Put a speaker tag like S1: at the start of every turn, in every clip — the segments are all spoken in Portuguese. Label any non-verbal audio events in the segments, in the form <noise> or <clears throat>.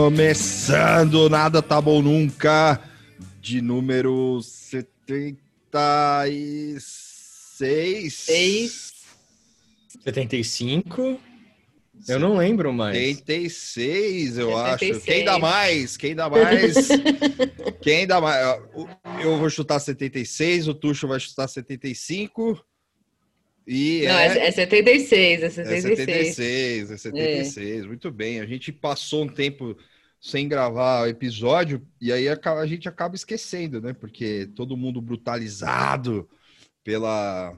S1: Começando Nada Tá Bom Nunca, de número 76.
S2: Seis.
S3: 75? Eu não lembro mais.
S1: 76, eu
S2: 76.
S1: acho. Quem dá mais? Quem dá mais? <laughs> Quem dá mais? Eu vou chutar 76, o Tuxo vai chutar 75. E
S2: Não,
S1: é,
S2: é, é 76, é
S1: é
S2: 76.
S1: 76, é 76. Muito bem. A gente passou um tempo sem gravar o episódio e aí a gente acaba esquecendo, né? Porque todo mundo brutalizado pela,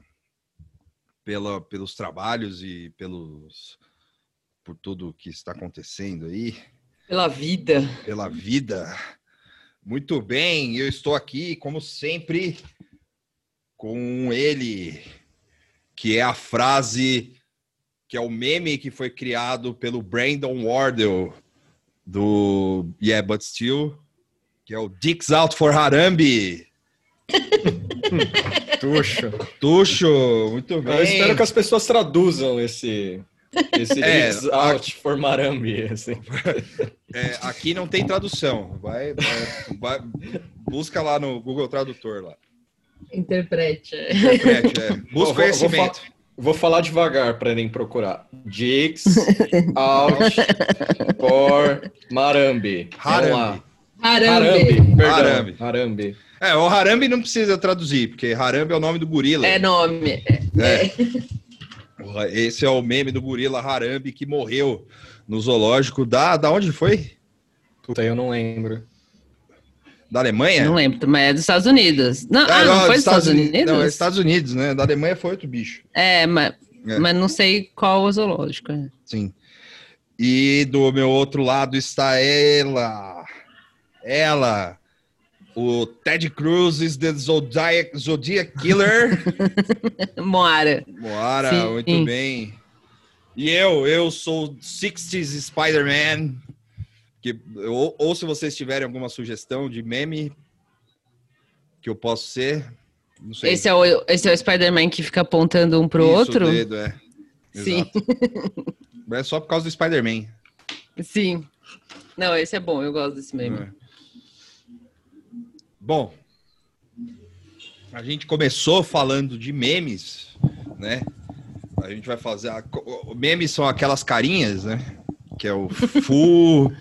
S1: pela pelos trabalhos e pelos por tudo que está acontecendo aí,
S2: Pela vida.
S1: pela vida. Muito bem, eu estou aqui, como sempre, com ele, que é a frase, que é o meme que foi criado pelo Brandon Wardell, do Yeah, But Still, que é o Dicks Out for Harambe. <laughs>
S3: Tuxo.
S1: Tuxo, muito bem.
S3: Eu espero que as pessoas traduzam esse. Esse
S1: É,
S3: Dicks out for Marambi. Assim. <laughs>
S1: É, aqui não tem tradução. Vai, vai- vai- busca lá no Google Tradutor lá.
S2: Interprete.
S1: Interprete, é. <laughs>
S3: Vou-
S1: Busca
S3: vou-
S1: conhecimento.
S3: Vou falar devagar para nem procurar. Dicks out for Marambi. Vamos lá.
S1: Harambe.
S2: Harambe.
S3: Perdão.
S1: Harambe.
S3: Harambe.
S1: É, o Harambe não precisa traduzir, porque Harambe é o nome do gorila.
S2: É nome.
S1: É. Esse é o meme do gorila Harambe que morreu no zoológico da, da onde foi?
S3: Puta, eu não lembro.
S1: Da Alemanha?
S2: Não lembro, mas é dos Estados Unidos. Não, ah, não,
S1: dos
S2: foi dos Estados Unidos?
S1: Não, é Estados Unidos, né? Da Alemanha foi outro bicho.
S2: É, mas,
S1: É.
S2: mas não sei qual o zoológico. é.
S1: Sim. E do meu outro lado está ela. Ela. O Ted Cruz is the Zodiac, Zodiac Killer. <laughs>
S2: Moara.
S1: Moara,
S2: Sim.
S1: muito bem. E eu, eu sou o 60s Spider-Man. Que, ou, ou se vocês tiverem alguma sugestão de meme que eu posso ser, não sei.
S2: Esse é o, esse é o Spider-Man que fica apontando um pro
S1: Isso,
S2: outro?
S1: o dedo, é.
S2: Sim.
S1: É só por causa do Spider-Man.
S2: Sim. Não, esse é bom, eu gosto desse meme.
S1: É. Bom, a gente começou falando de memes, né? A gente vai fazer. A, memes são aquelas carinhas, né? Que é o <laughs> Fu.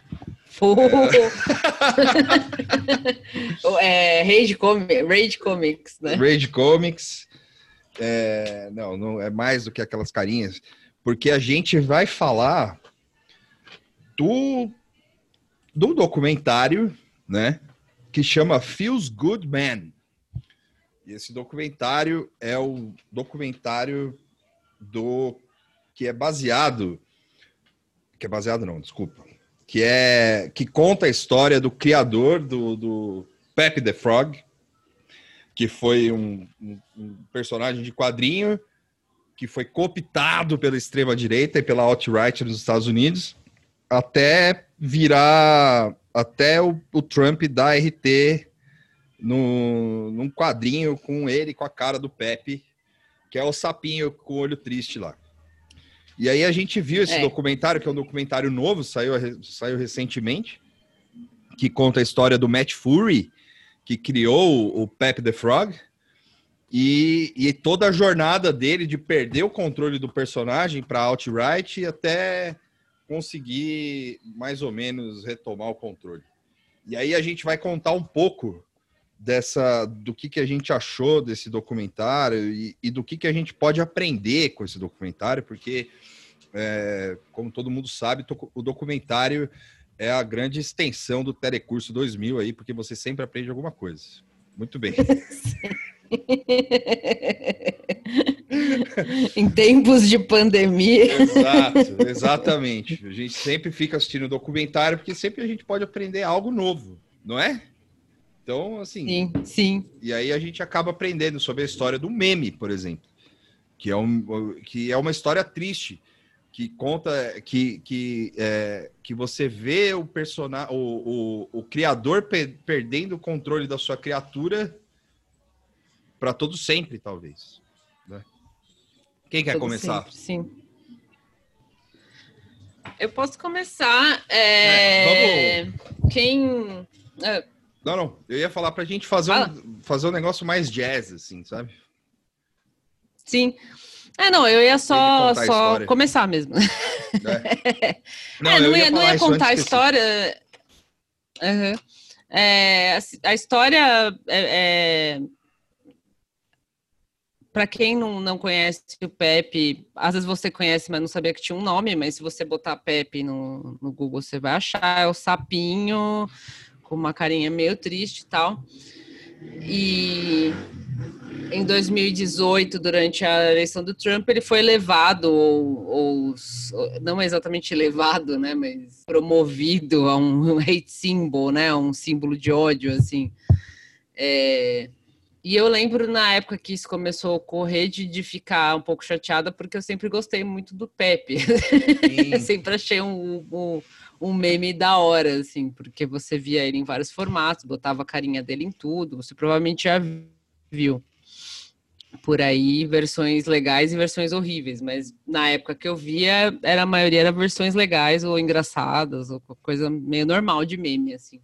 S2: Fu. <laughs> é, Rage, Comi Rage Comics, né?
S1: Rage Comics. É, não, não é mais do que aquelas carinhas, porque a gente vai falar do, do documentário, né? Que chama Feels Good Man. E esse documentário é o documentário do que é baseado, que é baseado não, desculpa, que é que conta a história do criador do, do Pepe the Frog, que foi um, um- um personagem de quadrinho que foi cooptado pela extrema-direita e pela alt-right nos Estados Unidos, até virar, até o, o Trump dar RT no, num quadrinho com ele com a cara do Pepe, que é o sapinho com o olho triste lá. E aí a gente viu esse
S2: É.
S1: documentário, que é um documentário novo, saiu, saiu recentemente, que conta a história do Matt Fury, que criou o Pepe the Frog, e, e toda a jornada dele de perder o controle do personagem para alt-right até conseguir mais ou menos retomar o controle. E aí a gente vai contar um pouco dessa do que, que a gente achou desse documentário e, e do que, que a gente pode aprender com esse documentário, porque, é, como todo mundo sabe, o documentário é a grande extensão do Telecurso 2000 aí, porque você sempre aprende alguma coisa. Muito bem. <laughs>
S2: em tempos de pandemia.
S1: Exato, exatamente. A gente sempre fica assistindo documentário porque sempre a gente pode aprender algo novo, não é? Então, assim,
S2: Sim, sim.
S1: e aí a gente acaba aprendendo sobre a história do meme, por exemplo, que é, um, que é uma história triste, que conta que, que, é, que você vê o personagem, o, o, o criador pe- perdendo o controle da sua criatura para todo sempre, talvez. né? Quem quer
S2: Todo
S1: começar?
S2: sempre, Sim. Eu posso começar. É, Quem. É,
S1: Não, não. Eu ia falar pra gente fazer
S2: Fala.
S1: um, fazer um negócio mais jazz, assim, sabe?
S2: sim. É, não, eu ia só, só começar mesmo.
S1: É. <laughs>
S2: é, não, ia, não
S1: falar
S2: ia contar a história. Aham. É, a, a história é, para quem não, não conhece o Pepe, às vezes você conhece, mas não sabia que tinha um nome, mas se você botar Pepe no, no Google, você vai achar. É o sapinho, com uma carinha meio triste e tal. E em 2018, durante a eleição do Trump, ele foi levado, ou, ou não exatamente levado, né, mas promovido a um hate symbol, né, um símbolo de ódio, assim. É, e eu lembro na época que isso começou a ocorrer de, de ficar um pouco chateada, porque eu sempre gostei muito do Pepe. <laughs> Sempre achei um, um, um meme da hora, assim, porque você via ele em vários formatos, botava a carinha dele em tudo, você provavelmente já viu por aí versões legais e versões horríveis, mas na época que eu via, era a maioria era versões legais ou engraçadas, ou coisa meio normal de meme, assim.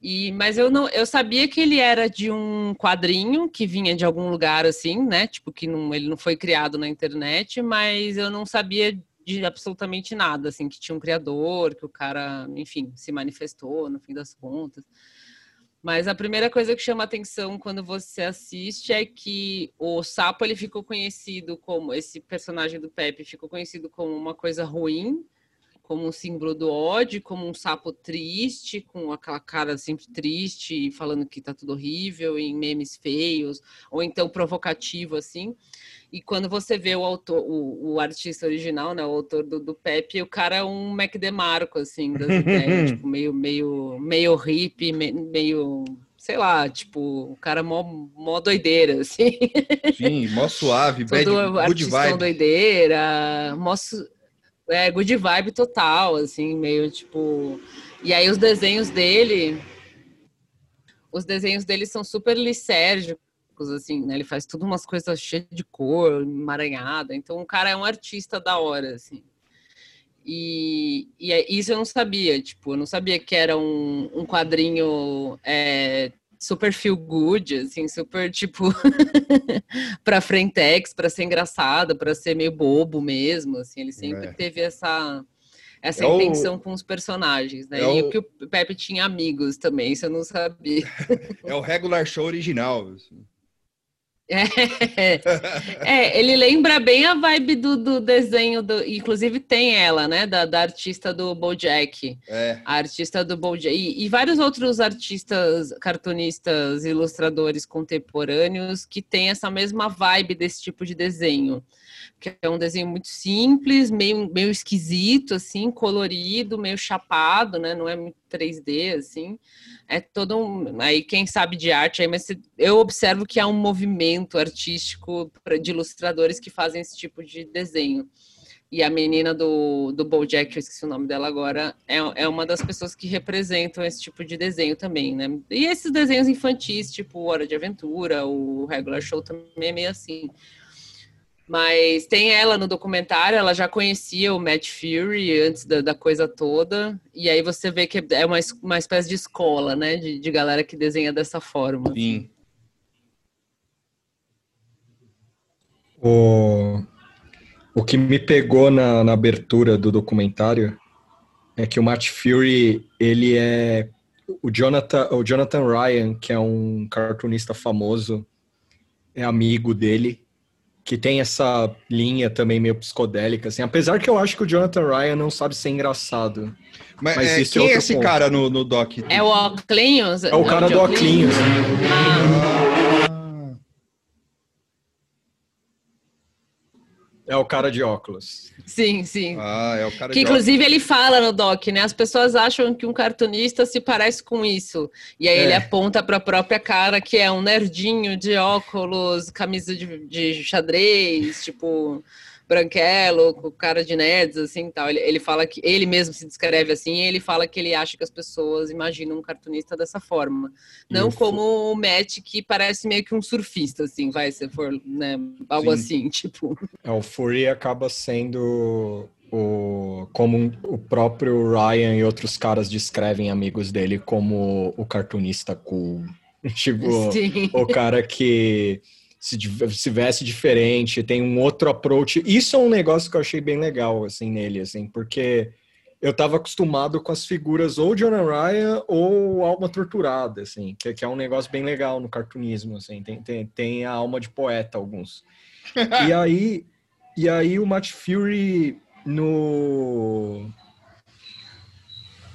S2: E, mas eu não, eu sabia que ele era de um quadrinho que vinha de algum lugar assim, né? Tipo que não, ele não foi criado na internet, mas eu não sabia de absolutamente nada, assim, que tinha um criador, que o cara, enfim, se manifestou no fim das contas. Mas a primeira coisa que chama atenção quando você assiste é que o sapo ele ficou conhecido como esse personagem do Pepe ficou conhecido como uma coisa ruim, como um símbolo do ódio, como um sapo triste, com aquela cara sempre triste, falando que tá tudo horrível, em memes feios, ou então provocativo, assim. E quando você vê o autor, o, o artista original, né, o autor do, do Pepe, o cara é um Mac DeMarco, assim, das <laughs> ideias, tipo, meio, meio, meio hippie, me- meio, sei lá, tipo, o cara mó, mó doideira, assim.
S1: Sim, mó suave, <laughs> bad,
S2: Todo
S1: good vibe.
S2: doideira, mostra, é, good vibe total, assim, meio tipo. E aí os desenhos dele, os desenhos dele são super lisérgicos, assim, né? Ele faz tudo umas coisas cheias de cor, emaranhada. Então o cara é um artista da hora, assim. E, e é- isso eu não sabia, tipo, eu não sabia que era um, um quadrinho é, super feel good, assim, super, tipo, <laughs> pra frentex, pra ser engraçado, pra ser meio bobo mesmo, assim, ele sempre
S1: É.
S2: teve essa essa
S1: É o-
S2: intenção com os personagens, né?
S1: é
S2: e
S1: o-
S2: o que o Pepe tinha amigos também, isso eu não sabia. <laughs>
S1: É o regular show original. assim.
S2: É, <laughs> é, ele lembra bem a vibe do, do desenho, do, inclusive tem ela, né, da, da artista do BoJack,
S1: É,
S2: a artista do BoJack, e, e vários outros artistas, cartunistas, ilustradores contemporâneos que têm essa mesma vibe desse tipo de desenho, que é um desenho muito simples, meio, meio esquisito, assim, colorido, meio chapado, né, não é muito 3D, assim, é todo um. Aí quem sabe de arte, aí, mas eu observo que há um movimento artístico de ilustradores que fazem esse tipo de desenho. E a menina do, do Bojack, eu esqueci o nome dela agora, é, é uma das pessoas que representam esse tipo de desenho também, né? E esses desenhos infantis, tipo Hora de Aventura, o Regular Show também é meio assim. Mas tem ela no documentário, ela já conhecia o Matt Fury antes da, da coisa toda, e aí você vê que é uma, uma espécie de escola, né, de, de galera que desenha dessa forma.
S1: sim.
S3: O, o que me pegou na, na abertura do documentário é que o Matt Fury, ele é o Jonathan, o Jonathan Ryan, que é um cartunista famoso, é amigo dele, que tem essa linha também meio psicodélica, assim, apesar que eu acho que o Jonathan Ryan não sabe ser engraçado.
S1: Mas,
S3: Mas
S1: é,
S3: é
S1: quem é
S3: outro
S1: esse
S3: ponto.
S1: cara no, no doc?
S2: É o Oclinhos?
S3: É o cara do Oclinhos.
S2: Ah,
S3: É o cara de óculos.
S2: sim, sim.
S1: ah, é o cara
S2: Que
S1: de
S2: inclusive ele fala no doc, né? As pessoas acham que um cartunista se parece com isso. E aí
S3: É.
S2: ele aponta para a própria cara que é um nerdinho de óculos, camisa de, de xadrez, tipo branquelo, com cara de nerds, assim, tal. Ele, ele fala que ele mesmo se descreve assim, e ele fala que ele acha que as pessoas imaginam um cartunista dessa forma. Não
S3: o fu-
S2: como o Matt, que parece meio que um surfista, assim, vai, se for, né, algo
S1: Sim.
S2: assim, <laughs> tipo.
S3: É, o Fury acaba sendo o, como o próprio Ryan e outros caras descrevem amigos dele como o cartunista cool. <laughs> tipo, Sim. o cara que se, se veste diferente, tem um outro approach. Isso é um negócio que eu achei bem legal, assim, nele, assim, porque eu estava acostumado com as figuras ou Jonah Ryan ou Alma Torturada, assim, que, que, é um negócio bem legal no cartunismo, assim, tem, tem, tem a alma de poeta alguns. <laughs> e aí, e aí o Matt Fury no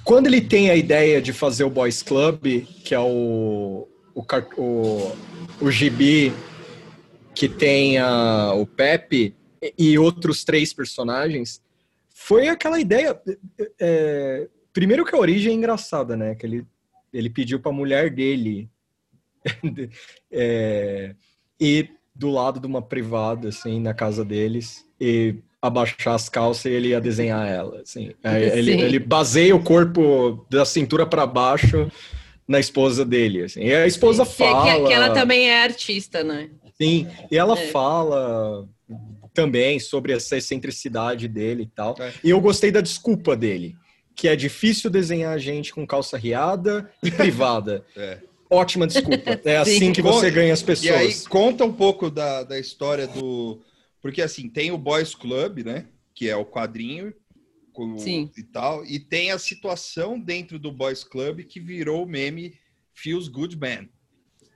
S3: quando ele tem a ideia de fazer o Boys Club, que é o o, o, o gibi que tem a, o Pepe e outros três personagens, foi aquela ideia. É, primeiro que a origem é engraçada, né? Que ele, ele pediu para a mulher dele <laughs> é, ir do lado de uma privada, assim, na casa deles, e abaixar as calças e ele ia desenhar ela. Assim. <laughs> Ele, ele baseia o corpo da cintura para baixo na esposa dele. Assim. E a esposa Sim, fala.
S2: Que, que, ela também é artista, né?
S3: Sim, e ela é. fala também sobre essa excentricidade dele e tal. É. E eu gostei da desculpa dele, que é difícil desenhar gente com calça riada e privada. <laughs> é. Ótima desculpa. É <laughs> assim que você ganha as pessoas. E aí
S1: conta um pouco da, da história do. Porque assim, tem o Boys Club, né? Que é o quadrinho Sim. e tal. E tem a situação dentro do Boys Club que virou o meme Feels Good Man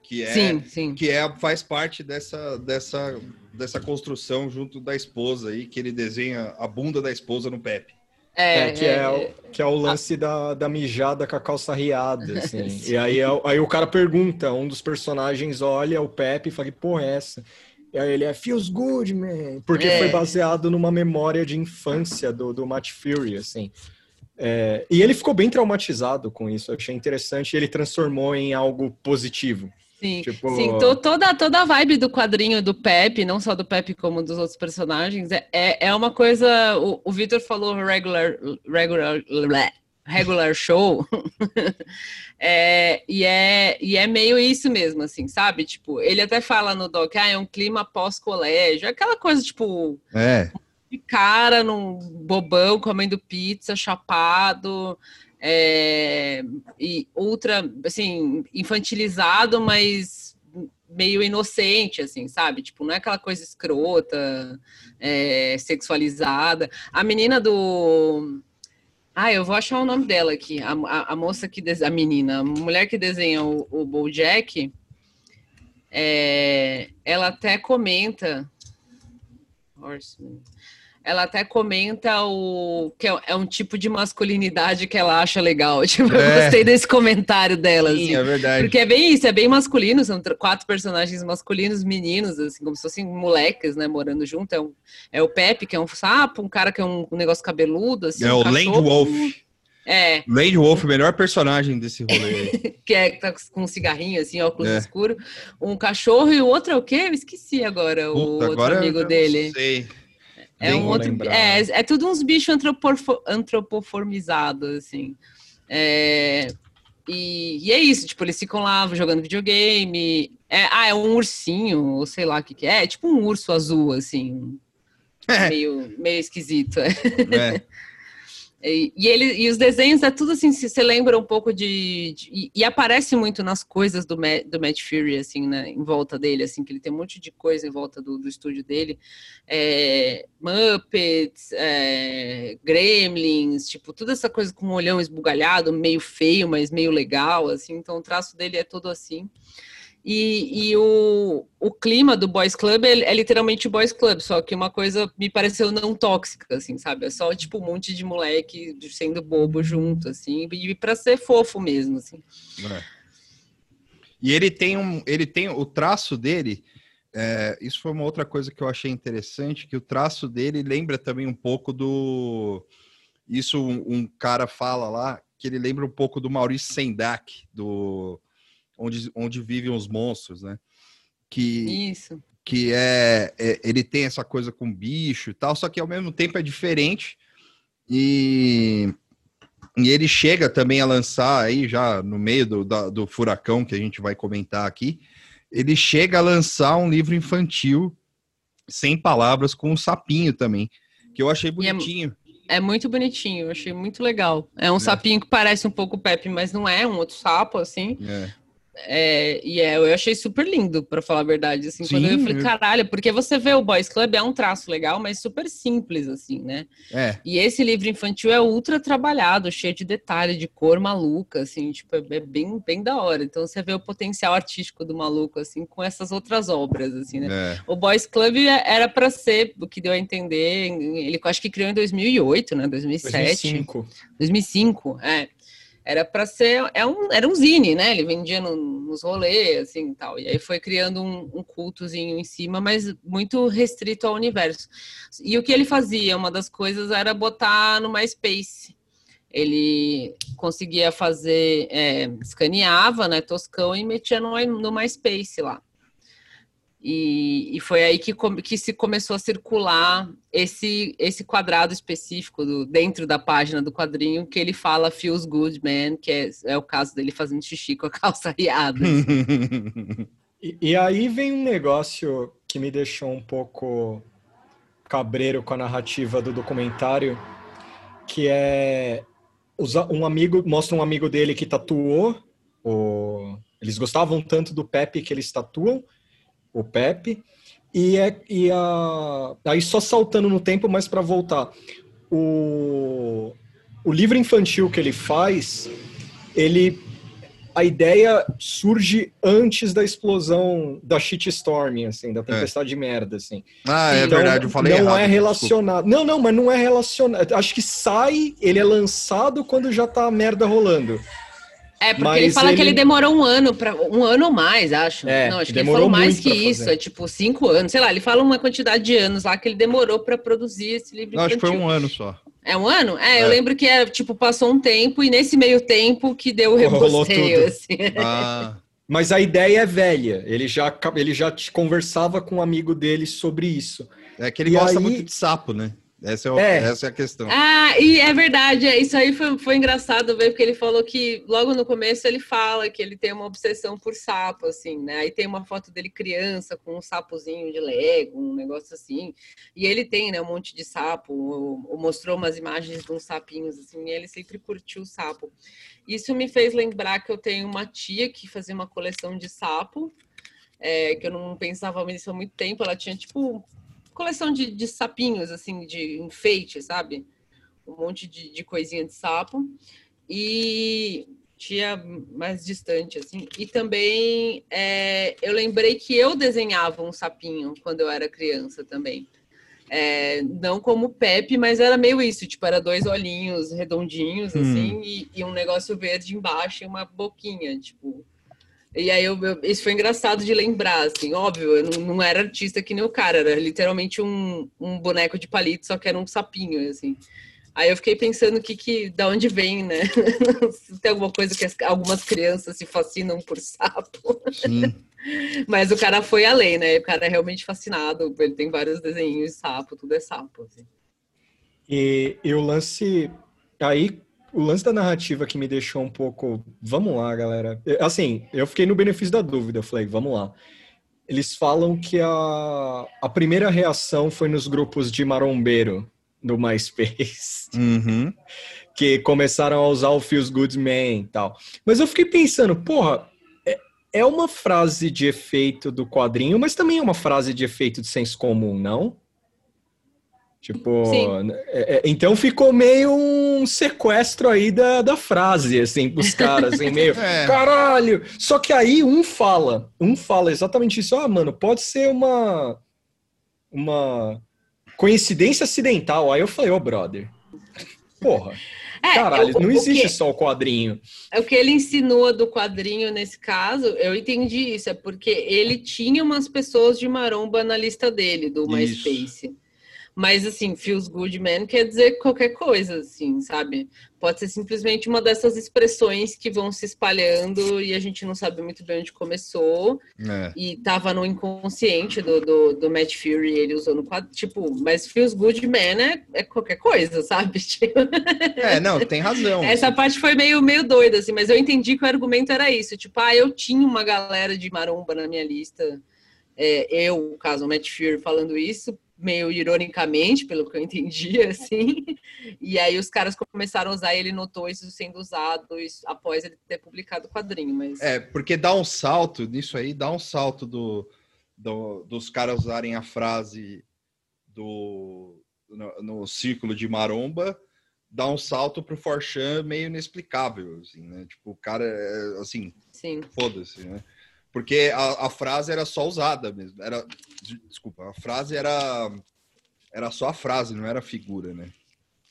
S1: que é sim, sim. que é faz parte dessa dessa dessa construção junto da esposa aí que ele desenha a bunda da esposa no Pepe.
S3: É, é, que, é, é, o, que é o lance da, da mijada com a calça riada, assim. <laughs> e aí, é aí o cara pergunta, um dos personagens olha o Pepe e fala, que porra é essa? E aí ele é Feels Good, man. Porque é. foi baseado numa memória de infância do, do Matt Fury, assim. É, e ele ficou bem traumatizado com isso. Eu achei interessante. Ele transformou em algo positivo.
S2: Sim, tipo... sim to, toda, toda a vibe do quadrinho do Pepe, não só do Pepe como dos outros personagens, é, é, é uma coisa. O, o Victor falou regular, regular, regular show, <laughs> é, e, é, e é meio isso mesmo, assim, sabe? Tipo, ele até fala no doc, ah, é um clima pós-colégio, aquela coisa, tipo.
S1: É.
S2: De cara num bobão comendo pizza, chapado é, e ultra, assim, infantilizado, mas meio inocente, assim, sabe? Tipo, não é aquela coisa escrota, é, sexualizada. A menina do... Ah, eu vou achar o nome dela aqui. A, a, a moça que... A menina, a mulher que desenha o, o BoJack, é, ela até comenta... Horseman ela até comenta o que é, é, um tipo de masculinidade que ela acha legal. <laughs> Tipo, é. eu gostei desse comentário dela. Sim, assim,
S1: é verdade.
S2: Porque é bem isso, é bem masculino, são quatro personagens masculinos, meninos, assim, como se fossem moleques, né, morando junto. É, um, é o Pepe, que é um sapo, um cara que é um, um negócio cabeludo, assim.
S1: É
S2: um
S1: o Land Wolf. É. Lady Wolf, o melhor personagem desse rolê <laughs>
S2: que é tá com um cigarrinho, assim, óculos é. escuro. Um cachorro e o outro é o quê? Eu esqueci agora, Puta, o outro agora amigo dele. Não sei. É um outro. É, é tudo uns bichos antropoformizados, assim. É, e, e, é isso, tipo, eles ficam lá jogando videogame. É, ah, é um ursinho, ou sei lá o que, que é. É tipo um urso azul, assim. <laughs> É. Meio, meio esquisito. É. <laughs> E, ele, e os desenhos é tudo assim, se você lembra um pouco de. de e, e, aparece muito nas coisas do, do Matt Fury, assim, né, em volta dele, assim, que ele tem um monte de coisa em volta do, do estúdio dele. É, Muppets, é, Gremlins, tipo, toda essa coisa com um olhão esbugalhado, meio feio, mas meio legal, assim. Então o traço dele é todo assim. E, e o, o clima do Boys Club é, é, literalmente Boys Club, só que uma coisa me pareceu não tóxica, assim, sabe? É só, tipo, um monte de moleque sendo bobo junto, assim, e para ser fofo mesmo, assim. É.
S1: E ele tem um, ele tem o traço dele, é, isso foi uma outra coisa que eu achei interessante, que o traço dele lembra também um pouco do, isso um, um cara fala lá, que ele lembra um pouco do Maurício Sendak, do onde, onde vivem os monstros, né? Que,
S2: Isso.
S1: Que é, é, Ele tem essa coisa com bicho e tal, só que ao mesmo tempo é diferente. E, e ele chega também a lançar aí, já no meio do, da, do furacão que a gente vai comentar aqui, ele chega a lançar um livro infantil sem palavras com um sapinho também, que eu achei é bonitinho.
S2: É muito bonitinho, eu achei muito legal. É um é. sapinho que parece um pouco Pepe, mas não é, um outro sapo, assim. É. É, e é, eu achei super lindo, para falar a verdade. Assim, Sim, quando eu falei, caralho, porque você vê o Boys Club é um traço legal, mas super simples, assim, né? É. E esse livro infantil é ultra trabalhado, cheio de detalhe, de cor maluca, assim, tipo, é, é bem, bem da hora. Então você vê o potencial artístico do maluco, assim, com essas outras obras, assim, né? É. O Boys Club é, era para ser, o que deu a entender, ele acho que criou em 2008, né? 2007. 2005. 2005, é era para ser é um, era um zine, né? Ele vendia no, nos rolês, assim, tal. E aí foi criando um, um, cultozinho em cima, mas muito restrito ao universo. E o que ele fazia, uma das coisas era botar no MySpace. Ele conseguia fazer, é, escaneava, né, toscão e metia no, no MySpace lá. E, e, foi aí que, que se começou a circular esse, esse quadrado específico do, dentro da página do quadrinho que ele fala feels good man, que é, é o caso dele fazendo xixi com a calça riada. <laughs>
S3: e, e aí vem um negócio que me deixou um pouco cabreiro com a narrativa do documentário, que é um amigo mostra um amigo dele que tatuou o, eles gostavam tanto do Pepe que eles tatuam o Pepe. E, é, e a, aí só saltando no tempo, mas para voltar. O, o livro infantil que ele faz, ele a ideia surge antes da explosão da shitstorm, assim, da tempestade é. de merda, assim.
S1: Ah, é então, verdade, eu falei
S3: Não
S1: errado,
S3: é relacionado. Desculpa. Não, não, mas não é relacionado. Acho que sai, ele é lançado quando já tá a merda rolando.
S2: É, porque Mas ele fala ele... que ele demorou um ano para um ano ou mais, acho. É, não, acho que ele falou mais que isso, é tipo cinco anos, sei lá. Ele fala uma quantidade de anos lá que ele demorou para produzir esse livro.
S1: Não, acho que foi um ano só.
S2: É um ano? É, é, eu lembro que era é, tipo passou um tempo e nesse meio tempo que deu <laughs> o rebosteio, assim.
S3: Ah. <laughs> Mas a ideia é velha. Ele já ele já conversava com um amigo dele sobre isso.
S1: É que ele e gosta aí... muito de sapo, né? Essa é, o, é. essa é a questão.
S2: Ah, e é verdade, é, isso aí foi, foi engraçado ver, porque ele falou que logo no começo ele fala que ele tem uma obsessão por sapo, assim, né? Aí tem uma foto dele criança com um sapozinho de Lego, um negócio assim. E ele tem, né, um monte de sapo, ou, ou mostrou umas imagens de uns sapinhos, assim, e ele sempre curtiu o sapo. Isso me fez lembrar que eu tenho uma tia que fazia uma coleção de sapo, é, que eu não pensava nisso há muito tempo. Ela tinha, tipo, coleção de, de sapinhos, assim, de enfeite, sabe? Um monte de, de coisinha de sapo. E tinha mais distante, assim. E também é, eu lembrei que eu desenhava um sapinho quando eu era criança também. É, não como Pepe, mas era meio isso, tipo, era dois olhinhos redondinhos, hum. assim, e, e, um negócio verde embaixo e uma boquinha, tipo, e aí eu, eu, isso foi engraçado de lembrar, assim, óbvio, eu não, não, era artista que nem o cara, era literalmente um, um boneco de palito, só que era um sapinho, assim. Aí eu fiquei pensando que, que da onde vem, né? <laughs> Se tem alguma coisa que as, algumas crianças se fascinam por sapo. Sim. <laughs> Mas o cara foi além, né? O cara é realmente fascinado. Ele tem vários desenhos de sapo, tudo é sapo. Assim.
S3: E, e o lance. Aí o lance da narrativa que me deixou um pouco. Vamos lá, galera. Assim, eu fiquei no benefício da dúvida. Eu falei, vamos lá. Eles falam que a, a primeira reação foi nos grupos de marombeiro do MySpace. Uhum. <laughs> Que começaram a usar o Feels Good Man e tal. Mas eu fiquei pensando, porra, é, é uma frase de efeito do quadrinho, mas também é uma frase de efeito de senso comum, não? Tipo, é, é, então ficou meio um sequestro aí da, da frase, assim, pros caras, assim, meio, <laughs> é. caralho! Só que aí um fala, um fala exatamente isso, ah, mano, pode ser uma, uma coincidência acidental. Aí eu falei, ô, oh, brother, porra. <laughs> É, Caralho, eu, não existe que, só o quadrinho.
S2: É o que ele ensinou do quadrinho nesse caso, eu entendi isso, é porque ele tinha umas pessoas de maromba na lista dele, do MySpace. Mas, assim, feels good man quer dizer qualquer coisa, assim, sabe? Pode ser simplesmente uma dessas expressões que vão se espalhando e a gente não sabe muito bem onde começou. É. E tava no inconsciente do, do, do Matt Fury, ele usou no quadro. Tipo, mas feels good man é, é qualquer coisa, sabe? <laughs> Tipo,
S1: é, não, tem razão.
S2: Essa parte foi meio, meio doida, assim, mas eu entendi que o argumento era isso. Tipo, ah, eu tinha uma galera de maromba na minha lista. É, eu, caso o Matt Fury falando isso, meio ironicamente, pelo que eu entendi, <laughs> assim. E aí os caras começaram a usar e ele notou isso sendo usado após ele ter publicado o quadrinho. Mas...
S1: É, porque dá um salto nisso aí, dá um salto do, do dos caras usarem a frase do no, no círculo de maromba, dá um salto pro Forchan meio inexplicável, assim, né? Tipo, o cara, é, assim, foda-se, né? Porque a, a, frase era só usada mesmo. Era, desculpa, a frase era, era só a frase, não era a figura, né?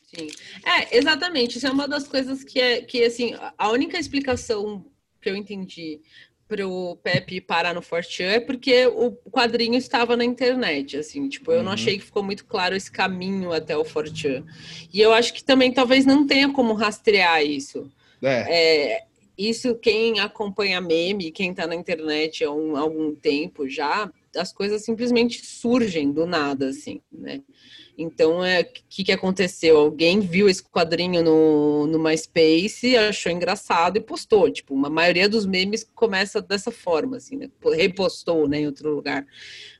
S2: Sim. É, exatamente. Isso é uma das coisas que é que assim, a única explicação que eu entendi para o Pepe parar no Fortran é porque o quadrinho estava na internet, assim, tipo, eu uhum. não achei que ficou muito claro esse caminho até o Fortran. E eu acho que também talvez não tenha como rastrear isso. É. é isso quem acompanha meme, quem está na internet há um, algum tempo já, as coisas simplesmente surgem do nada, assim, né? Então, é, o que, que aconteceu? Alguém viu esse quadrinho no, no MySpace, achou engraçado e postou. Tipo, uma maioria dos memes começa dessa forma, assim, né? Repostou, né, em outro lugar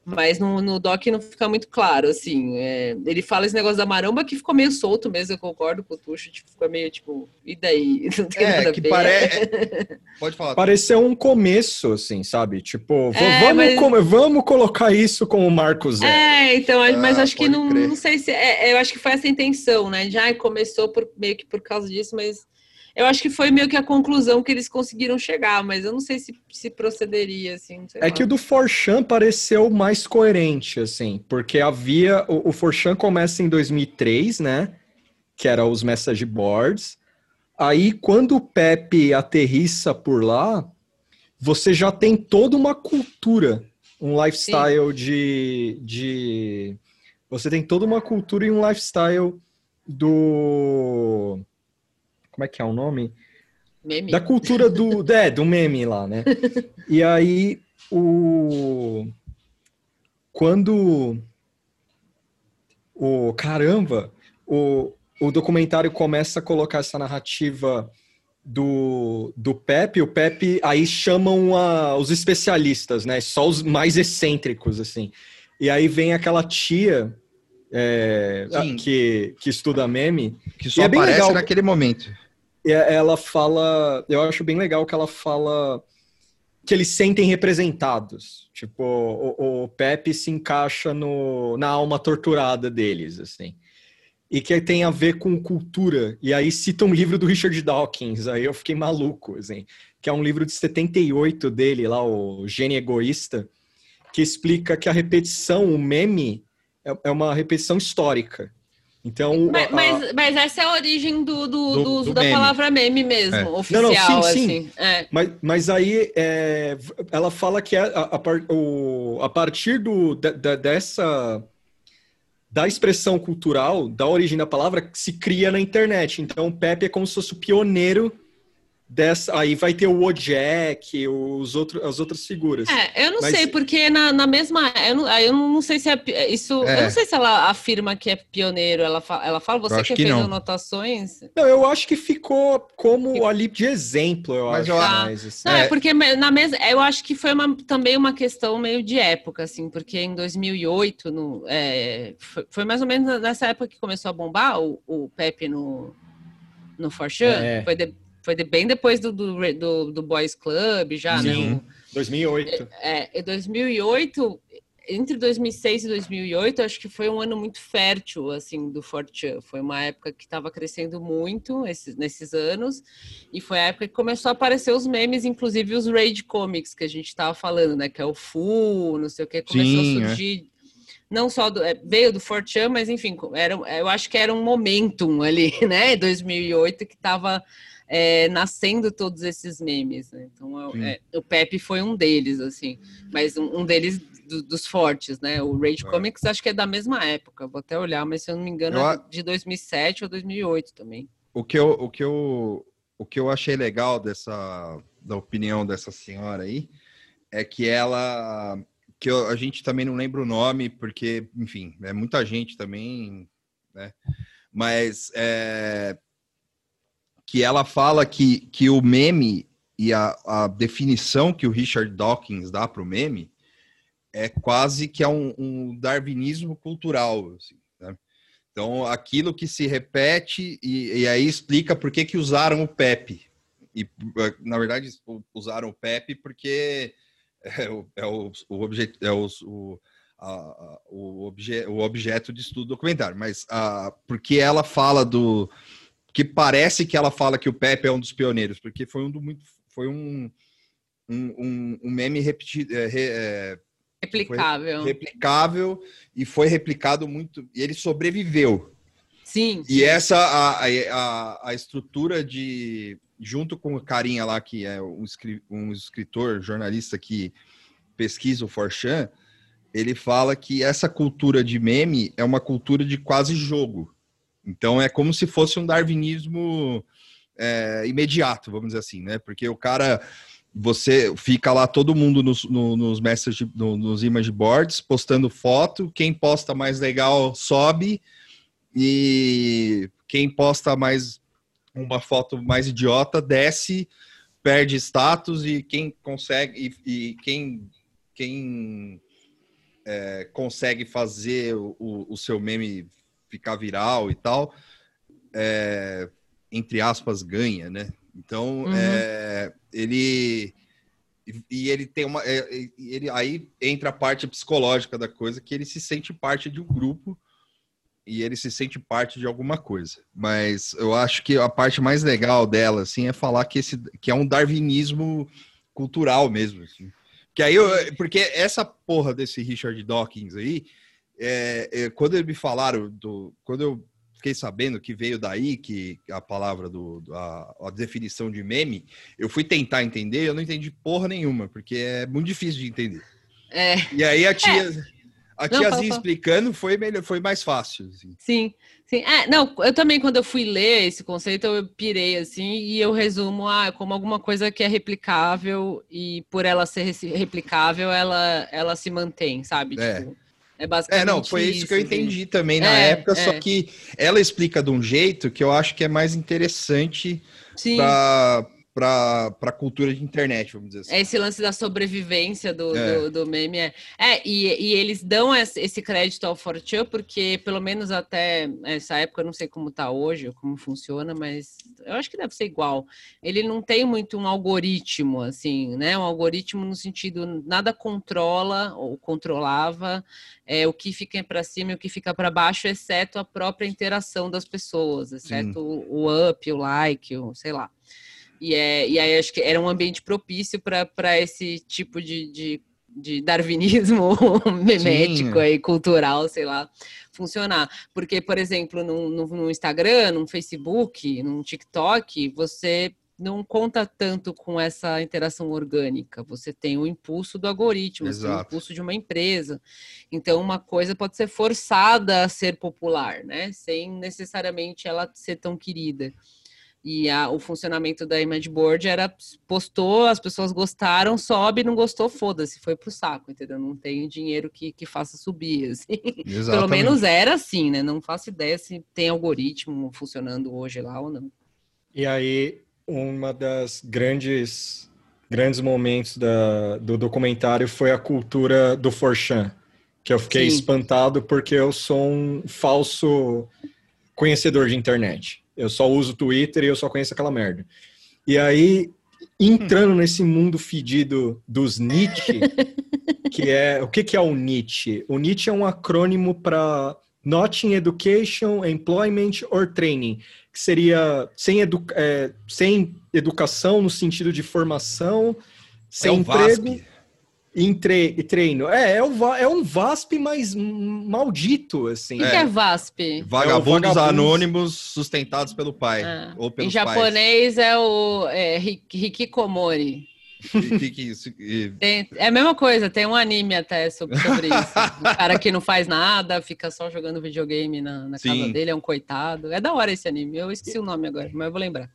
S2: mas no, no doc não fica muito claro, assim. É, ele fala esse negócio da maromba que ficou meio solto mesmo, eu concordo com o Tuxo, tipo, ficou meio tipo, e daí? <laughs>
S1: Não tem é, que parece. <laughs> Pode falar.
S3: Pareceu um começo, assim, sabe? Tipo, é, vamos, mas... com... vamos colocar isso como Marco Zero.
S2: É, então, mas ah, acho que não, não sei se. É, eu acho que foi essa intenção, né? Já começou por, meio que por causa disso, mas eu acho que foi meio que a conclusão que eles conseguiram chegar, mas eu não sei se, se procederia, assim.
S3: é lá. que o do Forchan pareceu mais coerente, assim, porque havia... O, o Forchan começa em 2003, né? Que era os message boards. Aí, quando o Pepe aterrissa por lá, você já tem toda uma cultura, um lifestyle de, de... Você tem toda uma cultura e um lifestyle do como é que é o nome?
S2: Meme.
S3: Da cultura do. <laughs> é, do meme lá, né? E aí, o. Quando. O. Caramba! O, o documentário começa a colocar essa narrativa do, do Pepe, o Pepe aí chamam a, os especialistas, né? Só os mais excêntricos, assim. E aí vem aquela tia é, que, que estuda meme.
S1: Que só é aparece legal. naquele momento
S3: ela fala, eu acho bem legal que ela fala que eles sentem representados. Tipo, o, o Pepe se encaixa no, na alma torturada deles, assim. E que tem a ver com cultura. E aí cita um livro do Richard Dawkins, aí eu fiquei maluco, assim. Que é um livro de 78 dele, lá, o Gênio Egoísta, que explica que a repetição, o meme, é, é uma repetição histórica. Então,
S2: mas, a, mas, mas, essa é a origem do, do, do, do uso da palavra meme mesmo, é. oficial, não, não, sim, assim. Sim. É.
S3: Mas, mas aí é, ela fala que a, a, o, a partir do, da, dessa da expressão cultural, da origem da palavra, se cria na internet. Então, o Pepe é como se fosse o pioneiro dessa. Aí vai ter o Ojek, os outros, as outras figuras.
S2: É, eu não Mas... sei, porque na, na mesma. Eu não, eu não sei se é isso. É. Eu não sei se ela afirma que é pioneiro. Ela, fala, ela fala, você que, que fez não. anotações.
S3: Não, eu acho que ficou como ali de exemplo, eu Mas acho. Eu... Ah.
S2: assim. Não, é. é. porque na mesa. Eu acho que foi uma, também uma questão meio de época, assim, porque em 2008, no, é, foi, foi mais ou menos nessa época que começou a bombar o, o Pepe no, no Forchan. É. Foi de, foi bem depois do, do, do, do, Boys Club, já, Sim,
S3: né? 2008.
S2: É, é, 2008, entre 2006 e 2008, acho que foi um ano muito fértil, assim, do Fortran. Foi uma época que estava crescendo muito esses, nesses anos, e foi a época que começou a aparecer os memes, inclusive os Raid Comics, que a gente estava falando, né? Que é o Fu, não sei o que, começou Sim, a é. surgir... É não só do, é, veio do Fortran, mas enfim, era, eu acho que era um momentum ali, <laughs> né, 2008, que estava é, nascendo todos esses memes. Né? Então, é, o Pepe foi um deles, assim, mas um, um deles do, dos fortes, né? O Rage é. Comics acho que é da mesma época, vou até olhar, mas se eu não me engano eu... é de 2007 ou 2008 também.
S1: O que eu, o que eu, o que eu achei legal dessa da opinião dessa senhora aí é que ela que eu, a gente também não lembra o nome porque enfim é muita gente também né mas é, que ela fala que, que o meme e a, a definição que o Richard Dawkins dá para o meme é quase que é um, um darwinismo cultural. Assim, né? Então, aquilo que se repete, e, e, aí explica por que, que usaram o PEP. E, na verdade, usaram o PEP porque é o, é o, o, objeto, é o, o, a, o, obje, o objeto de estudo documentário, mas a, porque ela fala do. Que parece que ela fala que o Pepe é um dos pioneiros, porque foi um do muito. Foi um, um, um meme repetido. É, é,
S2: replicável.
S1: replicável e foi replicado muito. E ele sobreviveu.
S2: Sim.
S1: E essa a, a, a estrutura de junto com o carinha lá que é um, um escritor, jornalista que pesquisa o Forchan, ele fala que essa cultura de meme é uma cultura de quase jogo. Então é como se fosse um darwinismo é, imediato, vamos dizer assim, né? Porque o cara, você fica lá todo mundo nos, no, nos message, no, nos image boards postando foto, quem posta mais legal sobe e quem posta mais uma foto mais idiota desce, perde status e quem consegue e, e quem quem é, consegue fazer o, o, seu meme ficar viral e tal, é, entre aspas, ganha, né? Então, uhum. é, ele e ele tem uma é, ele aí entra a parte psicológica da coisa que ele se sente parte de um grupo e ele se sente parte de alguma coisa. Mas eu acho que a parte mais legal dela, assim, é falar que, esse, que é um darwinismo cultural mesmo. Assim. Que aí eu, porque essa porra desse Richard Dawkins aí, é, é, quando eles me falaram, do, quando eu fiquei sabendo que veio daí, que a palavra do, a, a, definição de meme, eu fui tentar entender, eu não entendi porra nenhuma, porque é muito difícil de entender.
S2: É.
S1: E aí a tia. É. A tiazinha explicando foi melhor, foi mais fácil.
S2: Assim. Sim, sim. É, não, eu também, quando eu fui ler esse conceito, eu pirei assim, e eu resumo ah, como alguma coisa que é replicável, e por ela ser replicável, ela, ela se mantém, sabe?
S1: É. Tipo, é basicamente. É, não, foi isso, isso que eu entendi assim. também na é, época, é. só que ela explica de um jeito que eu acho que é mais interessante para a cultura de internet, vamos dizer assim.
S2: É esse lance da sobrevivência do, é. do, do, meme. É, é e, e, eles dão esse crédito ao Fortran porque, pelo menos até essa época, eu não sei como está hoje, ou como funciona, mas eu acho que deve ser igual. Ele não tem muito um algoritmo, assim, né? Um algoritmo no sentido, nada controla ou controlava é, o que fica para cima e o que fica para baixo, exceto a própria interação das pessoas, exceto o, o up, o like, o sei lá. E, é, e aí acho que era um ambiente propício para esse tipo de, de, de darwinismo <laughs> memético e cultural, sei lá, funcionar. Porque, por exemplo, no, no, no Instagram, no Facebook, no TikTok, você não conta tanto com essa interação orgânica. Você tem o impulso do algoritmo, o impulso de uma empresa. Então, uma coisa pode ser forçada a ser popular, né? Sem necessariamente ela ser tão querida. E a, o funcionamento da image board era postou, as pessoas gostaram, sobe, não gostou, foda-se, foi pro saco, entendeu? Não tem dinheiro que, que faça subir, <laughs> assim. Pelo menos era assim, né? Não faço ideia se tem algoritmo funcionando hoje lá ou não.
S3: E aí, uma das grandes grandes momentos da, do documentário foi a cultura do Forchan, que eu fiquei Sim. espantado porque eu sou um falso conhecedor de internet. Eu só uso Twitter e eu só conheço aquela merda. E aí, entrando hum. nesse mundo fedido dos Nietzsche, <laughs> que é. O que, que é o Nietzsche? O Nietzsche é um acrônimo para Not in Education, Employment or Training, que seria sem, edu é, sem educação no sentido de formação, sem é emprego. VASP em tre treino. É, é, o, é um VASP mais maldito, assim.
S2: O que é, é VASP?
S1: Vagabundos, é anônimos sustentados pelo pai. Ah. Ou
S2: em japonês pais. é o é, Hikikomori. tem, é a mesma coisa, tem um anime até sobre, sobre isso. o cara que não faz nada, fica só jogando videogame na, na casa dele, é um coitado. É da hora esse anime, eu esqueci o nome agora, mas eu vou lembrar.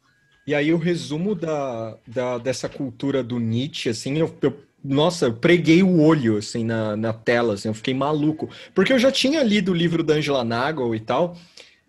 S3: E aí o resumo da, da dessa cultura do Nietzsche, assim, eu, eu nossa, eu preguei o olho, assim, na, na tela, assim, eu fiquei maluco. Porque eu já tinha lido o livro da Angela Nagel e tal,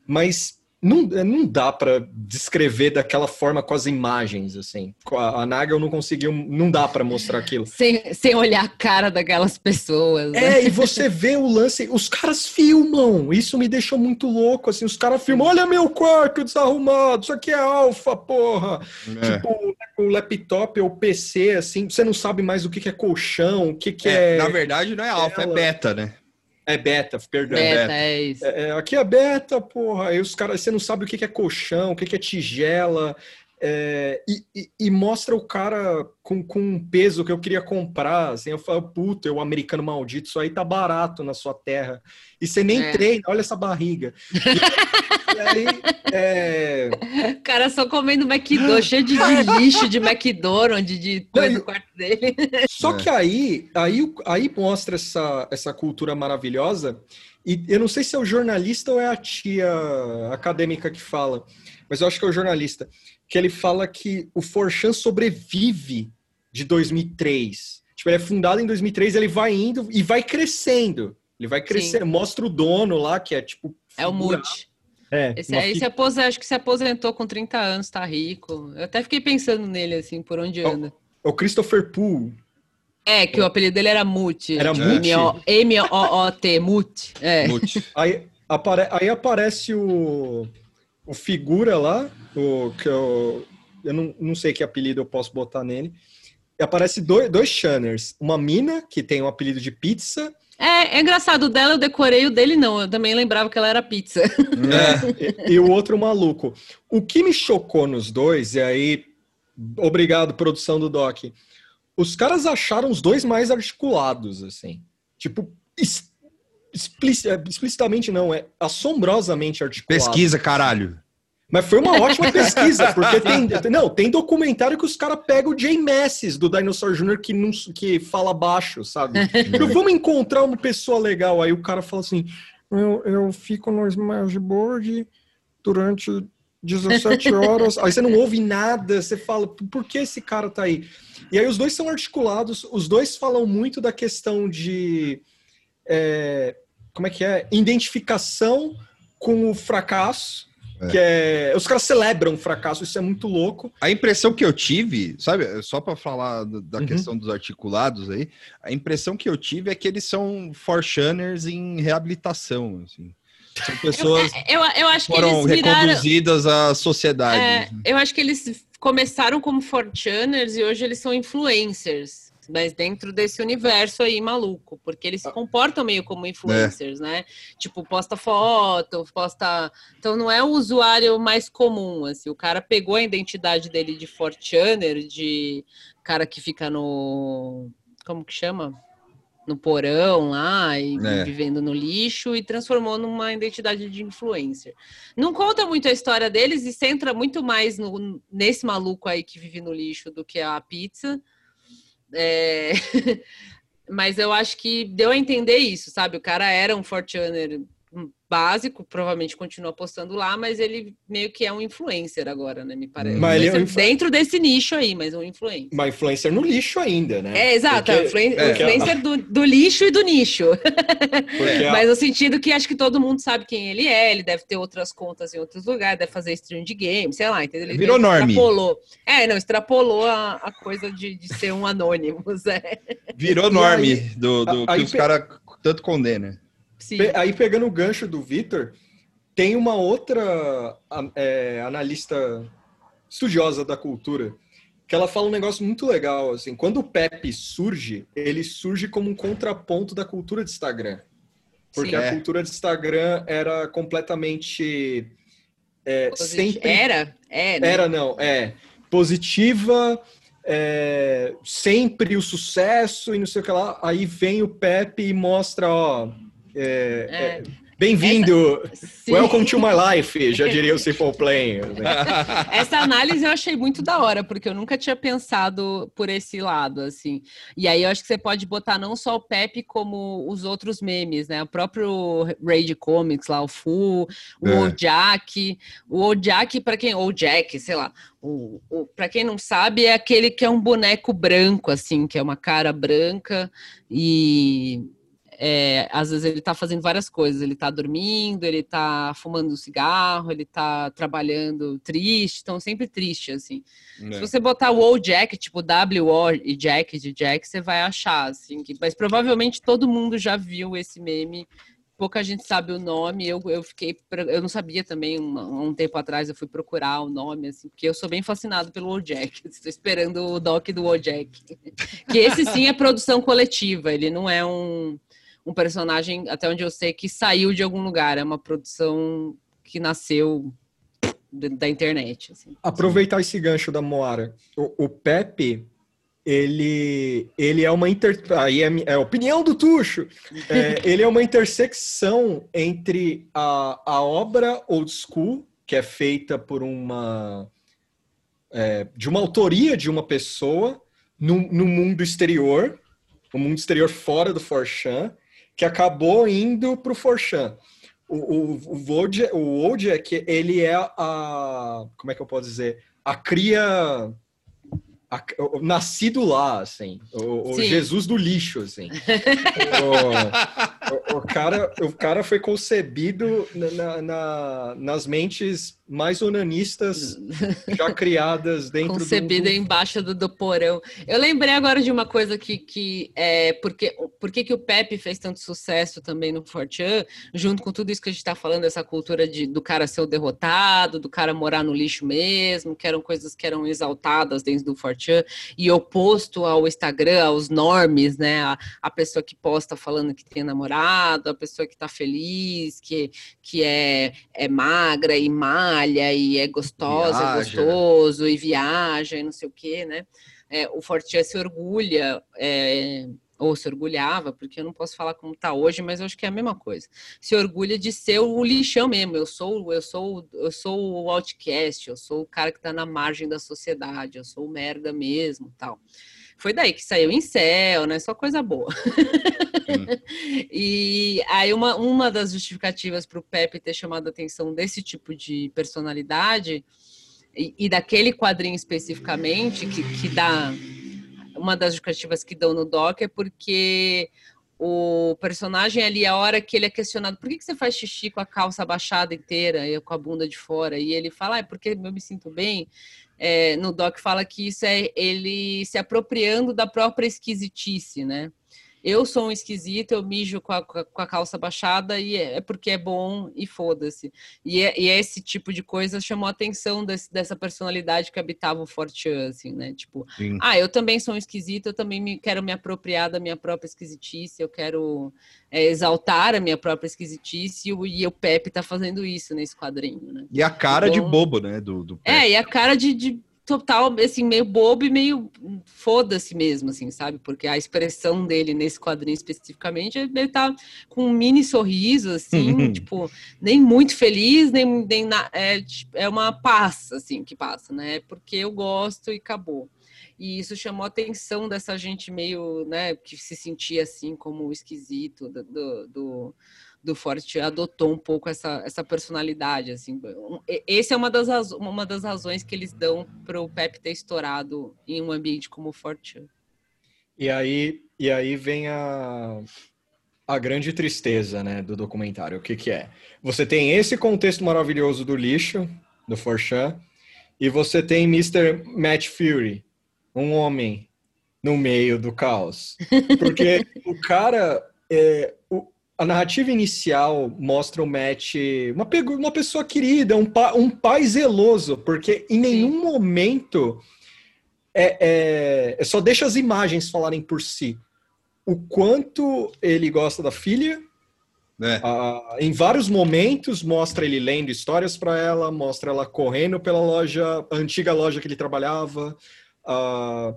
S3: mas não, é, não dá para descrever daquela forma com as imagens, assim. A, a Nagel não conseguiu, não dá para mostrar aquilo.
S2: Sem, sem olhar a cara daquelas pessoas.
S3: Né? É, e <laughs> você vê o lance, os caras filmam, isso me deixou muito louco, assim, os caras filmam, olha meu quarto desarrumado, isso aqui é alfa, porra. É. Tipo, o laptop ou PC, assim, você não sabe mais o que, que é colchão, o que, que é,
S1: é... Na verdade não é alfa, é beta, né?
S3: É beta, perdão.
S2: Beta, beta. é isso.
S3: É, é, aqui é beta, porra. Aí os caras, você não sabe o que é colchão, o que é tigela. É, e, e, e, mostra o cara com, com um peso que eu queria comprar. Assim, eu falo, puta, o americano maldito, isso aí tá barato na sua terra. E você nem é. treina, olha essa barriga. E, <laughs>
S2: e aí, é... cara só comendo McDonald's, cheio de, de, lixo de McDonald's, de coisa no quarto dele. <laughs>
S3: Só que aí, aí, aí mostra essa, essa cultura maravilhosa. E eu não sei se é o jornalista ou é a tia acadêmica que fala, mas eu acho que é o jornalista que ele fala que o Forchan sobrevive de 2003. Tipo, ele é fundado em 2003, ele vai indo e vai crescendo. Ele vai crescendo. Mostra o dono lá, que é tipo.
S2: É o Muti. É, Esse aí se aposentou, acho que se aposentou com 30 anos, tá rico. Eu até fiquei pensando nele, assim, por onde anda.
S3: O, o Christopher Poole.
S2: É, que o apelido dele era Muti.
S3: Era Muti?
S2: M-O-O-T, Muti. É.
S3: Muti. Aí, apare, aí aparece o, o figura lá, o, que eu, eu não, não sei que apelido eu posso botar nele. E aparece dois, dois Shanners. Uma mina, que tem o um apelido de pizza.
S2: É, é engraçado, o dela eu decorei, o dele não. Eu também lembrava que ela era pizza.
S3: É, <laughs> e, e o outro maluco. O que me chocou nos dois, e aí, obrigado, produção do Doc. Os caras acharam os dois mais articulados, assim. Tipo, explicitamente não, é assombrosamente articulado.
S1: Pesquisa, caralho.
S3: Mas foi uma ótima pesquisa, porque tem, não, tem documentário que os caras pegam o Jay Masses do Dinosaur Jr. que, não, que fala baixo, sabe? Eu, vamos encontrar uma pessoa legal. Aí o cara fala assim: eu, eu fico no Smashboard durante 17 <laughs> horas. Aí você não ouve nada, você fala, por que esse cara tá aí? E aí os dois são articulados, os dois falam muito da questão de. É, como é que é? Identificação com o fracasso é. Que é, os caras celebram o fracasso, isso é muito louco.
S1: A impressão que eu tive, sabe, só para falar da uhum. questão dos articulados aí, a impressão que eu tive é que eles são forchanners em reabilitação, assim. São pessoas
S2: eu, eu, eu acho
S1: que foram viraram, reconduzidas à sociedade. É,
S2: assim. Eu acho que eles começaram como forchanners e hoje eles são influencers mas dentro desse universo aí maluco, porque eles se ah. comportam meio como influencers, é. né? Tipo, posta foto, posta. Então não é o usuário mais comum, assim. O cara pegou a identidade dele de Fortuner, de cara que fica no. Como que chama? No porão lá e é. vivendo no lixo e transformou numa identidade de influencer. Não conta muito a história deles e centra muito mais no, nesse maluco aí que vive no lixo do que a pizza. É... <laughs> Mas eu acho que deu a entender isso, sabe? O cara era um Fortuner básico, provavelmente continua postando lá, mas ele meio que é um influencer agora, né? Me parece. Mas ele é um influ... Dentro desse nicho aí, mas um influencer.
S3: Mas influencer no lixo ainda, né?
S2: É, exato. Porque... Influen... É. Influencer do, do, lixo e do nicho. <laughs> mas no sentido que acho que todo mundo sabe quem ele é, ele deve ter outras contas em outros lugares, deve fazer stream de game, sei lá, entendeu? Ele
S1: Virou norme.
S2: Extrapolou. É, não, extrapolou a, a coisa de, de ser um anônimo. <laughs> É.
S1: Virou norme do, do aí, que os caras tanto condenam.
S3: Sim. Aí, pegando o gancho do Vitor, tem uma outra é, analista estudiosa da cultura que ela fala um negócio muito legal. Assim, quando o Pepe surge, ele surge como um contraponto da cultura de Instagram. Porque Sim, a é. cultura de Instagram era completamente. É, sempre...
S2: Era? É,
S3: né? Era, não, é. Positiva, é, sempre o sucesso e não sei o que lá. Aí vem o Pepe e mostra, ó, é, é. é. Bem-vindo! Welcome to my life, já diria o <laughs> Simple Plan.
S2: Essa análise eu achei muito da hora, porque eu nunca tinha pensado por esse lado, assim. E aí eu acho que você pode botar não só o Pepe, como os outros memes, né? O próprio Raid Comics lá, o Fu, o é. Jack. O Jack, para quem... Ou Jack, sei lá. O, o, para quem não sabe, é aquele que é um boneco branco, assim, que é uma cara branca e é, às vezes ele está fazendo várias coisas, ele está dormindo, ele está fumando um cigarro, ele está trabalhando triste, então sempre triste, assim. É. Se você botar o O Jack, tipo W-O e Jack de Jack, você vai achar, assim, que, mas provavelmente todo mundo já viu esse meme pouca gente sabe o nome. Eu, eu fiquei, eu não sabia também um, um tempo atrás. Eu fui procurar o nome, assim, porque eu sou bem fascinado pelo Wojak. <laughs> Estou esperando o doc do Wojak. que esse sim é produção coletiva. Ele não é um, um personagem, até onde eu sei, que saiu de algum lugar. É uma produção que nasceu da internet. Assim.
S3: Aproveitar esse gancho da Moara. O, o Pepe ele, ele é uma inter... aí é, é a opinião do Tuxo. É, <laughs> ele é uma intersecção entre a, a obra old school, que é feita por uma é, de uma autoria de uma pessoa no, no mundo exterior, o mundo exterior fora do Forchan, que acabou indo para o Forchan. O, o, o, o que ele é a. Como é que eu posso dizer? A cria a, o, nascido lá, assim, o, Jesus do lixo, assim. <laughs> o, o, cara, o cara foi concebido na, na, nas mentes mais onanistas <laughs> já criadas dentro
S2: Concebida do... embaixo do, do, porão. Eu lembrei agora de uma coisa que, que é porque, porque que o Pepe fez tanto sucesso também no Fortran, junto com tudo isso que a gente está falando, essa cultura de, do cara ser o derrotado, do cara morar no lixo mesmo, que eram coisas que eram exaltadas dentro do Fortran, e oposto ao Instagram, aos normes, né? A, a pessoa que posta falando que tem namorado, a pessoa que está feliz, que, que é, é magra e má, malha e é gostosa, é viaja. é gostoso e viaja e não sei o quê, né? É, o Fortier se orgulha, é, ou se orgulhava, porque eu não posso falar como está hoje, mas eu acho que é a mesma coisa. Se orgulha de ser o lixão mesmo. Eu sou, eu sou, eu sou o outcast, eu sou o cara que está na margem da sociedade, eu sou o merda mesmo, tal. Foi daí que saiu em céu, né? Só coisa boa. <laughs> e aí uma, uma das justificativas para o Pepe ter chamado a atenção desse tipo de personalidade e, e daquele quadrinho especificamente que, que dá uma das justificativas que dão no doc é porque o personagem ali, a hora que ele é questionado, por que, que você faz xixi com a calça abaixada inteira e com a bunda de fora? E ele fala, ah, é porque eu me sinto bem é, no doc fala que isso é ele se apropriando da própria esquisitice, né? Eu sou um esquisito, eu mijo com a, com a calça baixada e é, é porque é bom e foda-se. E, é, e esse tipo de coisa chamou a atenção desse, dessa personalidade que habitava o Fortean, assim, né? Tipo, Sim. ah, eu também sou um esquisito, eu também me, quero me apropriar da minha própria esquisitice, eu quero é, exaltar a minha própria esquisitice e o, e o Pepe tá fazendo isso nesse quadrinho, né?
S1: E a cara então, de bobo, né? Do, do
S2: É, e a cara de, de total, assim, meio bobo e meio foda-se mesmo, assim, sabe? Porque a expressão dele nesse quadrinho especificamente, ele tá com um mini sorriso, assim, tipo, nem muito feliz, nem, nem na, é, tipo, é uma paz, assim, que passa, né? Porque eu gosto e acabou. E isso chamou a atenção dessa gente meio, né, que se sentia assim como esquisito do, do, do Forte adotou um pouco essa, essa personalidade, assim. Esse é uma das, uma das razões que eles dão para o Pep ter estourado em um ambiente como o Forte.
S3: E aí, e aí vem a, a grande tristeza, né, do documentário. O que que é? Você tem esse contexto maravilhoso do lixo, do Forchan, e você tem Mr. Matt Fury, um homem no meio do caos. <laughs> Porque o cara, é, o, a narrativa inicial mostra o Matt uma, uma pessoa querida, um, pa, um pai zeloso, porque em nenhum momento é, é, é, só deixa as imagens falarem por si. O quanto ele gosta da filha. É. Uh, em vários momentos mostra ele lendo histórias para ela, mostra ela correndo pela loja, a antiga loja que ele trabalhava. Uh,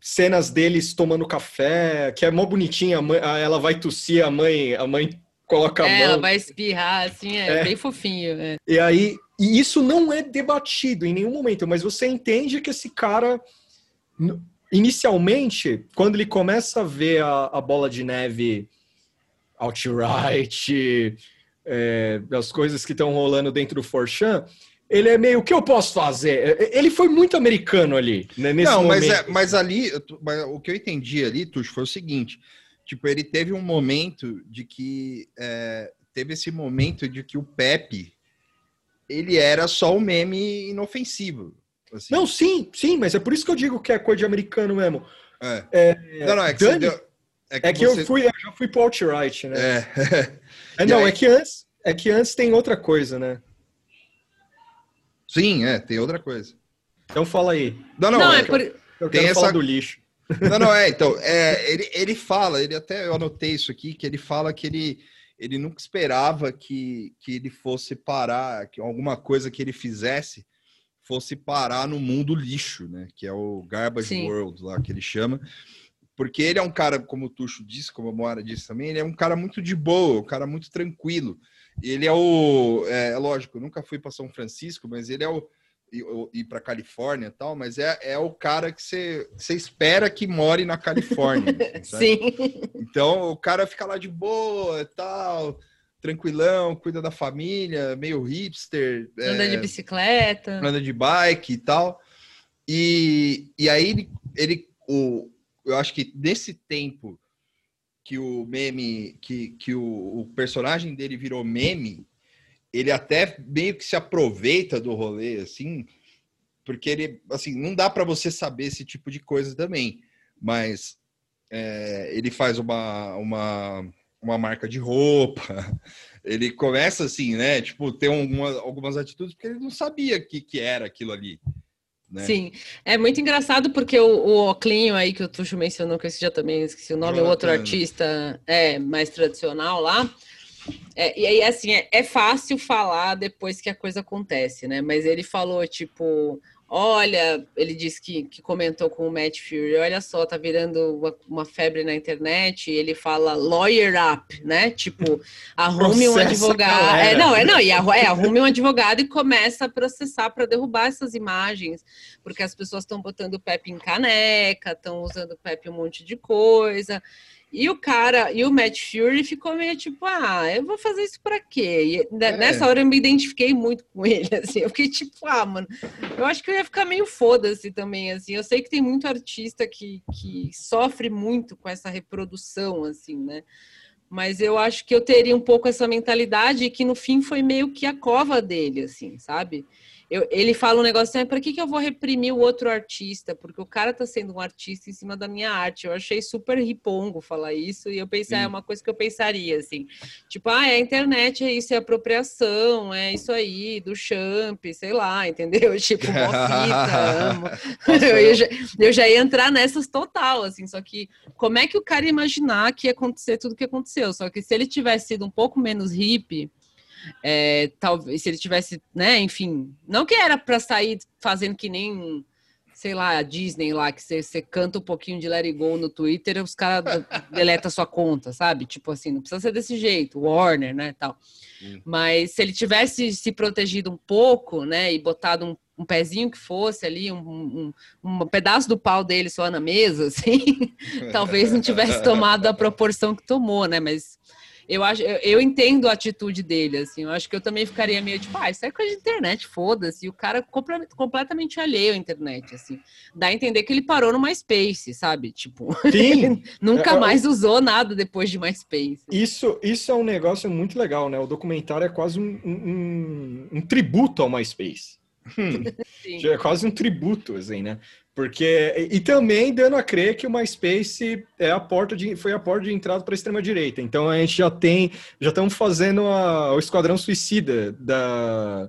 S3: cenas deles tomando café, que é mó bonitinha, mãe, ela vai tossir, a mãe, a mãe coloca a é, mão.
S2: Ela vai espirrar, assim, é, é. bem fofinho. É.
S3: E aí, e isso não é debatido em nenhum momento, mas você entende que esse cara, inicialmente, quando ele começa a ver a, a bola de neve outright, é, as coisas que estão rolando dentro do Forchan, ele é meio, o que eu posso fazer? Ele foi muito americano ali, né,
S1: Não, mas, é, mas ali, mas o que eu entendi ali, Tuxo, foi o seguinte, Tipo, ele teve um momento de que. É, teve esse momento de que o Pepe ele era só um meme inofensivo.
S3: assim. Não, sim, sim, mas é por isso que eu digo que é coisa de americano mesmo.
S1: É.
S3: É,
S1: Não, não, é que,
S3: Dani-
S1: deu- é que
S3: é que
S1: você-
S3: eu fui, eu já fui pro alt-right, né?
S1: É. <laughs>
S3: É, não,
S1: aí-
S3: é que antes, é que antes tem outra coisa, né?
S1: Sim, é, tem outra coisa.
S3: Então fala aí.
S1: Não, não,
S2: Não,
S1: é,
S2: é por...
S3: Eu
S1: Tem
S3: quero
S1: essa-
S3: falar do lixo.
S1: não, não, é, <laughs> então, é, ele, ele fala, ele até, eu anotei isso aqui, que ele fala que ele, ele nunca esperava que, que ele fosse parar, que alguma coisa que ele fizesse fosse parar no mundo lixo, né, que é o Garbage
S2: Sim.
S1: World lá, que ele chama, porque ele é um cara, como o Tuxo disse, como a Moara disse também, ele é um cara muito de boa, um cara muito tranquilo, ele é o, é, é lógico, nunca fui para São Francisco, mas ele é o, e, para Califórnia e tal, mas é, é o cara que você você espera que more na Califórnia. assim? <laughs>
S2: Sim.
S1: Então o cara fica lá de boa e tal, tranquilão, cuida da família, meio hipster, é,
S2: Anda de bicicleta.
S1: anda de bike e tal. E, e aí ele, ele o, eu acho que nesse tempo que o meme, que, que o, o personagem dele virou meme, ele até meio que se aproveita do rolê, assim, porque ele, assim, não dá para você saber esse tipo de coisa também, mas é, ele faz uma, uma, uma marca de roupa, <laughs> ele começa assim, né, tipo, ter uma, algumas atitudes, porque ele não sabia o que, que era aquilo ali, né?
S2: Sim, é muito engraçado porque o, o Oclinho aí que o Tuxo mencionou, que eu já também esqueci o nome, o outro
S1: Jonathan.
S2: artista é mais tradicional lá. É, e aí, assim, é, é fácil falar depois que a coisa acontece, né? Mas ele falou, tipo, olha, ele disse que, que comentou com o Matt Fury, olha só, tá virando uma, uma febre na internet, e ele fala lawyer up, né? Tipo, <laughs> arrume um
S3: Processa
S2: advogado. É, não, é, não, e é, arrume um advogado e começa a processar para derrubar essas imagens, porque as pessoas estão botando o Pepe em caneca, estão usando o Pepe um monte de coisa. E o cara, e o Matt Fury ficou meio tipo, ah, eu vou fazer isso pra quê? E
S1: É.
S2: nessa hora eu me identifiquei muito com ele, <laughs> assim, eu fiquei tipo, ah, mano, eu acho que eu ia ficar meio foda-se também, assim, eu sei que tem muito artista que, que sofre muito com essa reprodução, assim, né? Mas eu acho que eu teria um pouco essa mentalidade que no fim foi meio que a cova dele, assim, sabe? Eu- ele fala um negócio assim, para que, que eu vou reprimir o outro artista? Porque o cara tá sendo um artista em cima da minha arte. Eu achei super ripongo falar isso, e eu pensei, ah, é
S1: Sim.
S2: uma coisa que eu pensaria, assim. Tipo, ah, é a internet, é isso, é apropriação, é isso aí, do champ, sei lá, <laughs> entendeu? Tipo, mó fita, amo. <laughs> <laughs> eu, já, eu já ia entrar nessas total, assim, só que como é que o cara ia imaginar que ia acontecer tudo o que aconteceu? Só que se ele tivesse sido um pouco menos hippie, é, talvez se ele tivesse, né, enfim, não que era para sair fazendo que nem, sei lá, a Disney lá, que você, canta um pouquinho de Let It Go no Twitter, os caras <laughs> deletam sua conta, sabe? Tipo assim, não precisa ser desse jeito, Warner, né, tal.
S1: Hum.
S2: Mas se ele tivesse se protegido um pouco, né, e botado um, um pezinho que fosse ali, um, um, um pedaço do pau dele só na mesa, <laughs> assim, talvez não tivesse tomado a proporção que tomou, né? Mas eu acho, eu, eu entendo a atitude dele, assim. Eu acho que eu também ficaria meio tipo, ah, isso é coisa de internet, foda-se. E o cara comple- completamente alheio à internet, assim. Dá a entender que ele parou no MySpace, sabe? Tipo, <laughs> nunca
S3: É, é,
S2: mais usou nada depois de MySpace.
S3: isso, isso é um negócio muito legal, né? O documentário é quase um, um- um tributo ao MySpace. <laughs>
S2: Sim. <laughs>
S3: É quase um tributo, assim, né? Porque e, também dando a crer que o MySpace é a porta de, foi a porta de entrada para a extrema direita. Então a gente já tem, já estamos fazendo a- o esquadrão suicida da,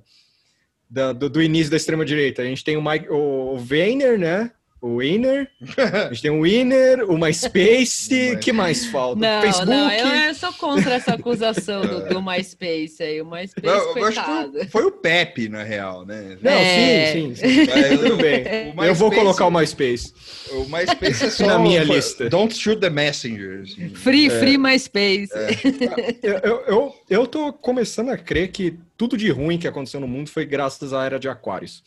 S3: da- do, do início da extrema direita. A gente tem o Mike, o Weiner, né? O Winner, a gente tem o Winner, o MySpace, que mais falta?
S2: Não,
S3: Facebook.
S2: não, eu, eu sou contra essa acusação do, do MySpace aí. O MySpace,
S1: Eu, eu acho que
S2: coitado.
S1: foi, foi o Pepe, na real, né?
S3: Não,
S2: É.
S3: sim, sim, sim. <laughs>
S1: Mas
S3: Tudo bem.
S1: o
S3: Eu vou
S1: MySpace-
S3: colocar o MySpace.
S1: O MySpace é só
S3: Na minha
S1: foi-
S3: lista.
S1: Don't shoot the messenger. assim.
S2: Free,
S3: É.
S2: free MySpace. <laughs>
S3: Eu, eu, eu, eu tô começando a crer que tudo de ruim que aconteceu no mundo foi graças à era de Aquários.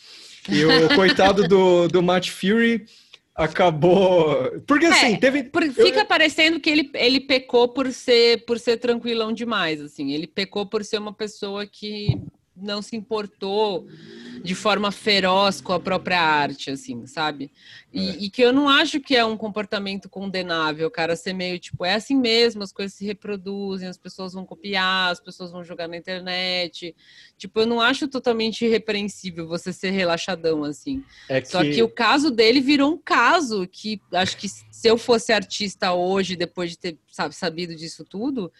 S3: E o coitado do, do Matt Fury acabou. Porque assim,
S2: É,
S3: teve.
S2: Por-
S3: eu-
S2: fica parecendo que ele, ele pecou por ser por ser tranquilão demais, assim. Ele pecou por ser uma pessoa que não se importou de forma feroz com a própria arte, assim, sabe? E, é. e, que eu não acho que é um comportamento condenável, cara, ser meio tipo, é assim mesmo, as coisas se reproduzem, as pessoas vão copiar, as pessoas vão jogar na internet. Tipo, eu não acho totalmente irrepreensível você ser relaxadão, assim. É que... Só que o caso dele virou um caso que acho que se eu fosse artista hoje, depois de ter sabe, sabido disso tudo,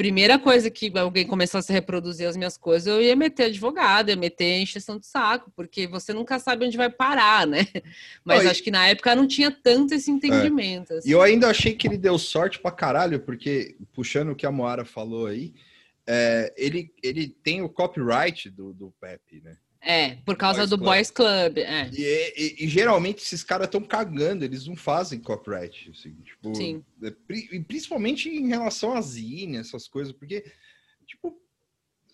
S2: primeira coisa que alguém começasse a reproduzir as minhas coisas, eu ia meter advogado, ia meter encheção de saco, porque você nunca sabe onde vai parar, né? <laughs> Mas acho que na época não tinha tanto esse entendimento.
S1: É. Assim. E eu ainda achei que ele deu sorte pra caralho, porque, puxando o que a Moara falou aí, é, ele, ele tem o copyright do, do Pepe, né?
S2: É, por causa Boys do Club. Boys Club. É.
S1: E, e, e, geralmente esses caras estão cagando, eles não fazem copyright. Assim, tipo, Sim. É, principalmente em relação à Zine, essas coisas, porque, tipo,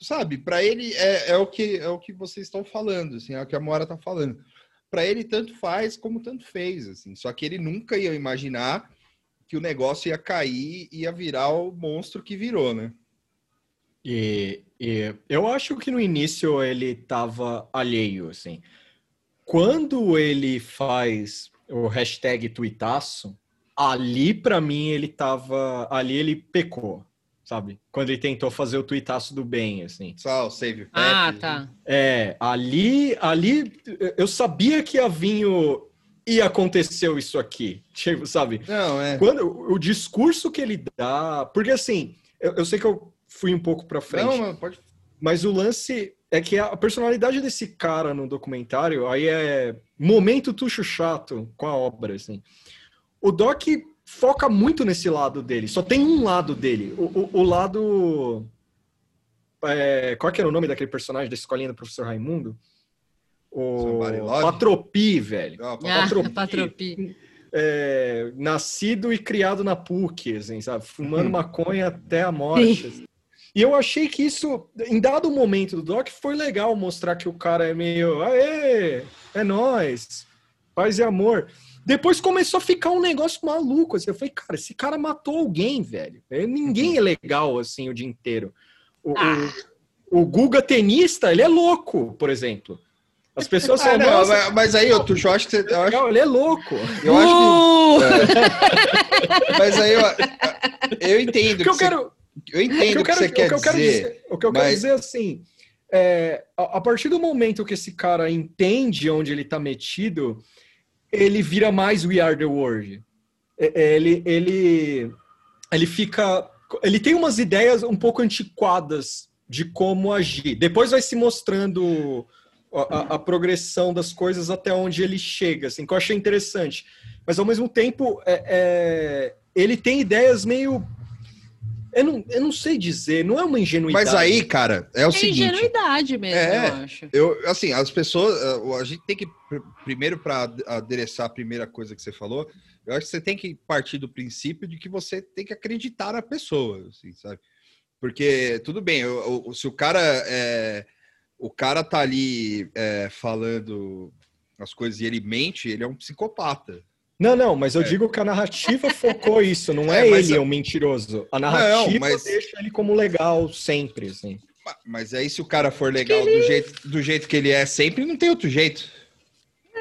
S1: sabe, para ele é, é, o que, é o que vocês estão falando, assim, é o que a Mora tá falando. Para ele, tanto faz como tanto fez, assim. Só que ele nunca ia imaginar que o negócio ia cair e ia virar o monstro que virou, né?
S3: E, e eu acho que no início ele estava alheio, assim. Quando ele faz o hashtag tuitaço, ali para mim ele tava. Ali ele pecou, sabe? Quando ele tentou fazer o tuitaço do bem, assim.
S1: Só o save
S2: Ah, tá.
S3: É, ali, ali eu sabia que a vinho e aconteceu isso aqui, <laughs> tipo, sabe?
S1: Não, é.
S3: Quando o discurso que ele dá, porque assim, eu, eu sei que eu fui um pouco para frente. Não, pode. Mas o lance é que a personalidade desse cara no documentário aí é momento tucho chato com a obra, assim. O Doc foca muito nesse lado dele. Só tem um lado dele. O, o, o lado. É, qual que era o nome daquele personagem da escolinha do professor Raimundo? O Patropi, velho.
S2: Ah, Patropi. <laughs> Patropi.
S3: É, nascido e criado na PUC, assim, sabe? Fumando maconha até a morte. Assim. E eu achei que isso, em dado momento do Doc, foi legal mostrar que o cara é meio, aê, é nós, paz e amor. Depois começou a ficar um negócio maluco. Assim. Eu falei, cara, esse cara matou alguém, velho. É, ninguém é legal assim o dia inteiro. O, ah. o, o Guga tenista, ele é louco, por exemplo. As pessoas <laughs>
S1: ah, falam, ah, não, mas aí, eu, tu, eu acho que você. Eu acho,
S3: ele é louco.
S1: Eu uh! acho que. É. <laughs> mas aí eu, eu entendo.
S3: Que, que eu você... quero
S1: eu entendo o que, você quer dizer.
S3: dizer. O que eu
S1: mas...
S3: quero dizer assim, é, a, a, partir do momento que esse cara entende onde ele está metido, ele vira mais We Are the World. É, é, ele, ele, ele fica. Ele tem umas ideias um pouco antiquadas de como agir. Depois vai se mostrando a, a, progressão das coisas até onde ele chega, assim, que eu achei interessante. Mas ao mesmo tempo, é, é, ele tem ideias meio eu não, eu não sei dizer, não é uma ingenuidade.
S1: Mas aí, cara, é o é seguinte.
S2: É ingenuidade mesmo, é, eu acho. Eu,
S1: assim, as pessoas. A gente tem que, primeiro, para adereçar a primeira coisa que você falou, eu acho que você tem que partir do princípio de que você tem que acreditar na pessoa, assim, sabe? Porque, tudo bem, se o cara. É, o cara tá ali é, falando as coisas e ele mente, ele é um psicopata.
S3: Não, não, mas eu é. digo que a narrativa focou <laughs> isso, não é, é ele é o mentiroso. A narrativa não, mas... deixa ele como legal sempre, assim.
S1: Mas aí se o cara for legal ele... do, jeito, do jeito que ele é sempre, não tem outro jeito.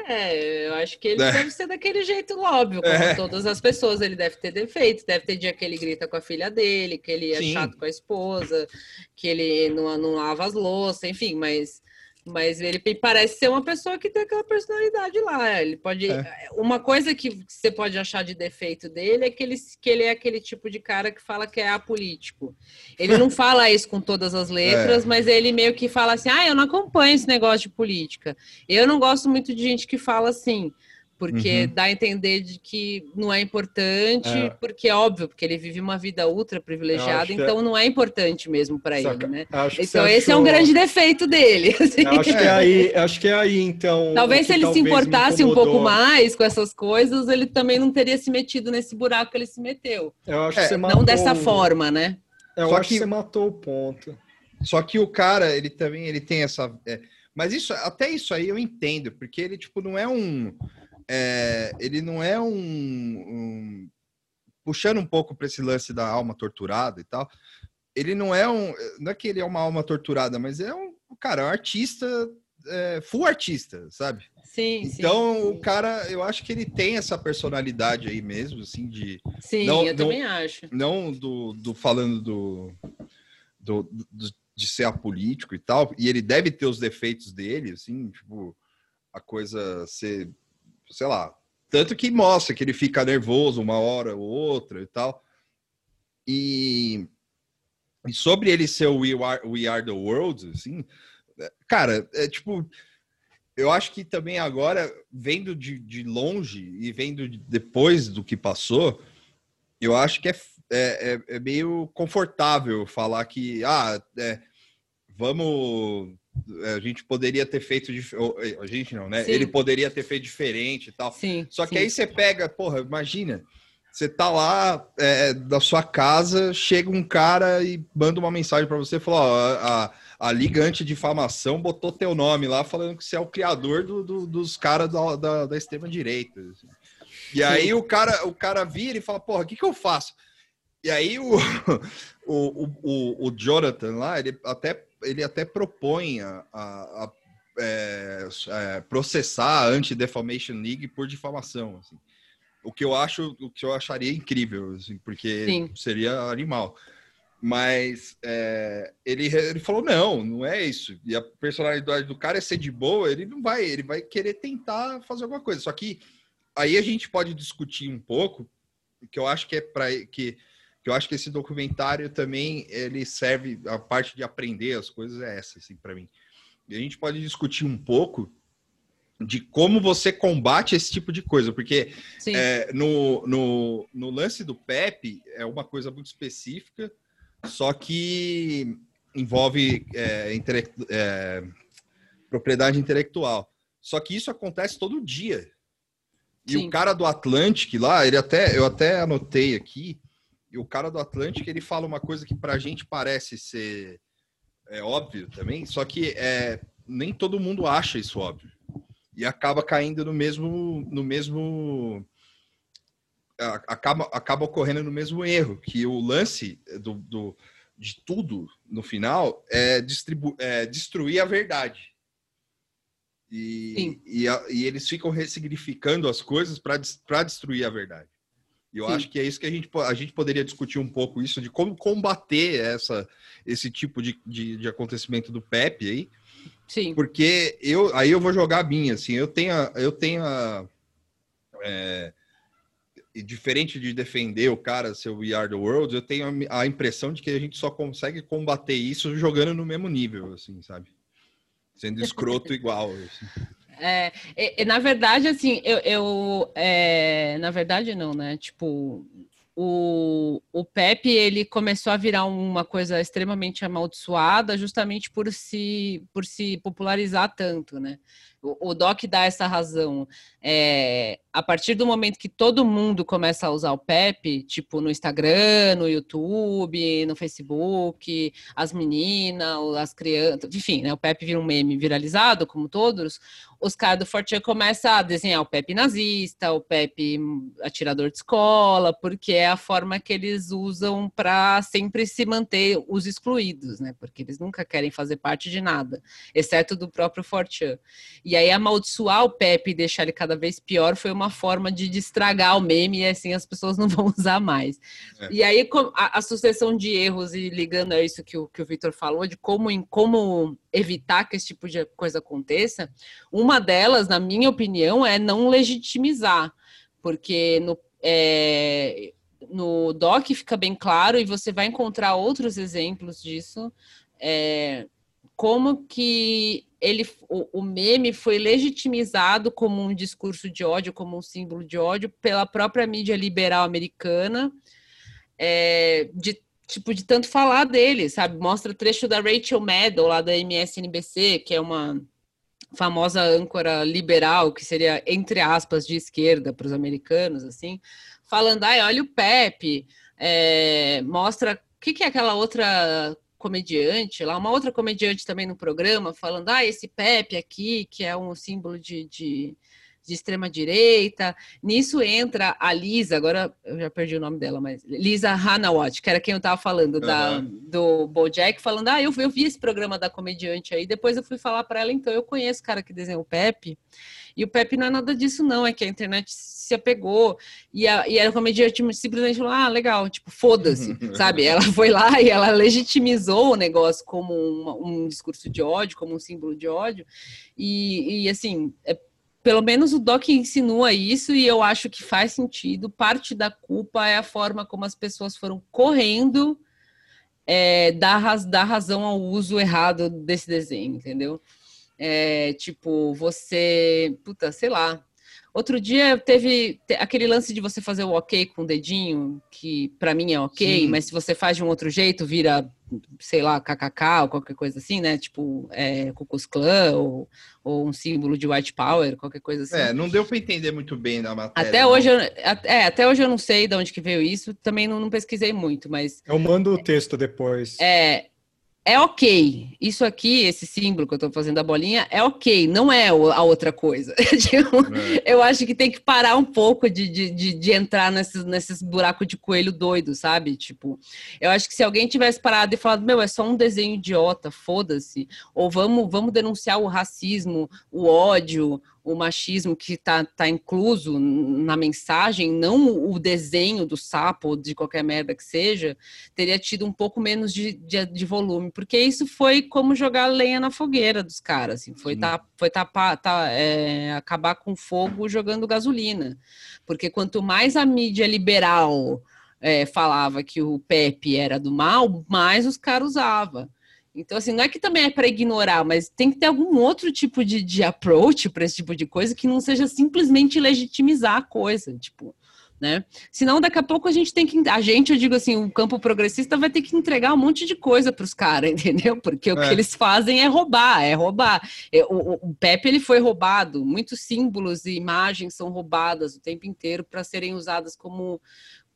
S2: É, eu acho que ele é. deve ser daquele jeito óbvio, como é. todas as pessoas. Ele deve ter defeitos, deve ter dia que ele grita com a filha dele, que ele é Sim. chato com a esposa, que ele não, não lava as louças, enfim, mas mas ele parece ser uma pessoa que tem aquela personalidade lá. Ele pode. É. Uma coisa que você pode achar de defeito dele é que ele, que ele é aquele tipo de cara que fala que é apolítico. Ele não <laughs> fala isso com todas as letras, é. mas ele meio que fala assim: ah, eu não acompanho esse negócio de política. Eu não gosto muito de gente que fala assim porque uhum. dá a entender de que não é importante, é. porque é óbvio, porque ele vive uma vida ultra privilegiada, então é... não é importante mesmo para ele, né? Então esse achou... é um grande defeito dele. <laughs>
S3: Assim. Acho que é aí, acho que é aí, então.
S2: Talvez se ele talvez se importasse um pouco mais com essas coisas, ele também não teria se metido nesse buraco que ele se meteu.
S3: Eu acho que é, você matou...
S2: Não dessa forma, né?
S3: Eu Só acho que... que você matou o ponto.
S1: Só que o cara, ele também, ele tem essa, é... mas isso, até isso aí eu entendo, porque ele tipo não é um é, ele não é um, um puxando um pouco para esse lance da alma torturada e tal. Ele não é um, não é que ele é uma alma torturada, mas é um cara, é um artista, é, full artista, sabe?
S2: Sim,
S1: Então,
S2: sim,
S1: o cara, eu acho que ele tem essa personalidade aí mesmo, assim, de.
S2: Sim,
S1: não-
S2: eu
S1: não-
S2: também acho.
S1: Não do, do falando do, do, do- de ser apolítico e tal, e ele deve ter os defeitos dele, assim, tipo, a coisa ser, sei lá. Tanto que mostra que ele fica nervoso uma hora ou outra e tal. E, e sobre ele ser o We Are, We Are the World, assim, é, cara, é tipo. Eu acho que também agora, vendo de, de longe e vendo de- depois do que passou, eu acho que é, é, é- é meio confortável falar que, ah, é, vamos. É, A gente poderia ter feito. é, A gente não, né?
S2: Sim.
S1: Ele poderia ter feito diferente e tal.
S2: Sim.
S1: Só que
S2: sim.
S1: aí você pega, porra, imagina, você tá lá é, da sua casa, chega um cara e manda uma mensagem pra você, fala, ó, a, a Liga Antidifamação botou teu nome lá, falando que você é o criador do- do- dos caras da, da, da extrema-direita. assim. E aí o cara, o cara vira e fala, porra, o que que eu faço? E aí o, <laughs> o, o, o- o Jonathan lá, ele até, ele até propõe a, a- a, é, é, processar a Anti-Defamation League por difamação. assim. O que eu acho, o que eu acharia incrível, assim, porque
S2: Sim.
S1: seria animal. Mas é, ele, ele falou: não, não é isso. E a personalidade do cara é ser de boa, ele não vai, ele vai querer tentar fazer alguma coisa. Só que aí a gente pode discutir um pouco, que eu acho que é para que, que eu acho que esse documentário também ele serve a parte de aprender as coisas é essa assim para mim. E a gente pode discutir um pouco de como você combate esse tipo de coisa, porque é, no, no, no lance do Pepe é uma coisa muito específica, só que envolve é, intele- é, propriedade intelectual. Só que isso acontece todo dia. E
S2: Sim.
S1: o cara do Atlantic lá, ele até, eu até anotei aqui, e o cara do Atlantic ele fala uma coisa que pra gente parece ser é, óbvio também, só que é, nem todo mundo acha isso óbvio. E acaba caindo no mesmo, no mesmo a- acaba, acaba ocorrendo no mesmo erro, que o lance do, do- de tudo no final é, distribu é destruir a verdade. E, e, a- e eles ficam ressignificando as coisas para destruir a verdade. E eu
S2: Sim.
S1: acho que é isso que a gente, a gente poderia discutir um pouco isso, de como combater essa, esse tipo de, de, de acontecimento do Pepe aí,
S2: Sim.
S1: porque eu aí eu vou jogar a minha, assim, eu tenho a- eu tenho a, é, diferente de defender o cara ser o We Are the World, eu tenho a a, impressão de que a gente só consegue combater isso jogando no mesmo nível, assim, sabe? Sendo escroto igual. assim.
S2: É, e- e, na verdade, assim, eu, eu é, na verdade não, né? Tipo, o, o Pepe ele começou a virar uma coisa extremamente amaldiçoada justamente por se por se popularizar tanto, né? O, Doc dá essa razão. É, a partir do momento que todo mundo começa a usar o Pepe, tipo no Instagram, no YouTube, no Facebook, as meninas, as crianças, enfim, né? O Pepe vira um meme viralizado, como todos os caras do Fortran começam a desenhar o Pepe nazista, o Pepe atirador de escola, porque é a forma que eles usam para sempre se manter os excluídos, né? Porque eles nunca querem fazer parte de nada, exceto do próprio Fortran. E aí amaldiçoar o Pepe e deixar ele cada vez pior foi uma forma de destragar o meme e assim as pessoas não <laughs> vão usar mais.
S1: É.
S2: E aí a, a sucessão de erros e ligando a isso que o, que o Vitor falou, de como, em, como evitar que esse tipo de coisa aconteça, uma delas, na minha opinião, é não legitimizar, porque no, é, no doc fica bem claro e você vai encontrar outros exemplos disso, é, como que ele, o, o meme foi legitimizado como um discurso de ódio, como um símbolo de ódio pela própria mídia liberal americana, é, de tipo de tanto falar dele, sabe? Mostra trecho da Rachel Maddow lá da MSNBC, que é uma famosa âncora liberal, que seria, entre aspas, de esquerda para os americanos, assim, falando, ai, olha o Pepe, é, mostra o que, que é aquela outra comediante lá, uma outra comediante também no programa, falando, ah, esse Pepe aqui, que é um símbolo de, de de extrema direita. Nisso entra a Lisa, agora eu já perdi o nome dela, mas Lisa Hanawat, que era quem eu estava falando, uhum. da, do Bojack, falando: ah, eu, eu vi esse programa da comediante aí. Depois eu fui falar para ela, então eu conheço o cara que desenhou o Pepe. E o Pepe não é nada disso, não, é que a internet se apegou e a, e a comediante simplesmente falou: ah, legal, tipo, foda-se, sabe? Ela <laughs> foi lá e ela legitimizou o negócio como um, um discurso de ódio, como um símbolo de ódio, e, e assim, é, pelo menos o Doc insinua isso e eu acho que faz sentido. Parte da culpa é a forma como as pessoas foram correndo é, dar, dar razão ao uso errado desse desenho, entendeu? É, tipo, você. Puta, sei lá. Outro dia teve aquele lance de você fazer o ok com o dedinho, que para mim é ok, Sim. mas se você faz de um outro jeito, vira, sei lá, kkk ou qualquer coisa assim, né? Tipo, é, Cucus Clã ou, ou um símbolo de white power, qualquer coisa assim.
S1: É, não deu para entender muito bem na matéria.
S2: Até hoje, eu, é, até hoje eu não sei de onde que veio isso, também não, não pesquisei muito, mas...
S3: Eu mando o texto depois.
S2: É, é ok. Isso aqui, esse símbolo que eu estou fazendo a bolinha, é ok, não é a outra coisa. <laughs> Tipo, é. Eu acho que tem que parar um pouco de, de, de, de, entrar nesses, nesses buracos de coelho doido, sabe? Tipo, eu acho que se alguém tivesse parado e falado, meu, é só um desenho idiota, foda-se, ou vamos, vamos denunciar o racismo, o ódio, o machismo que está tá incluso na mensagem, não o desenho do sapo ou de qualquer merda que seja, teria tido um pouco menos de, de, de volume, porque isso foi como jogar lenha na fogueira dos caras, assim, foi, tá, foi tapar, tá, é, acabar com fogo jogando gasolina, porque quanto mais a mídia liberal é, falava que o Pepe era do mal, mais os caras usavam. Então, assim, não é que também é para ignorar, mas tem que ter algum outro tipo de, de approach para esse tipo de coisa que não seja simplesmente legitimizar a coisa, tipo, né? Senão, daqui a pouco a gente tem que. A gente, eu digo assim, o campo progressista vai ter que entregar um monte de coisa para os caras, <laughs> entendeu? Porque o é. que eles fazem é roubar, é roubar. É, o, o Pepe ele foi roubado, muitos símbolos e imagens são roubadas o tempo inteiro para serem usadas como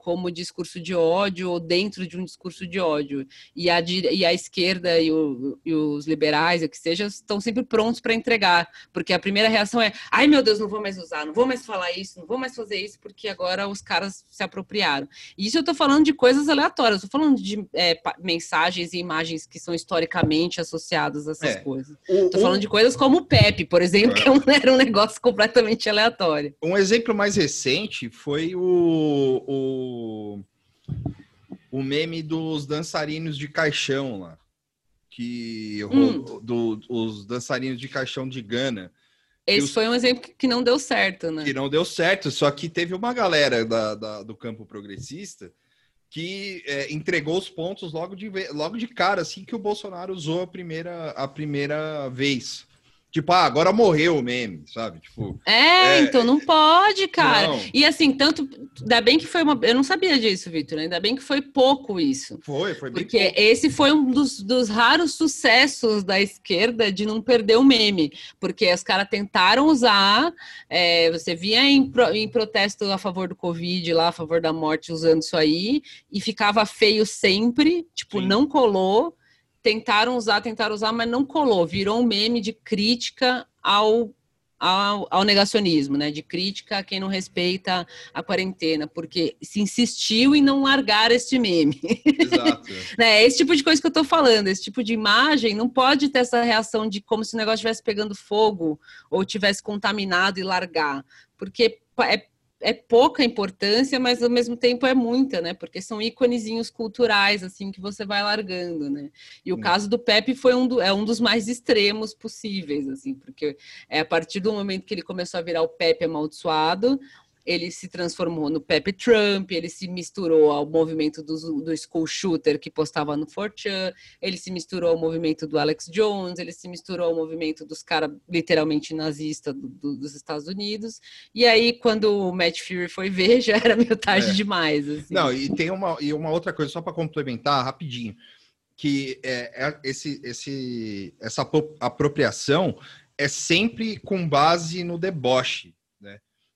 S2: como discurso de ódio ou dentro de um discurso de ódio. E a, e a esquerda e, o, e os liberais, o que seja, estão sempre prontos para entregar, porque a primeira reação é: ai meu Deus, não vou mais usar, não vou mais falar isso, não vou mais fazer isso, porque agora os caras se apropriaram. E isso eu estou falando de coisas aleatórias, estou falando de é, mensagens e imagens que são historicamente associadas a essas é. coisas. Estou falando de coisas como o Pepe, por exemplo, é. que <laughs> era um negócio completamente aleatório.
S1: Um exemplo mais recente foi o, o o, meme dos dançarinos de caixão lá. Que hum. do, os dançarinos de caixão de Gana.
S2: Esse os, foi um exemplo que não deu certo, né?
S1: Que não deu certo, só que teve uma galera da, da do campo progressista que é, entregou os pontos logo de, logo de cara, assim que o Bolsonaro usou a primeira, a primeira vez. Tipo, ah, agora morreu o meme, sabe? Tipo,
S2: é, é então não pode, cara. Não. E assim, tanto. Ainda bem que foi uma. Eu não sabia disso, Vitor. Ainda bem que foi pouco isso.
S1: Foi, foi
S2: bem Porque
S1: pouco.
S2: esse foi um dos, dos raros sucessos da esquerda de não perder o meme. Porque os caras tentaram usar. É, você via em, em protesto a favor do Covid, lá, a favor da morte, usando isso aí, e ficava feio sempre, tipo, Sim. não colou tentaram usar, tentaram usar, mas não colou. Virou um meme de crítica ao, ao, ao, negacionismo, né? De crítica a quem não respeita a quarentena, porque se insistiu em não largar este meme. Exato. <laughs> né? Esse tipo de coisa que eu estou falando, esse tipo de imagem não pode ter essa reação de como se o negócio estivesse pegando fogo ou tivesse contaminado e largar, porque é é pouca importância, mas ao mesmo tempo é muita, né? Porque são íconezinhos culturais, assim, que você vai largando, né? E o hum. caso do Pepe foi um, do, é um dos mais extremos possíveis, assim, porque é a partir do momento que ele começou a virar o Pepe amaldiçoado, ele se transformou no Pepe Trump, ele se misturou ao movimento do, do school shooter que postava no 4chan, ele se misturou ao movimento do Alex Jones, ele se misturou ao movimento dos caras literalmente nazistas do, do, dos Estados Unidos. E aí, quando o Matt Fury foi ver, <laughs> já era meio tarde é. demais. Assim.
S1: Não, e tem uma, e uma outra coisa, só para complementar rapidinho, que é, é esse, esse, essa apropriação é sempre com base no deboche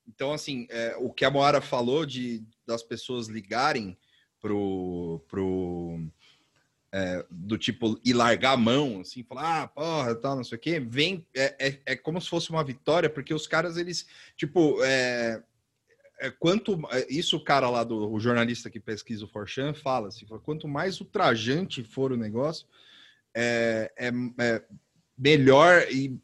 S1: então, assim, é, o que a Moara falou de das pessoas ligarem pro, pro é, do tipo e largar a mão, assim, falar, ah, porra, tal, não sei o quê, vem, é, é, é como se fosse uma vitória, porque os caras, eles, tipo, é, é quanto, é, isso o cara lá, do o jornalista que pesquisa o Forchan fala, assim, quanto mais ultrajante for o negócio, é, é, é melhor e,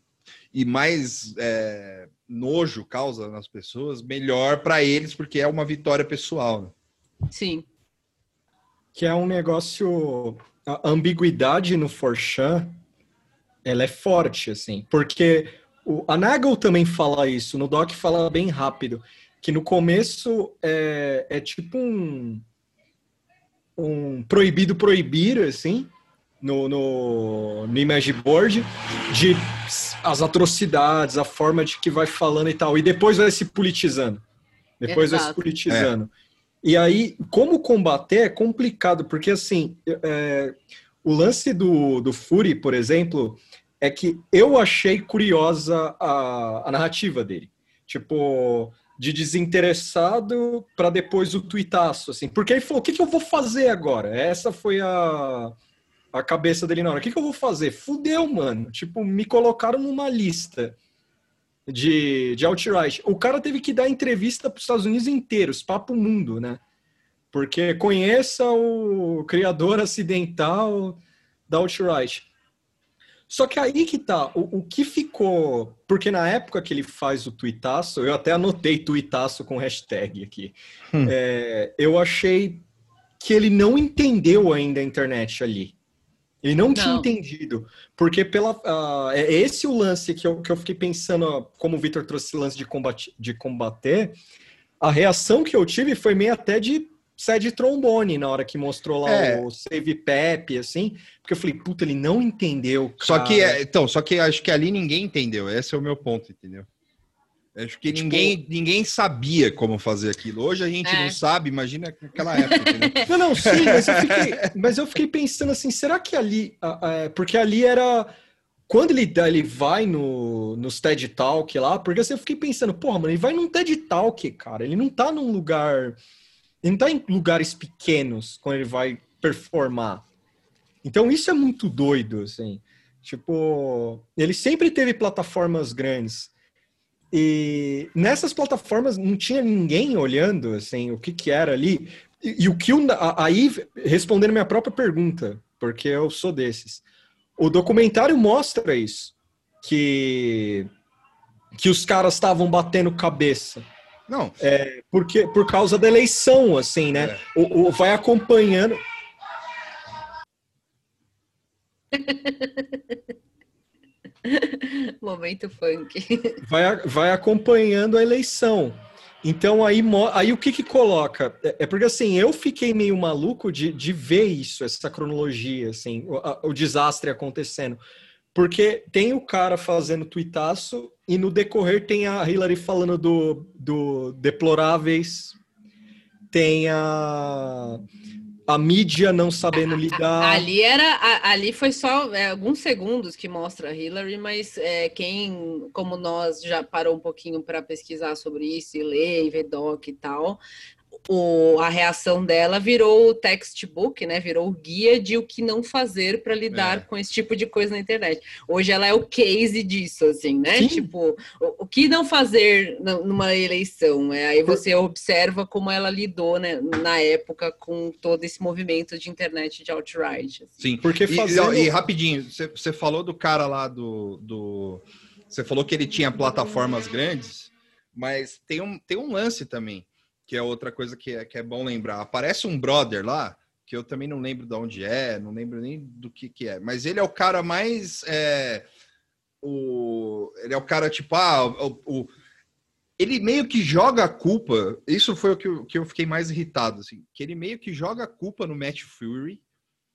S1: e mais é, nojo causa nas pessoas, melhor para eles, porque é uma vitória pessoal. Né?
S2: Sim.
S3: Que é um negócio a ambiguidade no Forchan, ela é forte, assim, porque o, a Nagel também fala isso, no Doc fala bem rápido, que no começo é, é tipo um, um proibido proibir, assim, no, no, no Image Board, de as atrocidades, a forma de que vai falando e tal, e depois vai se politizando. Depois Exato. vai se politizando. É. E aí, como combater é complicado, porque assim, é, o lance do, do Fury, por exemplo, é que eu achei curiosa a, a narrativa dele. Tipo, de desinteressado para depois o tuitaço, assim. Porque ele falou, o que, que eu vou fazer agora? Essa foi a, a cabeça dele na hora. O que, que eu vou fazer? Fudeu, mano. Tipo, me colocaram numa lista de, de outright. O cara teve que dar entrevista para os Estados Unidos inteiros, papo mundo, né? Porque conheça o criador acidental da outright. Só que aí que tá, o, o, que ficou. Porque na época que ele faz o tuitaço, eu até anotei tuitaço com hashtag aqui. Hum. É, eu achei que ele não entendeu ainda a internet ali. Ele não, não. tinha entendido. Porque pela, uh, é esse o lance que eu, que eu fiquei pensando, como o Victor trouxe esse lance de, combate, de combater. A reação que eu tive foi meio até de sede trombone na hora que mostrou lá é. o Save Pep, assim, porque eu falei, puta, ele não entendeu. Cara.
S1: Só que, é, então, só que acho que ali ninguém entendeu. Esse é o meu ponto, entendeu? Acho que tipo, ninguém, ninguém sabia como fazer aquilo. Hoje a gente é. não sabe, imagina naquela época. Né? <laughs>
S3: Não, não, sim, mas eu, fiquei, <laughs> mas eu fiquei pensando assim, será que ali. Porque ali era. Quando ele, ele vai no, no TED Talk lá, porque assim, eu fiquei pensando, porra, mano, ele vai num TED Talk, cara. Ele não tá num lugar. Ele não tá em lugares pequenos quando ele vai performar. Então isso é muito doido, assim. Tipo, ele sempre teve plataformas grandes. E nessas plataformas não tinha ninguém olhando assim o que, que era ali. E, e o que aí respondendo minha própria pergunta, porque eu sou desses. O documentário mostra isso, que que os caras estavam batendo cabeça.
S1: Não.
S3: É, porque por causa da eleição, assim, né? É. O, o vai acompanhando. <laughs> <laughs>
S2: Momento funk. <laughs>
S3: Vai, vai acompanhando a eleição. Então aí, aí o que que coloca? É, é porque assim, eu fiquei meio maluco de, de ver isso, essa cronologia, assim, o, a, o desastre acontecendo. Porque tem o cara fazendo tuitaço e no decorrer tem a Hillary falando do, do deploráveis, tem a a mídia não sabendo <laughs> lidar.
S2: Ali era, ali foi só é, alguns segundos que mostra a Hillary, mas é, quem, como nós, já parou um pouquinho para pesquisar sobre isso e ler e ver doc e tal, o, a reação dela virou o textbook, né? Virou o guia de o que não fazer para lidar é. com esse tipo de coisa na internet. Hoje ela é o case disso, assim, né? Sim. Tipo, o, o, que não fazer numa eleição. É, aí você observa como ela lidou, né, na época com todo esse movimento de internet de alt-right.
S1: Assim. Sim, porque fazendo... e, e, rapidinho, você falou do cara lá do, do. Você falou que ele tinha plataformas grandes, mas tem um, tem um lance também que é outra coisa que é, que é bom lembrar. Aparece um brother lá, que eu também não lembro de onde é, não lembro nem do que, que é, mas ele é o cara mais. É, o, ele é o cara tipo, ah, o, o, ele meio que joga a culpa. Isso foi o que eu, que eu fiquei mais irritado, assim, que ele meio que joga a culpa no Matt Fury.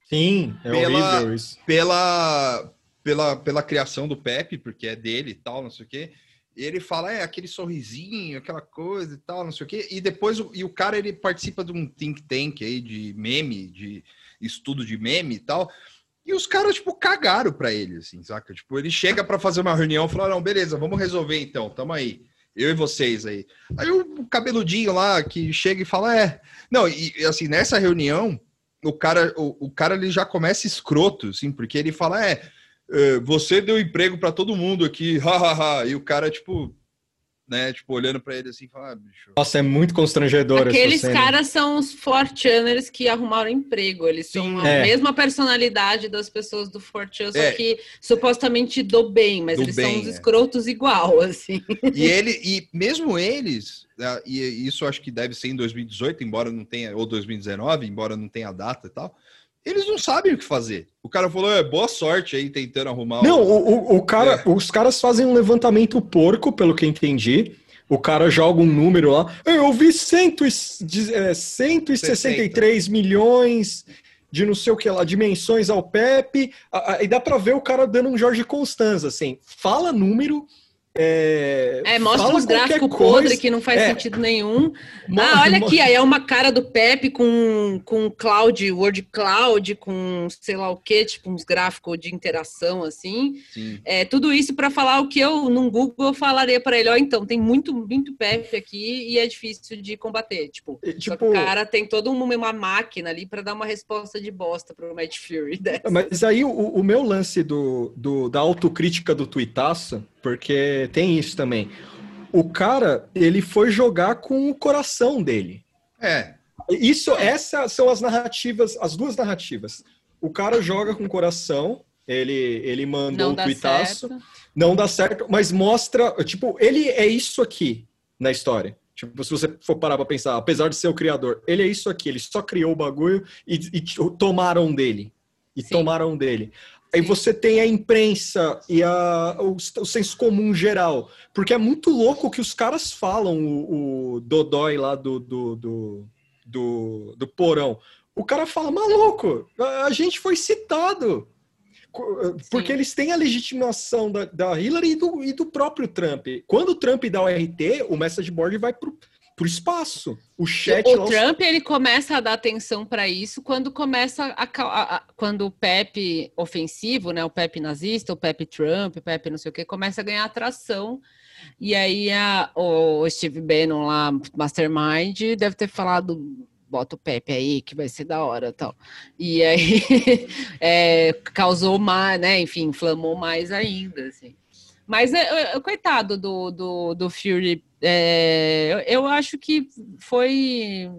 S3: Sim, é pela, horrível
S1: isso. Pela, pela, pela criação do Pepe, porque é dele e tal, não sei o quê. E ele fala, é, aquele sorrisinho, aquela coisa e tal, não sei o quê. E depois, e o cara, ele participa de um think tank aí de meme, de estudo de meme e tal. E os caras, tipo, cagaram pra ele, assim, saca? Tipo, ele chega para fazer uma reunião e fala, não, beleza, vamos resolver então, tamo aí. Eu e vocês aí. Aí o cabeludinho lá, que chega e fala, é... Não, e assim, nessa reunião, o cara, o, o cara ele já começa escroto, assim, porque ele fala, é, você deu emprego para todo mundo aqui, hahaha, e o cara, tipo, né, tipo, olhando para ele assim, fala, ah, bicho.
S3: Nossa, é muito constrangedor
S2: Aqueles caras são os Fortuners que arrumaram emprego, eles Sim, são a é. mesma personalidade das pessoas do Fortune, só é. que supostamente do bem, mas do eles bem, são os é. escrotos igual, <laughs> assim.
S1: E ele, e mesmo eles, né, e isso acho que deve ser em 2018, embora não tenha, ou 2019, embora não tenha data e tal, eles não sabem o que fazer. O cara falou, é, boa sorte aí tentando arrumar.
S3: Não, o, o, o cara, é. os caras fazem um levantamento porco, pelo que entendi. O cara joga um número lá. Eu vi cento, é, 163 60. milhões de não sei o que lá, dimensões ao Pepe. Aí dá para ver o cara dando um Jorge Constanza, assim. Fala número
S2: é, é, mostra uns gráficos podres que não faz é, sentido nenhum. Ah, olha aqui, aí é uma cara do Pepe com, com cloud, word cloud, com sei lá o que, tipo uns gráficos de interação assim. Sim. É, tudo isso para falar o que eu no Google eu falaria para ele, ó, então, tem muito, muito Pepe aqui e é difícil de combater. Tipo, tipo o cara tem toda uma máquina ali para dar uma resposta de bosta pro Mad Fury. <laughs>
S3: Dessa. Mas aí o, o meu lance do, do, da autocrítica do tuitaço porque tem isso também. O cara, ele foi jogar com o coração dele.
S1: É.
S3: Isso, essas são as narrativas, as duas narrativas. O cara joga com o coração, ele, ele mandou um tuitaço, não dá certo, mas mostra, tipo, ele é isso aqui na história. Tipo, se você for parar pra pensar, apesar de ser o criador, ele é isso aqui, ele só criou o bagulho e, e tomaram dele. E Sim. tomaram dele. Aí você tem a imprensa e a, o, o, senso comum geral. Porque é muito louco o que os caras falam, o, o Dodói lá do, do, do, do, do porão. O cara fala, maluco, a, a gente foi citado. Porque Sim. eles têm a legitimação da, da Hillary e do, e do próprio Trump. Quando o Trump dá o RT, o message board vai pro, pro espaço. O chat.
S2: O, Trump ele começa a dar atenção para isso quando começa a, a, a, quando o Pepe ofensivo, né, o Pepe nazista, o Pepe Trump, o Pepe não sei o que, começa a ganhar atração. E aí a, o Steve Bannon lá, Mastermind, deve ter falado bota o Pepe aí, que vai ser da hora tal. E aí <laughs> é, causou mais, né? Enfim, inflamou mais ainda, assim. Mas, é, é, coitado do, do, do Fury, é, eu, eu, acho que foi,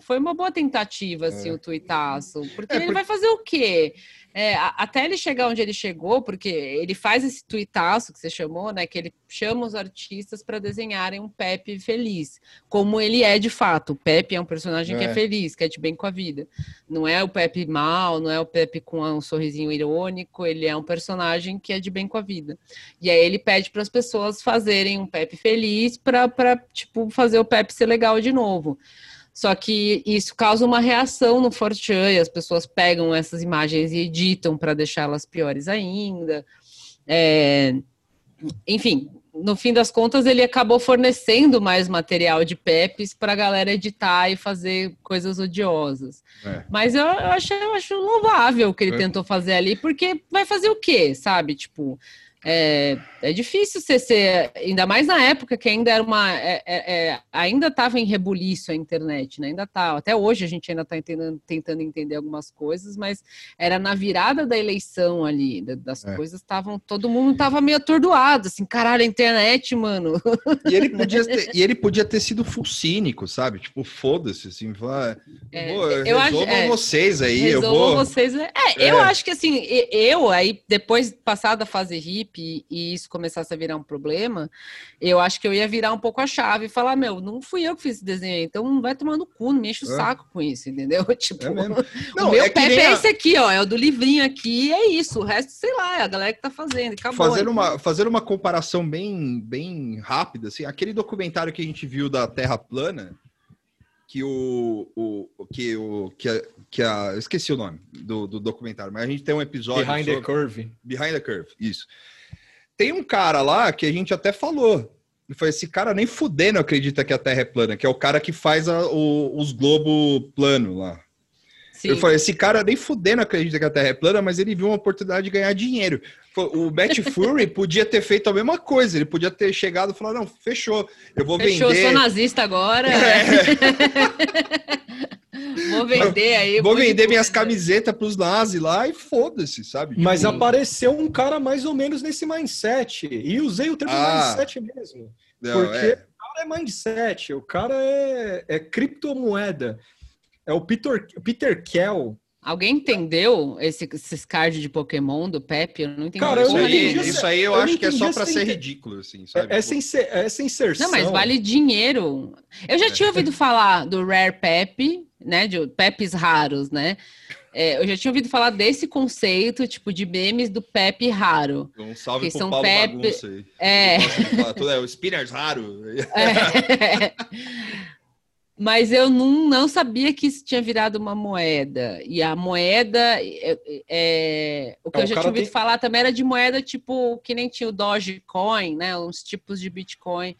S2: foi uma boa tentativa, assim, é. o tuitaço. Porque, é, porque ele vai fazer o quê? É, até ele chegar onde ele chegou, porque ele faz esse tuitaço que você chamou, né? Que ele chama os artistas para desenharem um Pepe feliz, como ele é de fato. O Pepe é um personagem é. que é feliz, que é de bem com a vida. Não é o Pepe mal, não é o Pepe com um sorrisinho irônico, ele é um personagem que é de bem com a vida. E aí ele pede para as pessoas fazerem um Pepe feliz para, tipo, fazer o Pepe ser legal de novo. Só que isso causa uma reação no Fortran e as pessoas pegam essas imagens e editam para deixá-las piores ainda. É... Enfim, no fim das contas, ele acabou fornecendo mais material de Pepes para a galera editar e fazer coisas odiosas. É. Mas eu, eu, acho, eu acho louvável o que ele é. tentou fazer ali, porque vai fazer o quê, sabe? Tipo, é, é difícil você ser, ainda mais na época que ainda era uma, é, é, é ainda estava em rebuliço a internet, né? Ainda tá, até hoje a gente ainda está tentando entender algumas coisas, mas era na virada da eleição ali, das é. coisas estavam, todo mundo estava meio atordoado, assim, caralho, a internet, mano.
S1: E ele <laughs> podia ter, e ele podia ter sido full cínico, sabe? Tipo, foda-se, assim, vai, é, eu resolvam acho, vocês aí, eu vou.
S2: vocês, é, eu acho que assim, eu aí depois passada a fase hip e, e, isso começasse a virar um problema, eu acho que eu ia virar um pouco a chave e falar, meu, não fui eu que fiz esse desenho, então vai tomando cu, não me enche o é. saco com isso, entendeu? <laughs> Tipo, é não, o meu é Pepe é esse aqui, ó, é o do livrinho aqui, é isso, o resto, sei lá, é a galera que tá fazendo, acabou.
S1: Fazer uma, fazer uma comparação bem, bem rápida, assim, aquele documentário que a gente viu da Terra plana, que o, o que o que a, que a eu esqueci o nome do, do documentário, mas a gente tem um episódio
S3: Behind sobre, the Curve.
S1: Behind the Curve, isso. Tem um cara lá que a gente até falou. E foi esse cara nem fudendo acredita que a Terra é plana, que é o cara que faz a, o, os globos plano lá. Eu falei, esse cara nem fudendo acredita que a Terra é plana, mas ele viu uma oportunidade de ganhar dinheiro. O Matt <laughs> Fury podia ter feito a mesma coisa, ele podia ter chegado e falado, não, fechou, eu vou
S2: fechou,
S1: vender...
S2: Fechou, sou nazista agora. É. <laughs> vou vender aí.
S1: Vou vender minhas camisetas pros nazis lá e foda-se, sabe?
S3: Mas tipo... apareceu um cara mais ou menos nesse mindset, e usei o termo ah, mindset mesmo. Não, porque é. o cara é mindset, o cara é, é criptomoeda. É o Peter, Peter Kell.
S2: Alguém entendeu esse, esses cards de Pokémon do Pepe? Eu não entendi.
S1: Cara, isso, aí, isso aí eu, eu acho que é só para ser ridículo, assim, sabe?
S3: Essa, inser, essa inserção...
S2: Não, mas vale dinheiro. Eu já é. tinha ouvido falar do Rare Pepe, né, de Pepes raros, né? É, eu já tinha ouvido falar desse conceito, tipo, de memes do Pepe raro.
S1: Um salve que pro são Paulo Pepe... Bagunça aí.
S2: É.
S1: Tudo é o Spinners raro. <laughs>
S2: É. <laughs> Mas eu não, não sabia que isso tinha virado uma moeda. E a moeda, é, é o que é, eu já tinha ouvido tem... falar também era de moeda tipo, que nem tinha o Dogecoin, né? Uns tipos de Bitcoin.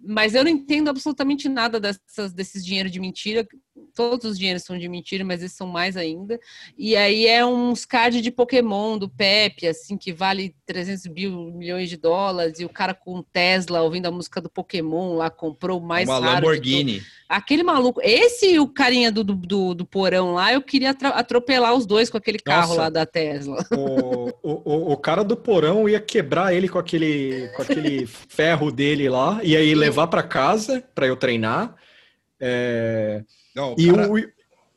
S2: Mas eu não entendo absolutamente nada dessas, desses dinheiros de mentira todos os dinheiros são de mentira, mas esses são mais ainda. E aí é uns cards de Pokémon do Pepe, assim, que vale 300 mil milhões de dólares, e o cara com Tesla ouvindo a música do Pokémon lá comprou mais
S1: Uma
S2: raro.
S1: Lamborghini.
S2: Aquele maluco, esse e o carinha do, do, do, porão lá, eu queria atropelar os dois com aquele carro Nossa, lá da Tesla.
S3: O, o, o cara do porão ia quebrar ele com aquele, com aquele ferro dele lá, e aí levar para casa para eu treinar. É... Não, e, cara... o,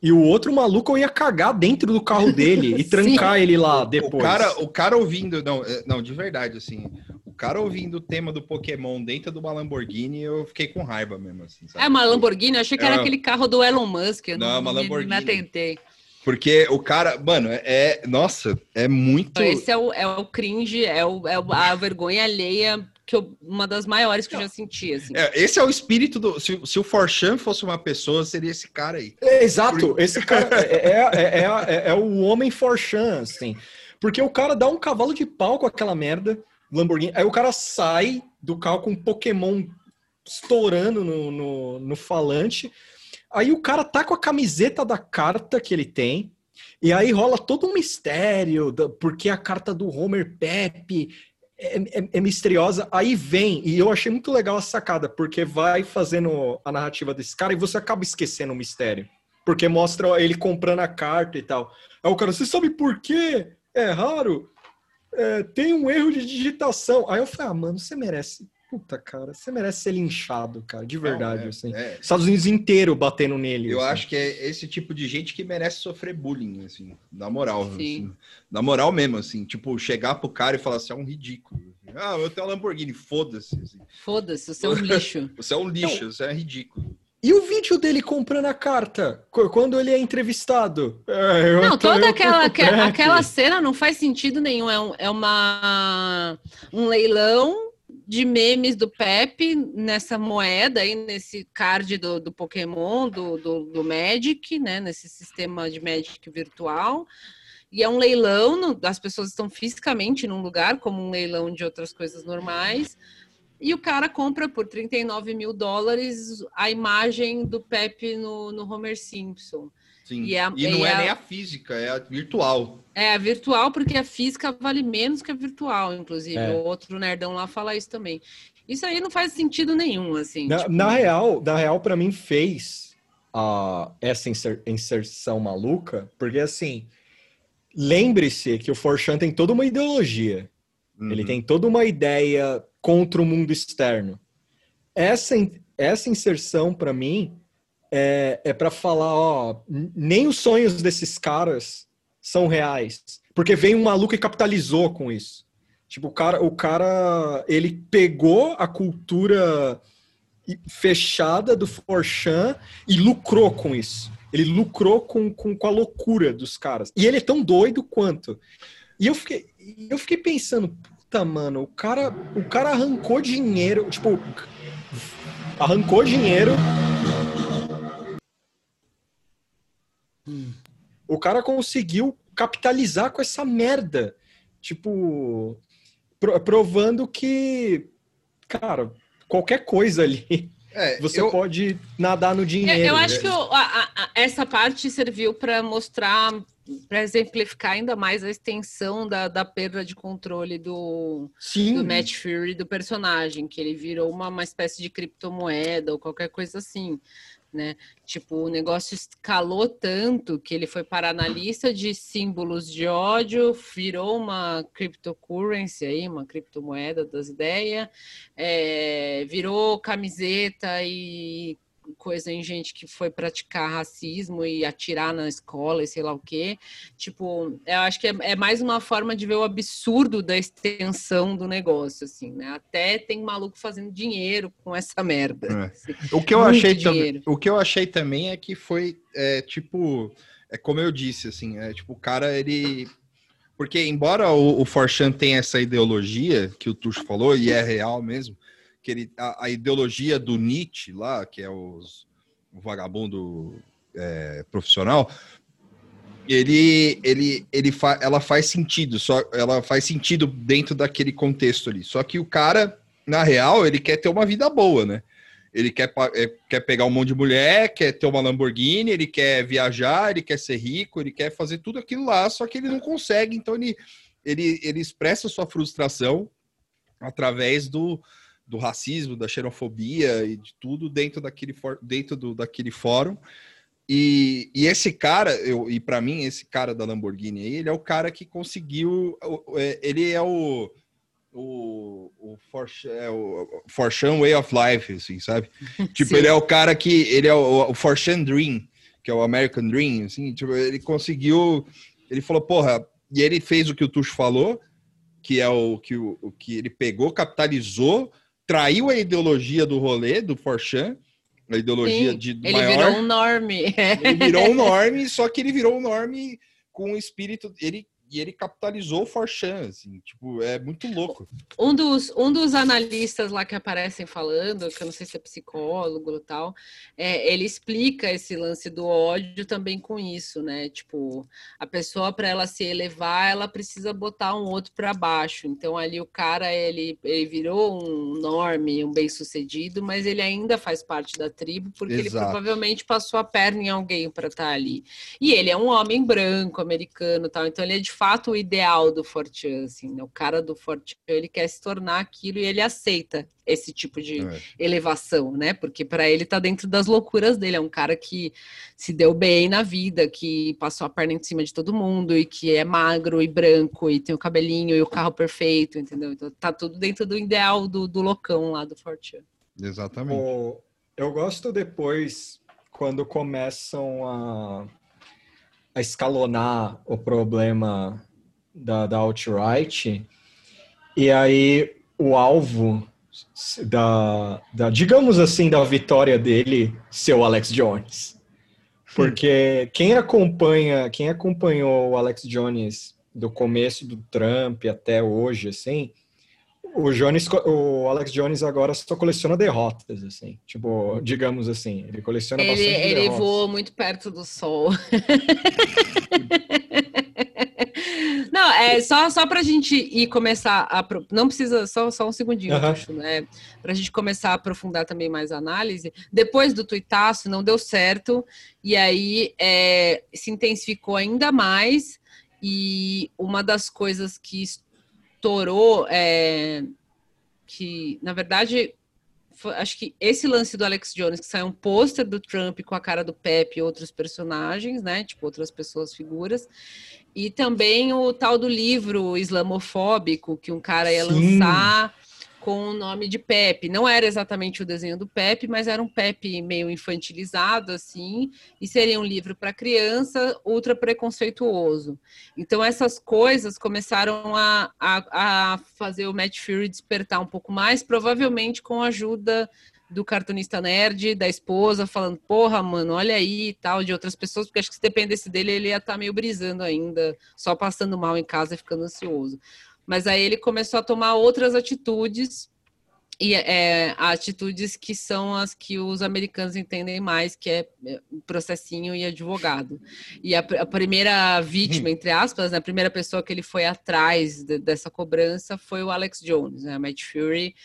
S3: e o outro maluco ia cagar dentro do carro dele e <laughs> trancar ele lá depois.
S1: O cara, o cara ouvindo, não, é, não, de verdade, assim, o cara ouvindo o tema do Pokémon dentro de uma Lamborghini, eu fiquei com raiva mesmo, assim,
S2: sabe? É uma Lamborghini? Eu achei que era é... aquele carro do Elon Musk, eu
S1: não,
S2: não
S1: uma Lamborghini.
S2: me atentei.
S1: Porque o cara, mano, é. Nossa, é muito.
S2: Esse é o, é o cringe, é, o, é a vergonha alheia que eu, uma das maiores que eu já senti. Assim.
S1: É, esse é o espírito do. Se, se o Forchan fosse uma pessoa, seria esse cara aí.
S3: É, exato, esse cara é, é, é, é, o homem Forchan, assim. Porque o cara dá um cavalo de pau com aquela merda, Lamborghini. Aí o cara sai do carro com um Pokémon estourando no, no, no falante. Aí o cara tá com a camiseta da carta que ele tem. E aí rola todo um mistério, porque a carta do Homer Pepe é, é, é, misteriosa. Aí vem, e eu achei muito legal a sacada, porque vai fazendo a narrativa desse cara e você acaba esquecendo o mistério. Porque mostra ele comprando a carta e tal. Aí o cara, você sabe por quê? É raro? É, tem um erro de digitação. Aí eu falei, ah, mano, você merece Puta, cara, você merece ser linchado, cara, de verdade, Não, é, assim. É. Estados Unidos inteiro batendo nele.
S1: Eu
S3: assim.
S1: acho que é esse tipo de gente que merece sofrer bullying, assim, na moral. Assim, na moral mesmo, assim, tipo, chegar pro cara e falar assim, é um ridículo. Ah, eu tenho uma Lamborghini, foda-se. Assim.
S2: Foda-se, você é um lixo. <laughs>
S1: você é um lixo, Não. você é ridículo.
S3: E o vídeo dele comprando a carta, quando ele é entrevistado?
S2: É, não, toda aquela, aquela cena não faz sentido nenhum. É, um, é uma, um leilão de memes do Pepe nessa moeda aí, nesse card do, do Pokémon, do, do, do, Magic, né? Nesse sistema de Magic virtual. E é um leilão, as pessoas estão fisicamente num lugar, como um leilão de outras coisas normais. E o cara compra por 39 mil dólares a imagem do Pepe no, no Homer Simpson.
S1: Sim. E, a, e não é a... nem a física, é a virtual.
S2: É a virtual, porque a física vale menos que a virtual, inclusive. É. O outro nerdão lá fala isso também. Isso aí não faz sentido nenhum, assim.
S3: Na, tipo... na real, na real, para mim, fez uh, essa inser inserção maluca, porque assim, lembre-se que o Forchan tem toda uma ideologia. Uhum. Ele tem toda uma ideia contra o mundo externo. Essa, essa inserção, para mim, é, é para falar, ó, nem os sonhos desses caras são reais. Porque vem um maluco e capitalizou com isso. Tipo, o cara, o cara ele pegou a cultura fechada do Forchan e lucrou com isso. Ele lucrou com, com, com a loucura dos caras. E ele é tão doido quanto. E eu fiquei, eu fiquei pensando, puta, mano, o cara, o cara arrancou dinheiro, tipo, arrancou dinheiro O cara conseguiu capitalizar com essa merda. Tipo, provando que, cara, qualquer coisa ali é, <laughs> você eu... pode nadar no dinheiro.
S2: Eu, eu acho que a, a, essa parte serviu para mostrar, para exemplificar ainda mais a extensão da, da perda de controle do, Sim. do Matt Fury, do personagem, que ele virou uma, uma espécie de criptomoeda ou qualquer coisa assim né? Tipo, o negócio escalou tanto que ele foi parar na lista de símbolos de ódio, virou uma cryptocurrency aí, uma criptomoeda das ideias, é, virou camiseta e coisa em gente que foi praticar racismo e atirar na escola e sei lá o quê. Tipo, eu acho que é, é, mais uma forma de ver o absurdo da extensão do negócio, assim, né? Até tem maluco fazendo dinheiro com essa merda. É.
S1: Assim. O que eu achei também, o que eu achei também é que foi é, tipo, é como eu disse, assim, é tipo o cara ele porque embora o, o Forchan tenha essa ideologia que o Tuxo falou e é real mesmo, que ele, a, a ideologia do Nietzsche lá, que é os, o vagabundo é, profissional, ele, ele, ele fa, ela faz sentido, só ela faz sentido dentro daquele contexto ali. Só que o cara, na real, ele quer ter uma vida boa, né? Ele quer, é, quer pegar um monte de mulher, quer ter uma Lamborghini, ele quer viajar, ele quer ser rico, ele quer fazer tudo aquilo lá, só que ele não consegue, então ele, ele, ele expressa sua frustração através do, do racismo, da xenofobia e de tudo dentro daquele, dentro do, daquele fórum. E, e esse cara, eu, e para mim, esse cara da Lamborghini aí, ele é o cara que conseguiu. É, ele é o. O, o, Forchan, é o Forchan Way of Life, assim, sabe? <laughs> tipo, Sim. ele é o cara que. Ele é o, o Forchan Dream, que é o American Dream, assim. Tipo, ele conseguiu. Ele falou, porra. E ele fez o que o Tuxo falou, que é o que, o que ele pegou, capitalizou traiu a ideologia do rolê, do Forchan, a ideologia Sim, de
S2: ele maior. Ele virou um norme.
S1: Ele virou um <laughs> norme, só que ele virou um norme com o espírito. Ele e ele capitalizou o Forchan, assim, tipo, é muito louco.
S2: Um dos, um dos analistas lá que aparecem falando, que eu não sei se é psicólogo ou tal, é, ele explica esse lance do ódio também com isso, né? Tipo, a pessoa, para ela se elevar, ela precisa botar um outro para baixo. Então, ali o cara, ele, ele virou um norme, um bem-sucedido, mas ele ainda faz parte da tribo, porque Exato. ele provavelmente passou a perna em alguém para estar tá ali. E ele é um homem branco, americano tal, então ele é de fato o ideal do Fortran, assim, né? O cara do Fortran, ele quer se tornar aquilo e ele aceita esse tipo de é. elevação, né? Porque para ele tá dentro das loucuras dele, é um cara que se deu bem na vida, que passou a perna em cima de todo mundo e que é magro e branco e tem o cabelinho e o carro perfeito, entendeu? Então tá tudo dentro do ideal do, do loucão lá do Fortran.
S1: Exatamente.
S3: O, eu gosto depois quando começam a a escalonar o problema da, da alt-right, e aí o alvo da, da, digamos assim, da vitória dele ser o Alex Jones. Porque quem acompanha, quem acompanhou o Alex Jones do começo do Trump até hoje, assim, o Jones, o Alex Jones agora só coleciona derrotas, assim. Tipo, digamos assim, ele coleciona
S2: ele,
S3: bastante
S2: ele
S3: derrotas.
S2: voa muito perto do sol. <laughs> Não, é só, só para a gente ir começar a. Não precisa, só, só um segundinho, uhum. acho, né? Para a gente começar a aprofundar também mais a análise. Depois do tuitaço, não deu certo, e aí é, se intensificou ainda mais. E uma das coisas que estourou, é, que na verdade foi, acho que esse lance do Alex Jones, que saiu um pôster do Trump com a cara do Pepe e outros personagens, né? Tipo, outras pessoas, figuras. E também o tal do livro islamofóbico, que um cara ia Sim. lançar com o nome de Pepe. Não era exatamente o desenho do Pepe, mas era um Pepe meio infantilizado, assim, e seria um livro para criança ultra preconceituoso. Então, essas coisas começaram a, a, a fazer o Matt Fury despertar um pouco mais, provavelmente com a ajuda do cartunista nerd, da esposa, falando, porra, mano, olha aí e tal, de outras pessoas, porque acho que se dependesse dele, ele ia estar tá meio brisando ainda, só passando mal em casa e ficando ansioso. Mas aí ele começou a tomar outras atitudes e é, atitudes que são as que os americanos entendem mais, que é, é processinho e advogado. E a, a primeira vítima, entre aspas, né, a primeira pessoa que ele foi atrás de, dessa cobrança foi o Alex Jones, né, Matt Fury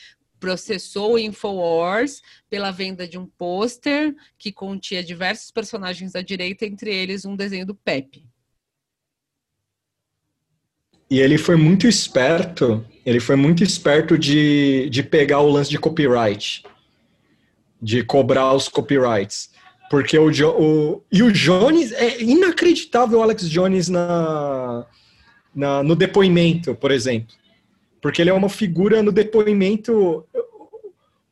S2: processou o Infowars pela venda de um pôster que continha diversos personagens da direita, entre eles um desenho do Pepe.
S3: E ele foi muito esperto, ele foi muito esperto de, de pegar o lance de copyright, de cobrar os copyrights. Porque o, o e o Jones é inacreditável o Alex Jones na, na no depoimento, por exemplo. Porque ele é uma figura no depoimento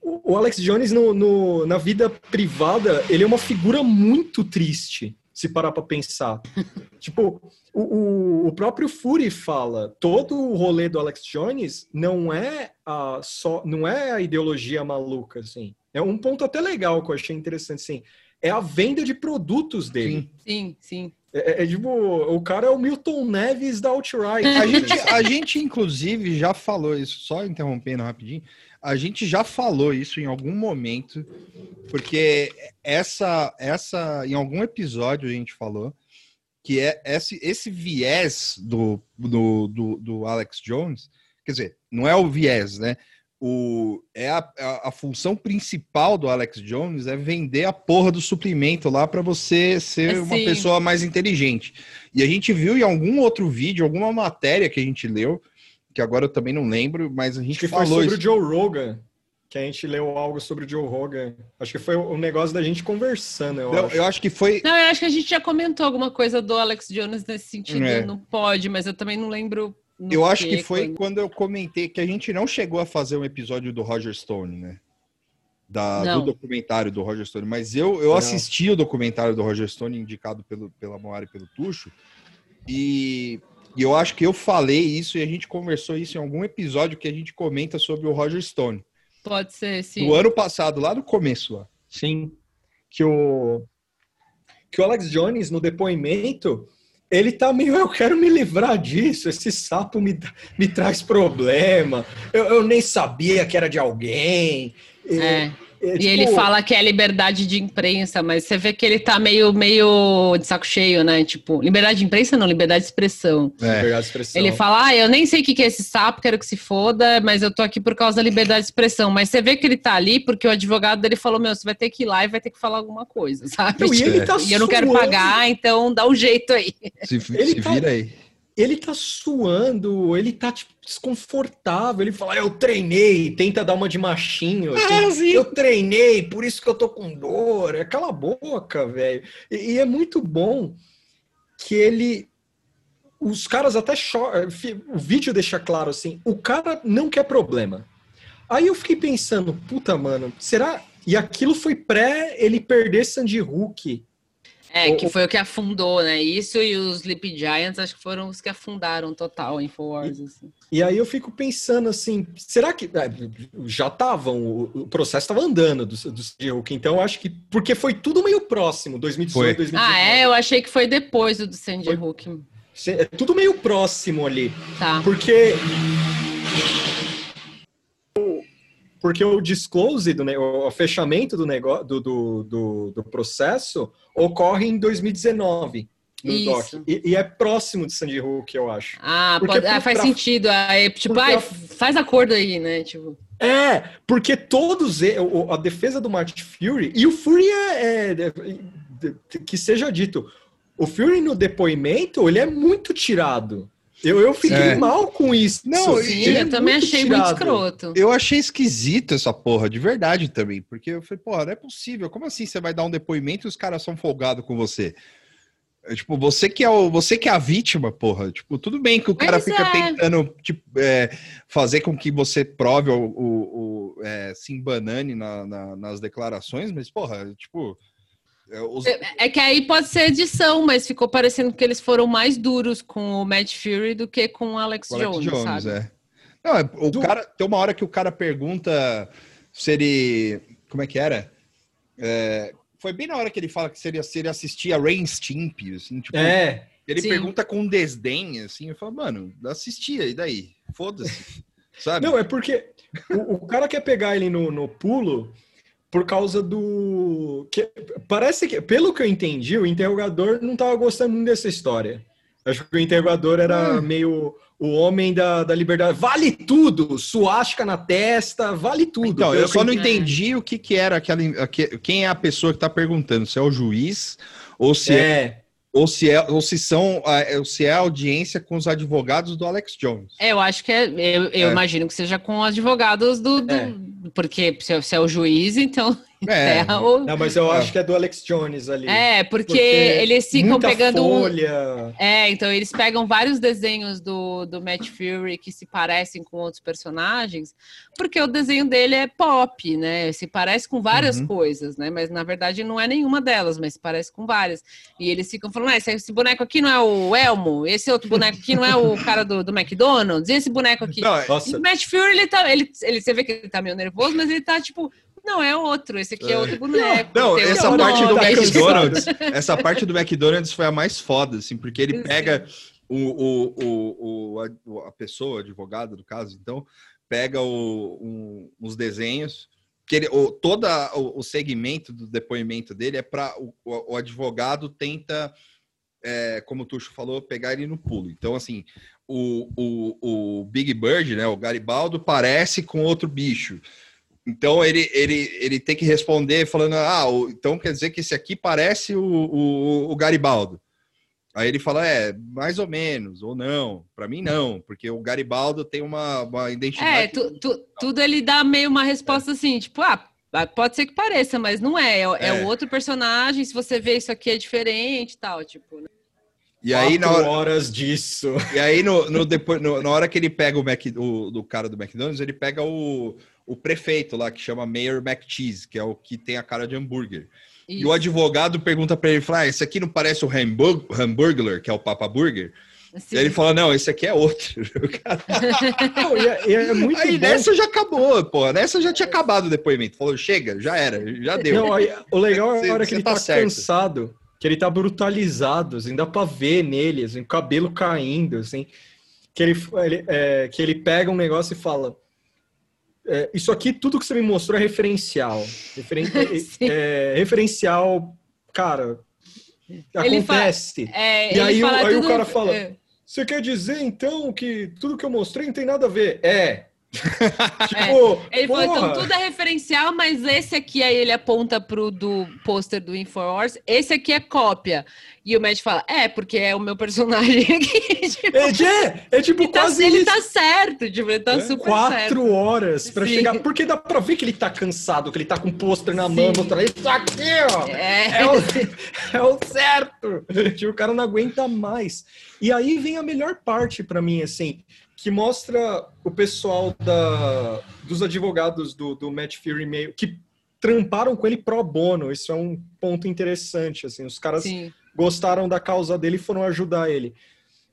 S3: o Alex Jones no, no, na vida privada, ele é uma figura muito triste se parar para pensar. <laughs> tipo, o, o, o, próprio Fury fala, todo o rolê do Alex Jones não é a só, não é a ideologia maluca, assim. É um ponto até legal que eu achei interessante, assim. É a venda de produtos dele.
S2: Sim, sim. sim.
S3: É, é, tipo, o cara é o Milton Neves da Outright.
S1: A <laughs> gente, a gente, inclusive, já falou isso, só interrompendo rapidinho. A gente já falou isso em algum momento, porque essa, essa, em algum episódio a gente falou que é esse, esse viés do, do, do, do Alex Jones, quer dizer, não é o viés, né? O, é a, a, a, função principal do Alex Jones é vender a porra do suprimento lá para você ser uma pessoa mais inteligente. E a gente viu em algum outro vídeo, alguma matéria que a gente leu, que agora eu também não lembro, mas a gente que falou
S3: foi sobre isso. o Joe Rogan, que a gente leu algo sobre o Joe Rogan. Acho que foi o negócio da gente conversando, eu
S1: não,
S3: acho.
S1: Eu acho que foi...
S2: Não, eu acho que a gente já comentou alguma coisa do Alex Jones nesse sentido, é. não pode, mas eu também não lembro...
S1: Eu acho que foi quando... quando... eu comentei que a gente não chegou a fazer um episódio do Roger Stone, né? Da, do documentário do Roger Stone, mas eu, eu assisti o documentário do Roger Stone indicado pelo, pela Moara e pelo Tuxo, e e eu acho que eu falei isso e a gente conversou isso em algum episódio que a gente comenta sobre o Roger Stone.
S2: Pode ser, sim.
S1: Do ano passado, lá no começo. Lá.
S3: Sim. Que o, que o Alex Jones, no depoimento, ele tá meio, eu quero me livrar disso, esse sapo me, me traz problema, eu, eu nem sabia que era de alguém.
S2: É. É, tipo... E ele tipo, fala que é liberdade de imprensa, mas você vê que ele tá meio, meio de saco cheio, né? Tipo, liberdade de imprensa não, liberdade de expressão.
S3: É. Liberdade de expressão.
S2: Ele fala, ah, eu nem sei o que é esse sapo, quero que se foda, mas eu tô aqui por causa da liberdade de expressão. Mas você vê que ele tá ali porque o advogado dele falou, meu, você vai ter que ir lá e vai ter que falar alguma coisa, sabe? Não,
S3: e, ele tá
S2: e eu não quero pagar, então dá um jeito aí.
S1: Se, ele se tá... vira aí
S3: ele tá suando, ele tá tipo, desconfortável. Ele fala, eu treinei, tenta dar uma de machinho. Ah, eu treinei, por isso que eu tô com dor. É cala a boca, velho. E, e, é muito bom que ele. Os caras até choram. O vídeo deixa claro assim: o cara não quer problema. Aí eu fiquei pensando, puta, mano, será. E aquilo foi pré ele perder Sandy Hook
S2: é, que foi o que afundou, né? Isso e os Sleep Giants acho que foram os que afundaram total Infowars.
S3: E,
S2: assim.
S3: e aí eu fico pensando assim, será que é, já estavam, o, processo estava andando do, do Sandy então eu acho que, porque foi tudo meio próximo, 2018, 2019.
S2: Ah, é? Eu achei que foi depois do Sandy Hook.
S3: É tudo meio próximo ali.
S2: Tá.
S3: Porque porque o disclose, do, o fechamento do, negócio, do, do, do, do processo ocorre em 2019. No Isso. E, e, é próximo de Sandy Hook, eu acho.
S2: Ah, pode, ah faz pra, sentido. Aí, tipo, ai, faz acordo aí, né? Tipo.
S3: É, porque todos a defesa do Martin Fury e o Fury é, é, é, que seja dito, o Fury no depoimento ele é muito tirado. Eu, eu fiquei é. mal com isso.
S2: Não, Sim, eu também achei tirado. muito escroto.
S1: Eu achei esquisito essa porra, de verdade também. Porque eu falei, porra, não é possível. Como assim você vai dar um depoimento e os caras são folgados com você? É, tipo, você que é o, você que é a vítima, porra. Tipo, tudo bem que o cara Mas fica é. tentando tipo, é, fazer com que você prove o, o, o é, se embanane na, na, nas declarações, mas, porra, tipo,
S2: é, os... É, é, que aí pode ser edição, mas ficou parecendo que eles foram mais duros com o Matt Fury do que com o Alex, o Alex Jones, Jones, sabe? É.
S1: Não, é, o do... cara tem uma hora que o cara pergunta se ele, como é que era? É, foi bem na hora que ele fala que seria se ele assistia a Rain Stimpy, assim, tipo,
S3: é.
S1: Ele Sim. pergunta com desdém, assim, eu falo, mano, assistia, e daí? Foda-se. <laughs> Sabe?
S3: Não, é porque o, o, cara quer pegar ele no, no pulo por causa do. Que, parece que, pelo que eu entendi, o interrogador não estava gostando muito dessa história. Acho que o interrogador era hum. meio o homem da, da liberdade. Vale tudo! Suástica na testa, vale tudo.
S1: Então, eu, só não entendi o que, que era aquela. Quem é a pessoa que está perguntando? Se é o juiz ou se é, é ou se é ou se são ou se é audiência com os advogados do Alex Jones.
S2: É, eu acho que é, eu, eu é. imagino que seja com advogados do, do é. porque se, se, é o juiz, então
S3: é. Ou... Não, mas eu acho que é do Alex Jones ali.
S2: É, porque, porque eles ficam pegando. Folha. É, então eles pegam vários desenhos do, do Matt Fury que se parecem com outros personagens, porque o desenho dele é pop, né? Se parece com várias uhum. coisas, né? Mas na verdade não é nenhuma delas, mas se parece com várias. E eles ficam falando: ah, esse, esse boneco aqui não é o Elmo, esse outro boneco aqui não é o <laughs> cara do, do McDonald's, e esse boneco aqui. Não, e o Matt Fury, ele tá. Ele, ele, você vê que ele tá meio nervoso, mas ele tá tipo não, é outro. Esse aqui é, é. outro boneco.
S1: Não, essa parte do McDonald's, essa parte do McDonald's foi a mais foda, assim, porque ele pega o, o, o, o, a pessoa, o advogado, do caso, então, pega o, um, os desenhos, que ele, o, todo o, segmento do depoimento dele é para o, o, advogado tenta, é, como o Tuxo falou, pegar ele no pulo. Então, assim, o, o, o Big Bird, né, o Garibaldo, parece com outro bicho. Então ele, ele, ele tem que responder falando: Ah, então quer dizer que esse aqui parece o, o, o Garibaldo. Aí ele fala: É, mais ou menos, ou não. Para mim, não, porque o Garibaldo tem uma, uma identidade.
S2: É, tu, tu, tudo ele dá meio uma resposta assim, tipo, ah, pode ser que pareça, mas não é. É, é. é o outro personagem. Se você vê isso aqui é diferente tal, tipo. Né?
S3: E aí, na hora, horas disso.
S1: E aí, no, no, depois, no, na hora que ele pega o, Mac, o do cara do McDonald's, ele pega o, o prefeito lá, que chama Mayor McCheese, que é o que tem a cara de hambúrguer. Isso. E o advogado pergunta para ele, fala, ah, esse aqui não parece o Hamburglar, que é o Papa Burger? Sim. E ele fala, não, esse aqui é outro. <laughs> não, é, é muito aí bom. nessa já acabou, pô. Nessa já tinha acabado o depoimento. Falou, chega, já era, já deu. Não,
S3: aí, o legal é a hora que ele tá, tá cansado, que ele tá brutalizado, assim, dá pra ver nele, assim, o cabelo caindo, assim. Que ele, ele é, que ele pega um negócio e fala é, isso aqui, tudo que você me mostrou é referencial. Referen <laughs> é, referencial, cara, acontece. É, e aí, aí tudo... o cara fala: é. Você quer dizer então que tudo que eu mostrei não tem nada a ver? É. <laughs>
S2: tipo, é. Ele falou, então tudo é referencial, mas esse aqui aí ele aponta pro do pôster do Infowars, esse aqui é cópia. E o Matt fala, é, porque é o meu personagem <laughs> aqui.
S3: tipo, é, é, tipo
S2: tá,
S3: quase
S2: Ele tá certo, tipo, ele tá é? super
S3: Quatro
S2: certo.
S3: Quatro horas pra Sim. chegar, porque dá pra ver que ele tá cansado, que ele tá com o pôster na Sim. mão, mostrando isso aqui, ó. É, é, o, <laughs> é o certo. tipo, o cara não aguenta mais. E aí vem a melhor parte para mim, assim, que mostra o pessoal da, dos advogados do, do Matt Fury meio que tramparam com ele pro bono. Isso é um ponto interessante, assim. Os caras Sim. gostaram da causa dele e foram ajudar ele.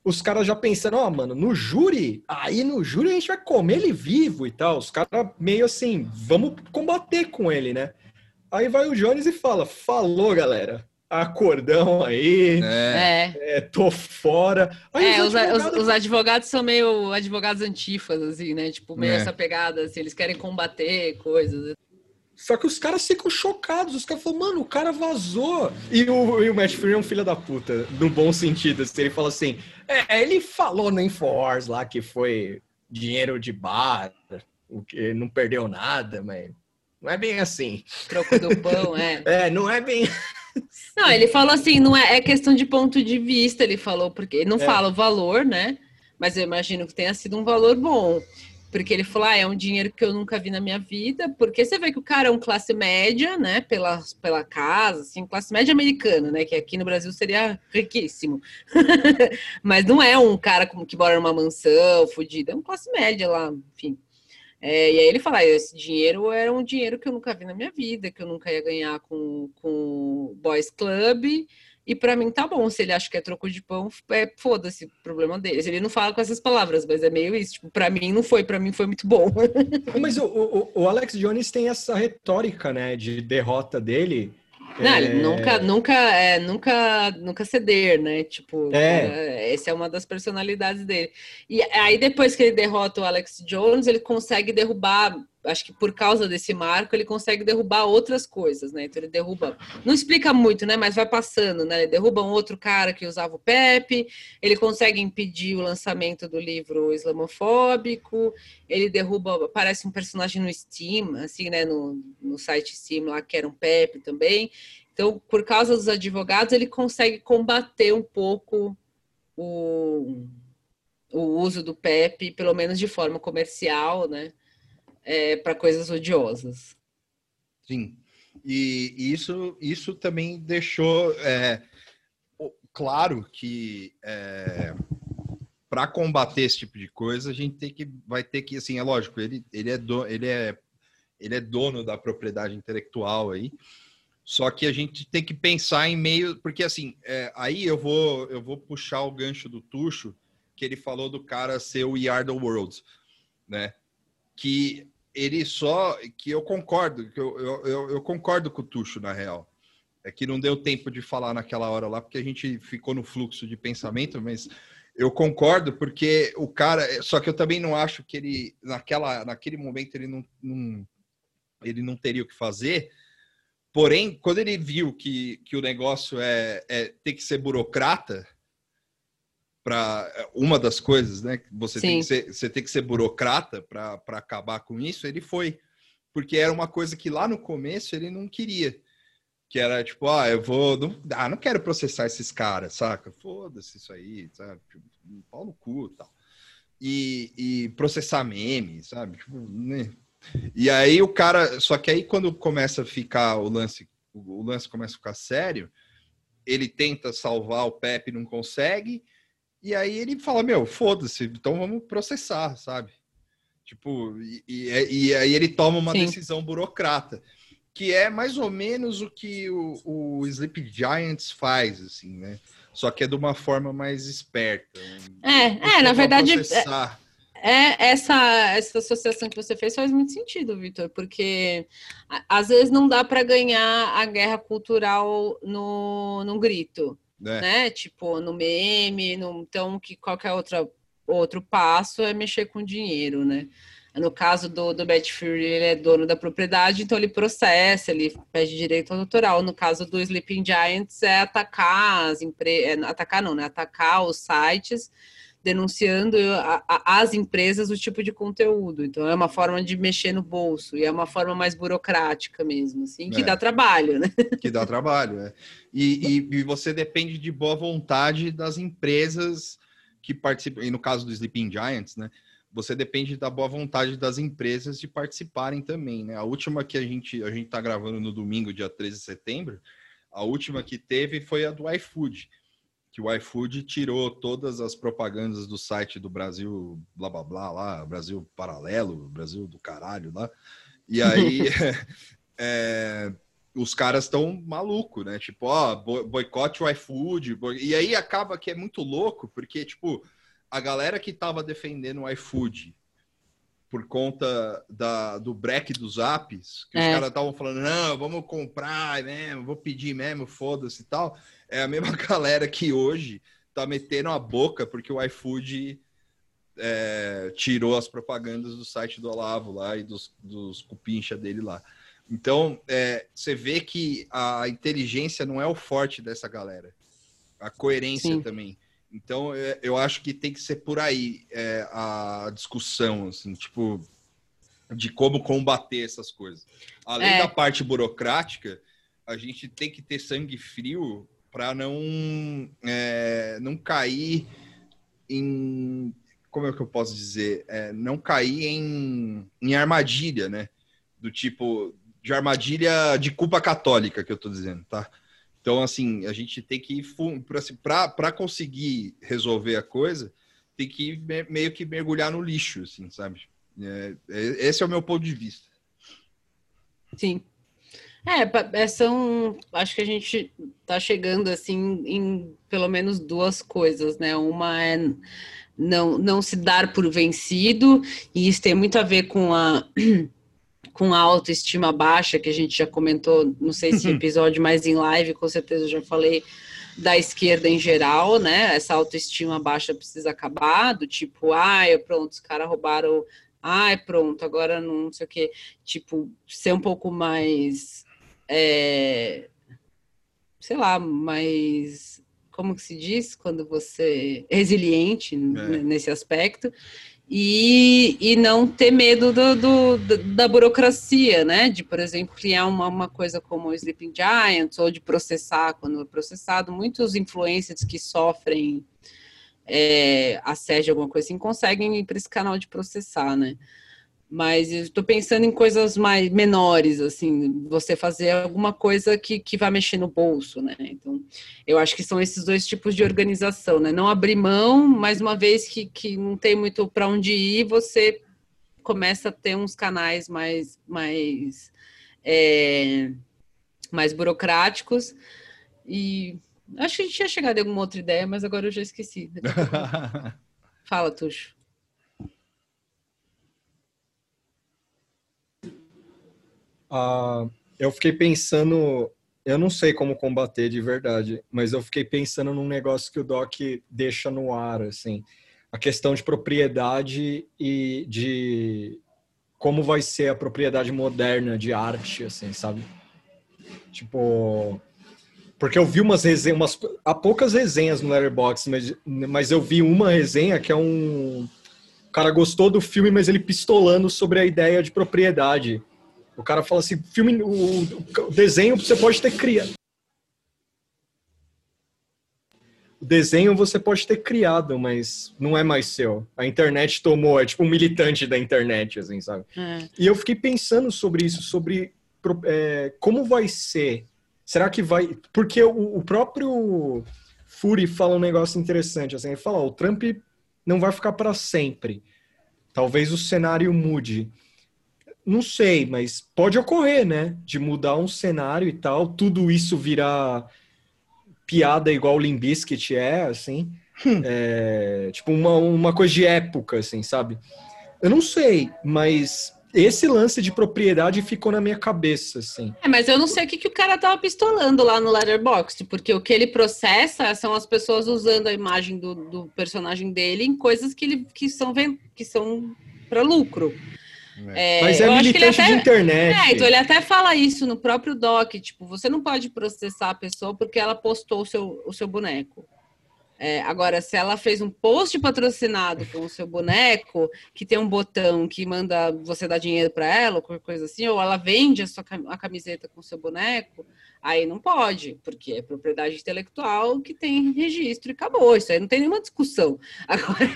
S3: Os caras já pensaram, ó, oh, mano, no júri, aí no júri a gente vai comer ele vivo e tal. Os caras meio assim, vamos combater com ele, né? Aí vai o Jones e fala: Falou, galera acordão aí, é. é tô fora.
S2: Aí é, os, advogados... Os, os, advogados são meio advogados antifas, assim, né? Tipo, meio é. essa pegada, assim, eles querem combater coisas.
S3: Só que os caras ficam chocados, os caras falam, mano, o cara vazou. E o, e o Matt Fury é um filho da puta, no bom sentido. Assim, ele fala assim, é, ele falou no Infowars lá que foi dinheiro de bar, o que não perdeu nada, mas não é bem assim.
S2: Troco do pão, é. <laughs>
S3: É, não é bem
S2: não, ele falou assim, não é, é questão de ponto de vista, ele falou, porque ele não é. fala o valor, né? Mas eu imagino que tenha sido um valor bom. Porque ele falou, ah, é um dinheiro que eu nunca vi na minha vida, porque você vê que o cara é um classe média, né, pela, pela casa, assim, classe média americana, né, que aqui no Brasil seria riquíssimo. <laughs> Mas não é um cara como que mora numa mansão, fodida, é um classe média lá, enfim. É, e aí ele fala, ah, esse dinheiro era um dinheiro que eu nunca vi na minha vida, que eu nunca ia ganhar com, com Boys Club, e para mim tá bom, se ele acha que é troco de pão, é, foda-se problema dele. Ele não fala com essas palavras, mas é meio isso, tipo, para mim não foi, para mim foi muito bom.
S3: mas o, o, o Alex Jones tem essa retórica, né, de derrota dele,
S2: não, é... nunca, nunca, é, nunca, nunca ceder, né? Tipo, é. essa é uma das personalidades dele. E aí depois que ele derrota o Alex Jones, ele consegue derrubar acho que por causa desse marco, ele consegue derrubar outras coisas, né? Então ele derruba, não explica muito, né? Mas vai passando, né? Ele derruba um outro cara que usava o Pepe, ele consegue impedir o lançamento do livro islamofóbico, ele derruba, aparece um personagem no Steam, assim, né? No, no site Steam lá, que era um Pepe também. Então, por causa dos advogados, ele consegue combater um pouco o, o uso do PEP, pelo menos de forma comercial, né? É, para coisas odiosas.
S1: Sim. E isso, isso também deixou é, claro que é, para combater esse tipo de coisa, a gente tem que, vai ter que, assim, é lógico, ele, ele, é, do, ele, é, ele é dono da propriedade intelectual aí, só que a gente tem que pensar em meio, porque assim, é, aí eu vou, eu vou puxar o gancho do Tuxo, que ele falou do cara ser o We Are the World, né? Que ele só que eu concordo, que eu, eu, eu, concordo com o Tuxo, na real. É que não deu tempo de falar naquela hora lá, porque a gente ficou no fluxo de pensamento, mas eu concordo, porque o cara. Só que eu também não acho que ele, naquela, naquele momento, ele não, não ele não teria o que fazer. Porém, quando ele viu que, que o negócio é, é ter que ser burocrata, para é, uma das coisas, né? Você tem que ser, você tem que ser burocrata para acabar com isso. Ele foi, porque era uma coisa que lá no começo ele não queria, que era tipo, ah, eu vou, não, ah, não quero processar esses caras, saca? Foda-se isso aí, sabe? Tipo, pau no cu, tal. E, e processar meme, sabe? Tipo, né? E aí o cara, só que aí quando começa a ficar o lance, o lance começa a ficar sério, ele tenta salvar o Pepe, não consegue e aí ele fala, meu, foda-se, então vamos processar, sabe? Tipo, e, e, e aí ele toma uma Sim. decisão burocrata, que é mais ou menos o que o, o Sleep Giants faz, assim, né? Só que é de uma forma mais esperta.
S2: É, é, na verdade. É, é, essa, essa associação que você fez faz muito sentido, Vitor, porque às vezes não dá para ganhar a guerra cultural no, no grito né? né? Tipo, no meme, no, então que qualquer outra, outro passo é mexer com dinheiro, né? No caso do, do Matt Fury, ele é dono da propriedade, então ele processa, ele pede direito autoral. No caso do Sleeping Giants, é atacar as empresas, é, atacar não, né? Atacar os sites denunciando a, a, as empresas o tipo de conteúdo. Então é uma forma de mexer no bolso e é uma forma mais burocrática mesmo, assim, que é. dá trabalho, né?
S1: Que dá trabalho, é. E, e, e, você depende de boa vontade das empresas que participam. E no caso do Sleeping Giants, né? Você depende da boa vontade das empresas de participarem também, né? A última que a gente a gente está gravando no domingo, dia 13 de setembro, a última que teve foi a do iFood que o iFood tirou todas as propagandas do site do Brasil, blá blá blá lá, Brasil Paralelo, Brasil do caralho lá. E aí <laughs> <laughs> é, os caras estão malucos, né? Tipo, ó, boicote o iFood. Boi... E aí acaba que é muito louco, porque, tipo, a galera que tava defendendo o iFood por conta da, do break dos apps, que é. os caras estavam falando, não, vamos comprar mesmo, vou pedir mesmo, foda-se e tal é a mesma <laughs> galera que hoje tá metendo a boca porque o iFood é, tirou as propagandas do site do Olavo lá e dos, dos cupincha dele lá. Então, é, você vê que a inteligência não é o forte dessa galera. A coerência Sim. também. Então, é, eu acho que tem que ser por aí é, a discussão, assim, tipo, de como combater essas coisas. Além é. da parte burocrática, a gente tem que ter sangue frio para não é, não cair em como é que eu posso dizer? É, não cair em, em armadilha né? Do tipo de armadilha de culpa católica que eu estou dizendo tá? Então assim a gente tem que para assim, para conseguir resolver a coisa tem que meio que mergulhar no lixo assim sabe? É, é, esse é o meu ponto de vista.
S2: Sim é, é, são. Acho que a gente está chegando assim em pelo menos duas coisas, né? Uma é não, não se dar por vencido, e isso tem muito a ver com a <clears throat> com a autoestima baixa, que a gente já comentou, não sei se <laughs> episódio mais em live, com certeza eu já falei da esquerda em geral, né? Essa autoestima baixa precisa acabar, do tipo, ah, eu, pronto, os caras roubaram ai, pronto, agora não sei o quê. Tipo, ser um pouco mais. É, sei lá, mais. Como que se diz? Quando você. resiliente é. nesse aspecto e, e não ter medo do, do, da burocracia, né? De, por exemplo, criar uma, uma coisa como o Sleeping Giants, ou de processar quando é processado. Muitos influencers que sofrem é, assédio, alguma coisa assim, conseguem ir para esse canal de processar, né? Mas estou pensando em coisas mais menores, assim, você fazer alguma coisa que, que vai mexer no bolso, né? Então, eu acho que são esses dois tipos de organização, né? Não abrir mão, mas uma vez que, que não tem muito para onde ir, você começa a ter uns canais mais, mais, é, mais burocráticos. E acho que a gente tinha chegado a alguma outra ideia, mas agora eu já esqueci. <laughs> Fala, Tuxo.
S3: Ah, eu fiquei pensando, eu não sei como combater de verdade, mas eu fiquei pensando num negócio que o Doc deixa no ar, assim, a questão de propriedade e de como vai ser a propriedade moderna de arte, assim, sabe? Tipo, porque eu vi umas resenhas, há poucas resenhas no Letterboxd, mas, mas eu vi uma resenha que é um o cara gostou do filme, mas ele pistolando sobre a ideia de propriedade. O cara fala assim, filme, o, o desenho você pode ter criado. O desenho você pode ter criado, mas não é mais seu. A internet tomou, é tipo um militante da internet, assim, sabe? É. E eu fiquei pensando sobre isso, sobre é, como vai ser. Será que vai. Porque o, o próprio Fury fala um negócio interessante, assim, ele fala: ó, o Trump não vai ficar para sempre. Talvez o cenário mude. Não sei, mas pode ocorrer, né? De mudar um cenário e tal, tudo isso virar piada igual o Limbiskit é, assim. Hum. É, tipo, uma, uma coisa de época, assim, sabe? Eu não sei, mas esse lance de propriedade ficou na minha cabeça, assim.
S2: É, mas eu não sei o que, que o cara tava pistolando lá no Letterboxd, porque o que ele processa são as pessoas usando a imagem do, do personagem dele em coisas que, ele, que são, que são para lucro.
S3: É, Mas é militante até, de internet.
S2: É, então ele até fala isso no próprio doc, tipo, você não pode processar a pessoa porque ela postou o seu, o seu boneco. É, agora, se ela fez um post patrocinado com o seu boneco, que tem um botão que manda você dar dinheiro para ela, ou qualquer coisa assim, ou ela vende a sua a camiseta com o seu boneco, aí não pode, porque é propriedade intelectual que tem registro e acabou. Isso aí não tem nenhuma discussão. Agora,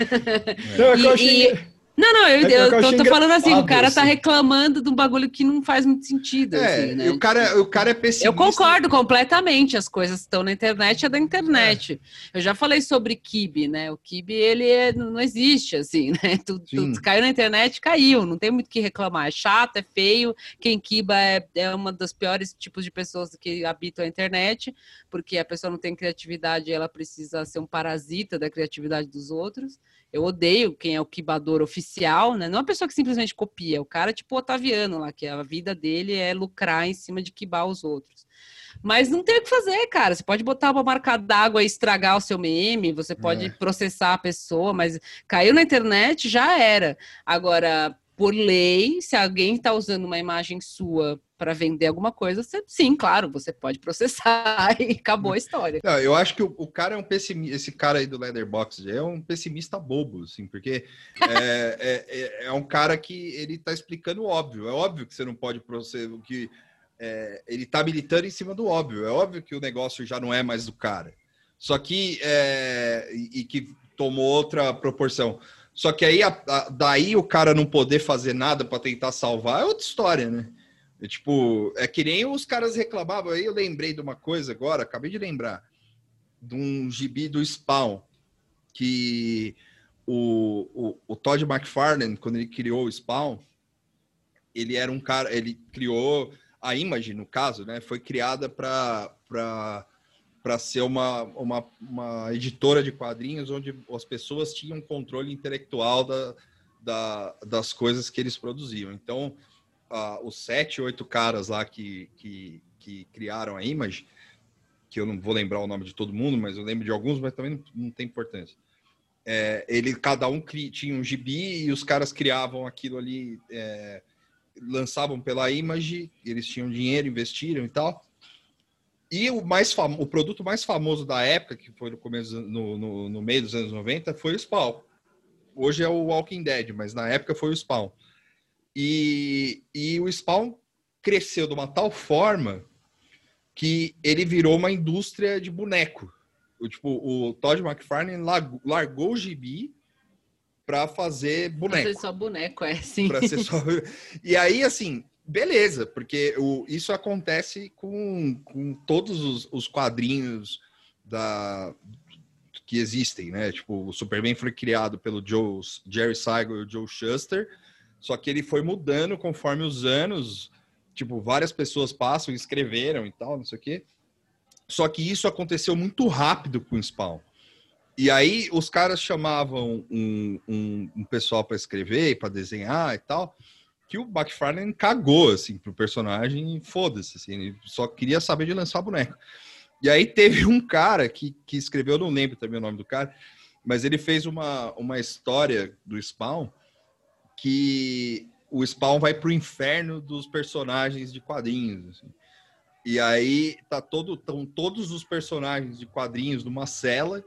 S3: não, é e, achei... e,
S2: não, não, eu, é eu, eu tô, tô falando assim, o cara tá assim. reclamando de um bagulho que não faz muito sentido.
S1: É,
S2: assim, né?
S1: o, cara, o cara é pessimista.
S2: Eu concordo completamente, as coisas estão na internet, é da internet. É. Eu já falei sobre Kibe, né? O Kibe, ele é, não existe, assim, <laughs> né? Tudo, tudo, caiu na internet, caiu, não tem muito o que reclamar. É chato, é feio, quem Kiba é, é uma dos piores tipos de pessoas que habitam a internet, porque a pessoa não tem criatividade, ela precisa ser um parasita da criatividade dos outros. Eu odeio quem é o quibador oficial, né? Não é uma pessoa que simplesmente copia, é o cara tipo Otaviano lá, que a vida dele é lucrar em cima de quibar os outros. Mas não tem o que fazer, cara. Você pode botar uma marca d'água e estragar o seu meme, você pode é. processar a pessoa, mas caiu na internet, já era. Agora, por lei, se alguém está usando uma imagem sua para vender alguma coisa, você, sim, claro, você pode processar <laughs> e acabou a história.
S1: Não, eu acho que o, o, cara é um pessimista, esse cara aí do Leatherbox é um pessimista bobo, assim, porque é, é, é, é, um cara que ele está explicando o óbvio. É óbvio que você não pode processar, que é, ele está militando em cima do óbvio. É óbvio que o negócio já não é mais do cara. Só que é, e, e que tomou outra proporção. Só que aí, a, a, daí o cara não poder fazer nada para tentar salvar é outra história, né? É, tipo, é que nem os caras reclamavam. Aí eu lembrei de uma coisa agora, acabei de lembrar, de um gibi do Spawn, que o, o, o Todd McFarlane, quando ele criou o Spawn, ele era um cara, ele criou a Image, no caso, né? Foi criada para para ser uma, uma, uma editora de quadrinhos onde as pessoas tinham controle intelectual da, da, das coisas que eles produziam. Então, uh, os sete, oito caras lá que, que, que, criaram a Image, que eu não vou lembrar o nome de todo mundo, mas eu lembro de alguns, mas também não, não tem importância. é, ele cada um cri, tinha um gibi e os caras criavam aquilo ali, é, lançavam pela Image, eles tinham dinheiro, investiram e tal. E o, mais fam... o produto mais famoso da época, que foi no começo, no, no, no, meio dos anos 90, foi o Spawn. Hoje é o Walking Dead, mas na época foi o Spawn. E, e o Spawn cresceu de uma tal forma que ele virou uma indústria de boneco. O, tipo, o Todd McFarlane largou, o gibi para fazer boneco. Pra
S2: ser só boneco, é, sim.
S1: ser só... <laughs> E aí, assim, beleza, porque o, isso acontece com, com todos os, os quadrinhos da, que existem, né? Tipo, o Superman foi criado pelo Joe, Jerry Siegel e o Joe Shuster, só que ele foi mudando conforme os anos, tipo, várias pessoas passam escreveram e tal, não sei o quê. Só que isso aconteceu muito rápido com o Spawn. E aí os caras chamavam um, um, um pessoal para escrever, para desenhar e tal, que o McFarlane cagou, assim, pro personagem foda-se, assim, ele só queria saber de lançar boneco. E aí teve um cara que, que escreveu, eu não lembro também o nome do cara, mas ele fez uma, uma história do Spawn que o Spawn vai pro inferno dos personagens de quadrinhos, assim. E aí tá todo, estão todos os personagens de quadrinhos numa cela,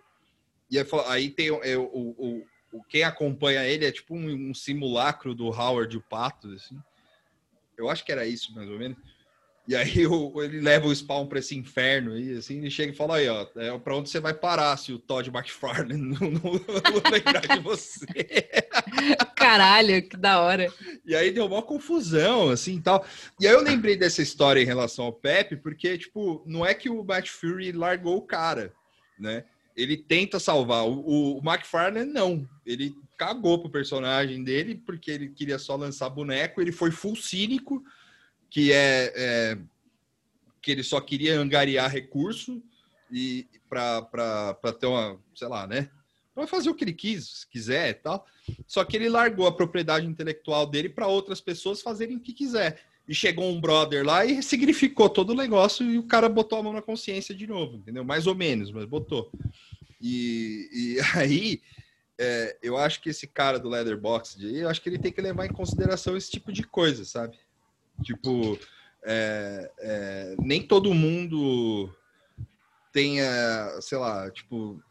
S1: e aí, aí tem é, o, o, quem acompanha ele é tipo um, um, simulacro do Howard o Pato, assim. Eu acho que era isso, mais ou menos. E aí <laughs> o, ele leva o Spawn para esse inferno aí, assim, ele chega e fala aí, ó, é para onde você vai parar se o Todd McFarlane <laughs> não, não, não lembrar de você. <laughs>
S2: Caralho, que da hora.
S1: E aí deu uma confusão, assim, tal. E aí eu lembrei dessa história em relação ao Pepe, porque, tipo, não é que o Matt Fury largou o cara, né? ele tenta salvar. O, o McFarlane não. Ele cagou pro personagem dele porque ele queria só lançar boneco. Ele foi full cínico, que é, é que ele só queria angariar recurso e para ter uma, sei lá, né? Para fazer o que ele quis, quiser e tal. Só que ele largou a propriedade intelectual dele para outras pessoas fazerem o que quiser. E chegou um brother lá e significou todo o negócio e o cara botou a mão na consciência de novo, entendeu? Mais ou menos, mas botou. E, e <laughs> aí, é, eu acho que esse cara do Leatherbox, eu acho que ele tem que levar em consideração esse tipo de coisa, sabe? Tipo, é, é, nem todo mundo tenha, sei lá, tipo,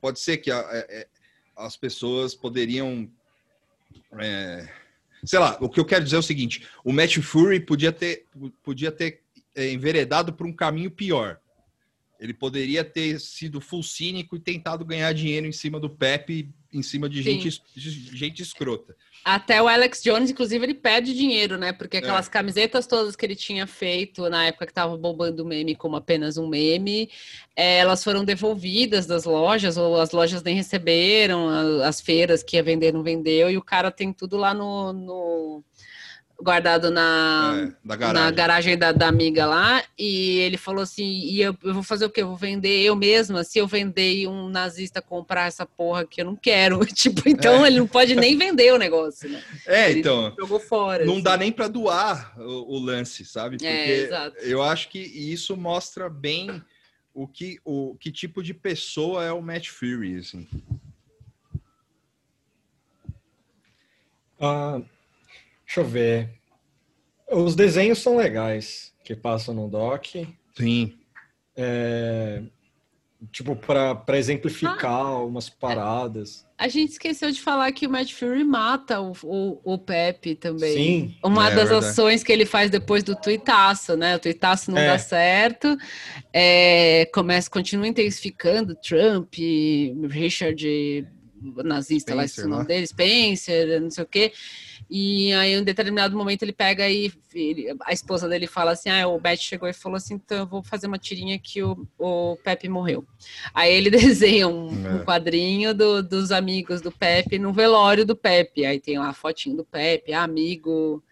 S1: pode ser que a, a, é, é, as pessoas poderiam é, sei lá, o que eu quero dizer é o seguinte: o Matthew Fury podia ter, podia ter é, enveredado por um caminho pior. Ele poderia ter sido full cínico e tentado ganhar dinheiro em cima do Pepe, em cima de gente, gente escrota.
S2: Até o Alex Jones, inclusive, ele perde dinheiro, né? Porque é. aquelas é. camisetas todas que ele tinha feito na época que estava bombando o meme como apenas um meme, é, elas foram devolvidas das lojas, ou as lojas nem receberam, as feiras que ia vender não vendeu, e o cara tem tudo lá no, no guardado na, é, garagem. na garagem da, da, amiga lá, e ele falou assim, e eu, eu, vou fazer o quê? Eu vou vender eu mesma, se eu vender e um nazista comprar essa porra que eu não quero, <laughs> tipo, então é. ele não pode nem vender o negócio, né? <laughs>
S1: É, ele então,
S2: jogou fora.
S1: Não assim. dá nem para doar o, o, lance, sabe? É, Porque é, eu acho que isso mostra bem o que, o que tipo de pessoa é o Matt Fury, assim.
S3: Uh, Deixa eu ver. Os desenhos são legais que passam no doc.
S1: Sim.
S3: É, tipo, para exemplificar ah, umas paradas.
S2: A gente esqueceu de falar que o Matt Fury mata o, o, o Pepe também.
S3: Sim.
S2: Uma é, das verdade. ações que ele faz depois do tuitaço, né? O tuitaço não é. dá certo. É, começa, continua intensificando Trump, Richard nazista, Spencer, lá, esse nome dele, Spencer, não sei o quê. E aí, em um determinado momento, ele pega e ele, a esposa dele fala assim: Ah, o Beth chegou e falou assim: então eu vou fazer uma tirinha que o, o Pepe morreu. Aí ele <laughs> desenha um, é. um quadrinho do, dos amigos do Pepe no velório do Pepe. Aí tem lá a fotinho do Pepe, amigo,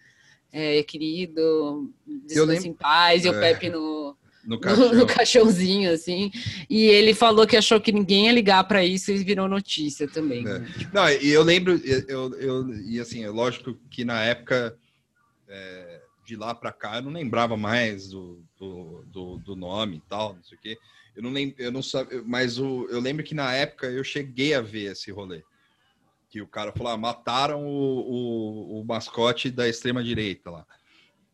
S2: é, querido, descanse em paz, e o é. Pepe no
S1: no, caixão.
S2: no, caixãozinho, assim. E ele falou que achou que ninguém ia ligar para isso e virou notícia também.
S1: É. Né? Não, e eu lembro, eu, eu, e assim, é lógico que na época é, de lá para cá eu não lembrava mais do, do, do, do, nome e tal, não sei o quê. Eu não lembro, eu não sabia, mas o, eu lembro que na época eu cheguei a ver esse rolê. Que o cara falou: ah, mataram o, o, o mascote da extrema direita lá.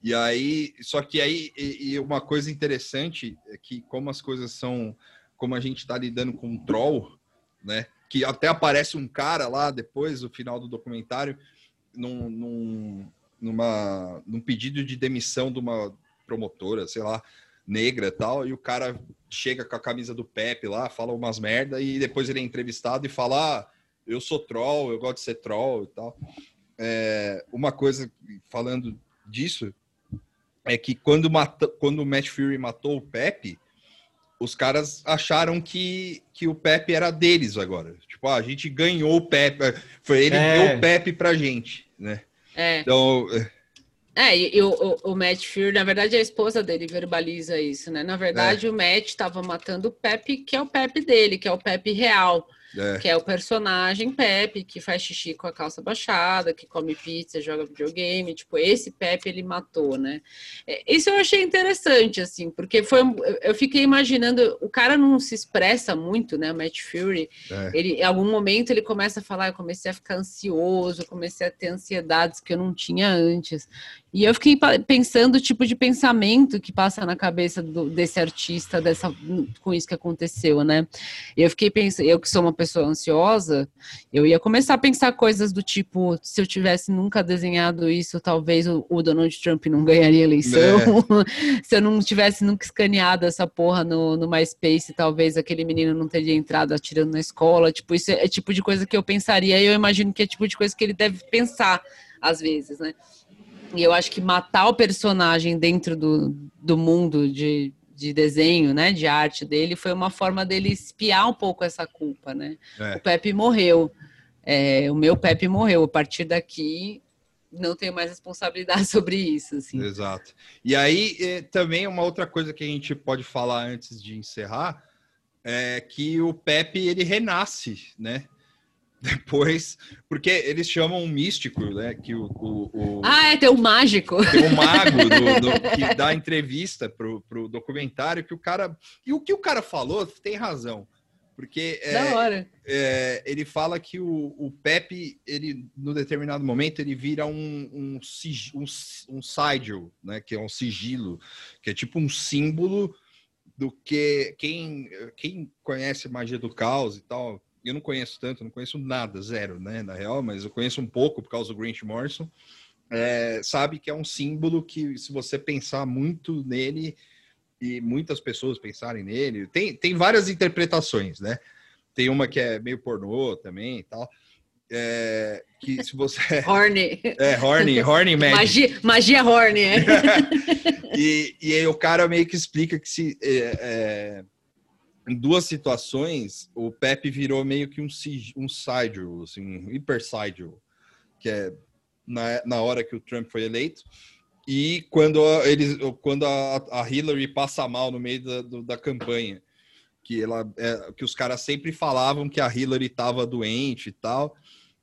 S1: E aí, só que aí, e, e uma coisa interessante é que, como as coisas são, como a gente está lidando com um troll, né? Que até aparece um cara lá depois, no final do documentário, num, num, numa, num pedido de demissão de uma promotora, sei lá, negra e tal, e o cara chega com a camisa do Pepe lá, fala umas merda, e depois ele é entrevistado e fala: ah, eu sou troll, eu gosto de ser troll e tal. É, uma coisa, falando disso, é que quando, mata, quando o Matt Fury matou o Pepe, os caras acharam que, que o Pepe era deles agora. Tipo, ah, a gente ganhou o Pepe. Foi ele é. que deu o Pepe pra gente, né?
S2: É.
S1: Então.
S2: É, e, e o, o, o, Matt Fury, na verdade, a esposa dele verbaliza isso, né? Na verdade, é. o Matt estava matando o Pepe, que é o Pepe dele, que é o Pepe real. É. Que é o personagem Pepe, que faz xixi com a calça baixada, que come pizza, joga videogame. Tipo, esse Pepe ele matou, né? É, isso eu achei interessante, assim, porque foi. Eu fiquei imaginando, o cara não se expressa muito, né? O Matt Fury. É. Ele, em algum momento ele começa a falar, eu comecei a ficar ansioso, comecei a ter ansiedades que eu não tinha antes. E eu fiquei pensando o tipo de pensamento que passa na cabeça do, desse artista, dessa, com isso que aconteceu, né? Eu fiquei pensando, eu que sou uma pessoa ansiosa, eu ia começar a pensar coisas do tipo, se eu tivesse nunca desenhado isso, talvez o, Donald Trump não ganharia eleição. É. <laughs> se eu não tivesse nunca escaneado essa porra no, no MySpace, talvez aquele menino não teria entrado atirando na escola. Tipo, isso é, é tipo de coisa que eu pensaria, e eu imagino que é tipo de coisa que ele deve pensar às vezes, né? E eu acho que matar o personagem dentro do, do mundo de, de desenho, né, de arte dele, foi uma forma dele espiar um pouco essa culpa, né? É. O Pepe morreu. É, o meu Pepe morreu. A partir daqui, não tenho mais responsabilidade <laughs> sobre isso. Assim.
S1: Exato. E aí, eh, também uma outra coisa que a gente pode falar antes de encerrar é que o Pepe, ele renasce, né? <laughs> Depois, porque eles chamam um místico, né? Que o, o, o
S2: ah, é, tem um mágico.
S1: Tem um mago do, do, <laughs> que dá entrevista pro, pro documentário que o cara. E o que o cara falou tem razão. Porque
S2: é,
S1: é, ele fala que o, o Pepe, ele, no determinado momento, ele vira um, um, um, um sigil, né? Que é um sigilo, que é tipo um símbolo do que quem, quem conhece magia do caos e tal eu não conheço tanto, não conheço nada, zero, né, na real, mas eu conheço um pouco por causa do Grant Morrison. É, sabe que é um símbolo que, se você pensar muito nele, e muitas pessoas pensarem nele, tem, tem várias interpretações, né? Tem uma que é meio pornô também e tal. É, que se você. <laughs> <laughs>
S2: horny.
S1: É, horny, horny magic.
S2: Magia, magia horny, é. <laughs>
S1: e, e aí o cara meio que explica que se. É, é em duas situações, o Pepe virou meio que um, um Sidle, assim, um hiper Sidle, que é na, na hora que o Trump foi eleito, e quando, eles, quando a, a Hillary passa mal no meio da, do, da campanha, que, ela, é, que os caras sempre falavam que a Hillary estava doente e tal,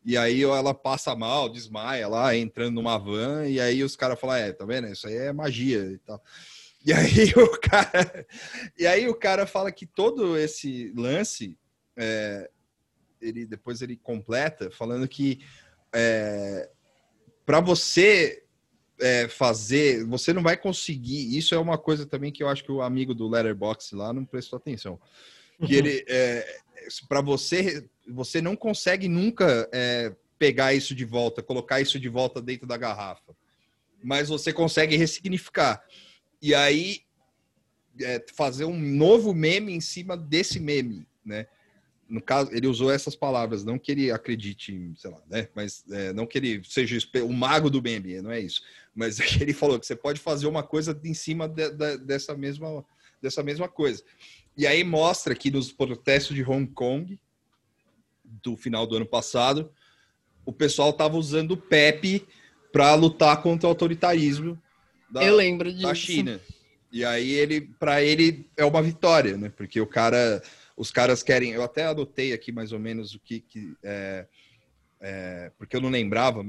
S1: e aí ela passa mal, desmaia lá, entrando numa van, e aí os caras falam, é, tá vendo? Isso aí é magia e tal. E aí <laughs> o cara, e aí o cara fala que todo esse lance, é, ele depois ele completa falando que é, para você é, fazer, você não vai conseguir. Isso é uma coisa também que eu acho que o amigo do Letterbox lá não prestou atenção. Que ele, é, para você, você não consegue nunca é, pegar isso de volta, colocar isso de volta dentro da garrafa, mas você consegue ressignificar e aí é, fazer um novo meme em cima desse meme, né? No caso, ele usou essas palavras, não que ele acredite, sei lá, né? Mas é, não que ele seja o mago do meme, não é isso. Mas <laughs> ele falou que você pode fazer uma coisa em cima de, de, dessa, mesma, dessa mesma coisa. E aí mostra que nos protestos de Hong Kong, do final do ano passado, o pessoal estava usando o Pepe para lutar contra o autoritarismo
S2: da, eu lembro disso.
S1: da China. E aí ele, para ele é uma vitória, né? Porque o cara, os caras querem. Eu até adotei aqui mais ou menos o que, que é, é, porque eu não lembrava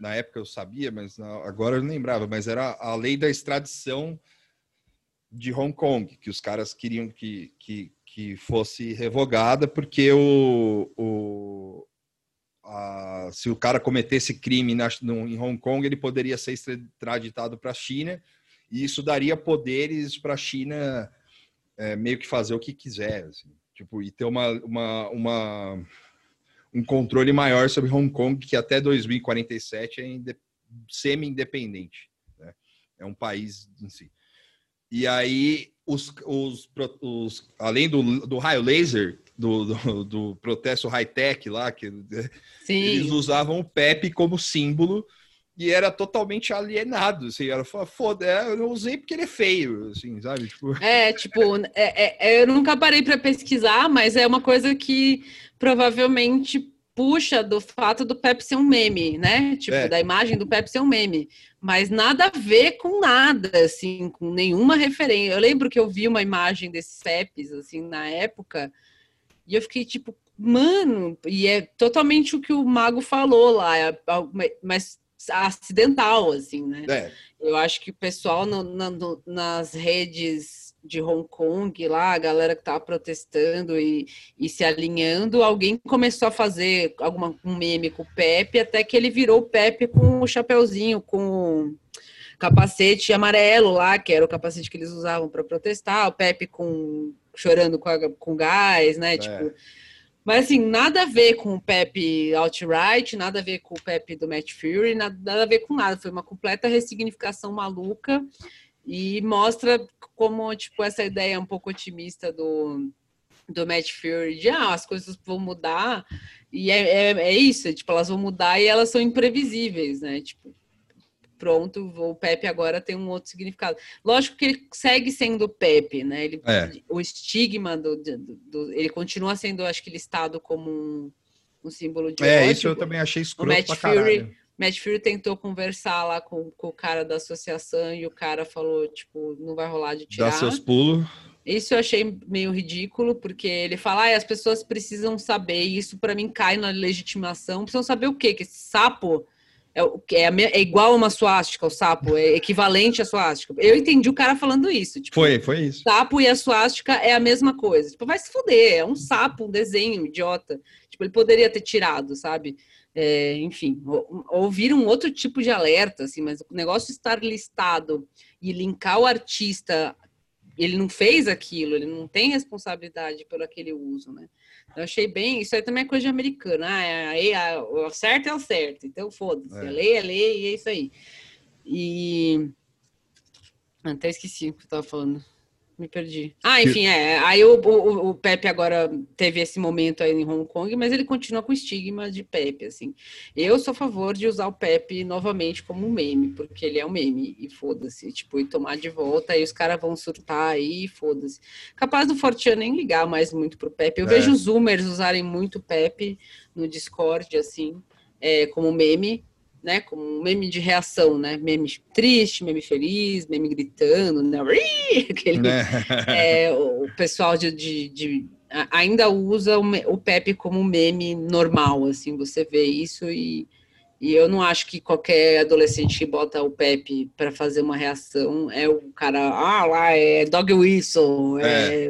S1: na época eu sabia, mas agora eu não lembrava. Mas era a lei da extradição de Hong Kong, que os caras queriam que, que, que fosse revogada, porque o, o, a, se o cara cometesse crime na, no, em Hong Kong, ele poderia ser extraditado para a China, e isso daria poderes para a China é, meio que fazer o que quiser, assim, tipo, e ter uma, uma, uma, um controle maior sobre Hong Kong, que até 2047 é semi-independente. Né? É um país em si. E aí, os, os, os, além do, do raio laser, do, do, do protesto high-tech lá, que Sim. eles usavam o PEP como símbolo e era totalmente alienado, assim, era foda, é, eu não usei porque ele é feio, assim, sabe?
S2: Tipo... É, tipo, é, é, eu nunca parei para pesquisar, mas é uma coisa que provavelmente puxa do fato do Pepsi ser um meme, né? Tipo, é. da imagem do Pepsi ser um meme. Mas nada a ver com nada, assim, com nenhuma referência. Eu lembro que eu vi uma imagem desses Pepis, assim, na época, e eu fiquei tipo, mano, e é totalmente o que o Mago falou lá, é mas acidental, assim, né? É. Eu acho que o pessoal no, no, nas redes de Hong Kong lá, a galera que estava protestando e, e, se alinhando, alguém começou a fazer alguma, um meme com o Pepe, até que ele virou o Pepe com o chapeuzinho, com o capacete amarelo lá, que era o capacete que eles usavam para protestar, o Pepe com chorando com, a, com gás, né? É. Tipo, mas assim, nada a ver com o Pepe Outright, nada a ver com o Pepe do Matt Fury, nada, nada a ver com nada. Foi uma completa ressignificação maluca e mostra como, tipo, essa ideia um pouco otimista do, do Matt Fury de, ah, as coisas vão mudar, e é, é, é isso, tipo, elas vão mudar e elas são imprevisíveis, né, tipo, pronto, o Pepe agora tem um outro significado. Lógico que ele segue sendo Pepe, né, ele, é. o estigma do, do, do, ele continua sendo, acho que, listado como um, um símbolo de
S1: É, ódio. isso eu também achei escroto o Matt pra Fury, caralho.
S2: Matt Fury tentou conversar lá com, com, o cara da associação e o cara falou, tipo, não vai rolar de tirar.
S1: Dá seus pulos.
S2: Isso eu achei meio ridículo, porque ele fala, ah, as pessoas precisam saber, e isso para mim cai na legitimação. Precisam saber o quê? Que esse sapo é, é, é igual a uma suástica, o sapo, é equivalente à suástica. Eu entendi o cara falando isso. Tipo,
S1: foi, foi isso.
S2: Sapo e a suástica é a mesma coisa. Tipo, vai se fuder, é um sapo, um desenho idiota. Tipo, ele poderia ter tirado, sabe? é, enfim, ouvir um outro tipo de alerta, assim, mas o negócio de estar listado e linkar o artista, ele não fez aquilo, ele não tem responsabilidade pelo aquele uso, né? Eu achei bem, isso aí também é coisa de americano, ah, é, é, o certo é o certo, então foda-se, é. a lei é lei e é isso aí. E até esqueci o que eu tava falando. Me perdi. Ah, enfim, é. Aí o, o, o, Pepe agora teve esse momento aí em Hong Kong, mas ele continua com o estigma de Pepe, assim. Eu sou a favor de usar o Pepe novamente como um meme, porque ele é um meme, e foda-se, tipo, e tomar de volta, aí os caras vão surtar aí, foda-se. Capaz do Fortiano nem ligar mais muito pro Pepe. Eu é. vejo os Zoomers usarem muito Pepe no Discord, assim, é, como meme, né, como um meme de reação, né, meme triste, meme feliz, meme gritando, né, <laughs> aquele, né. é, o pessoal de, de, de, ainda usa o, Pepe como meme normal, assim, você vê isso e, e eu não acho que qualquer adolescente que bota o Pepe para fazer uma reação é o cara, ah, lá é dog whistle, é,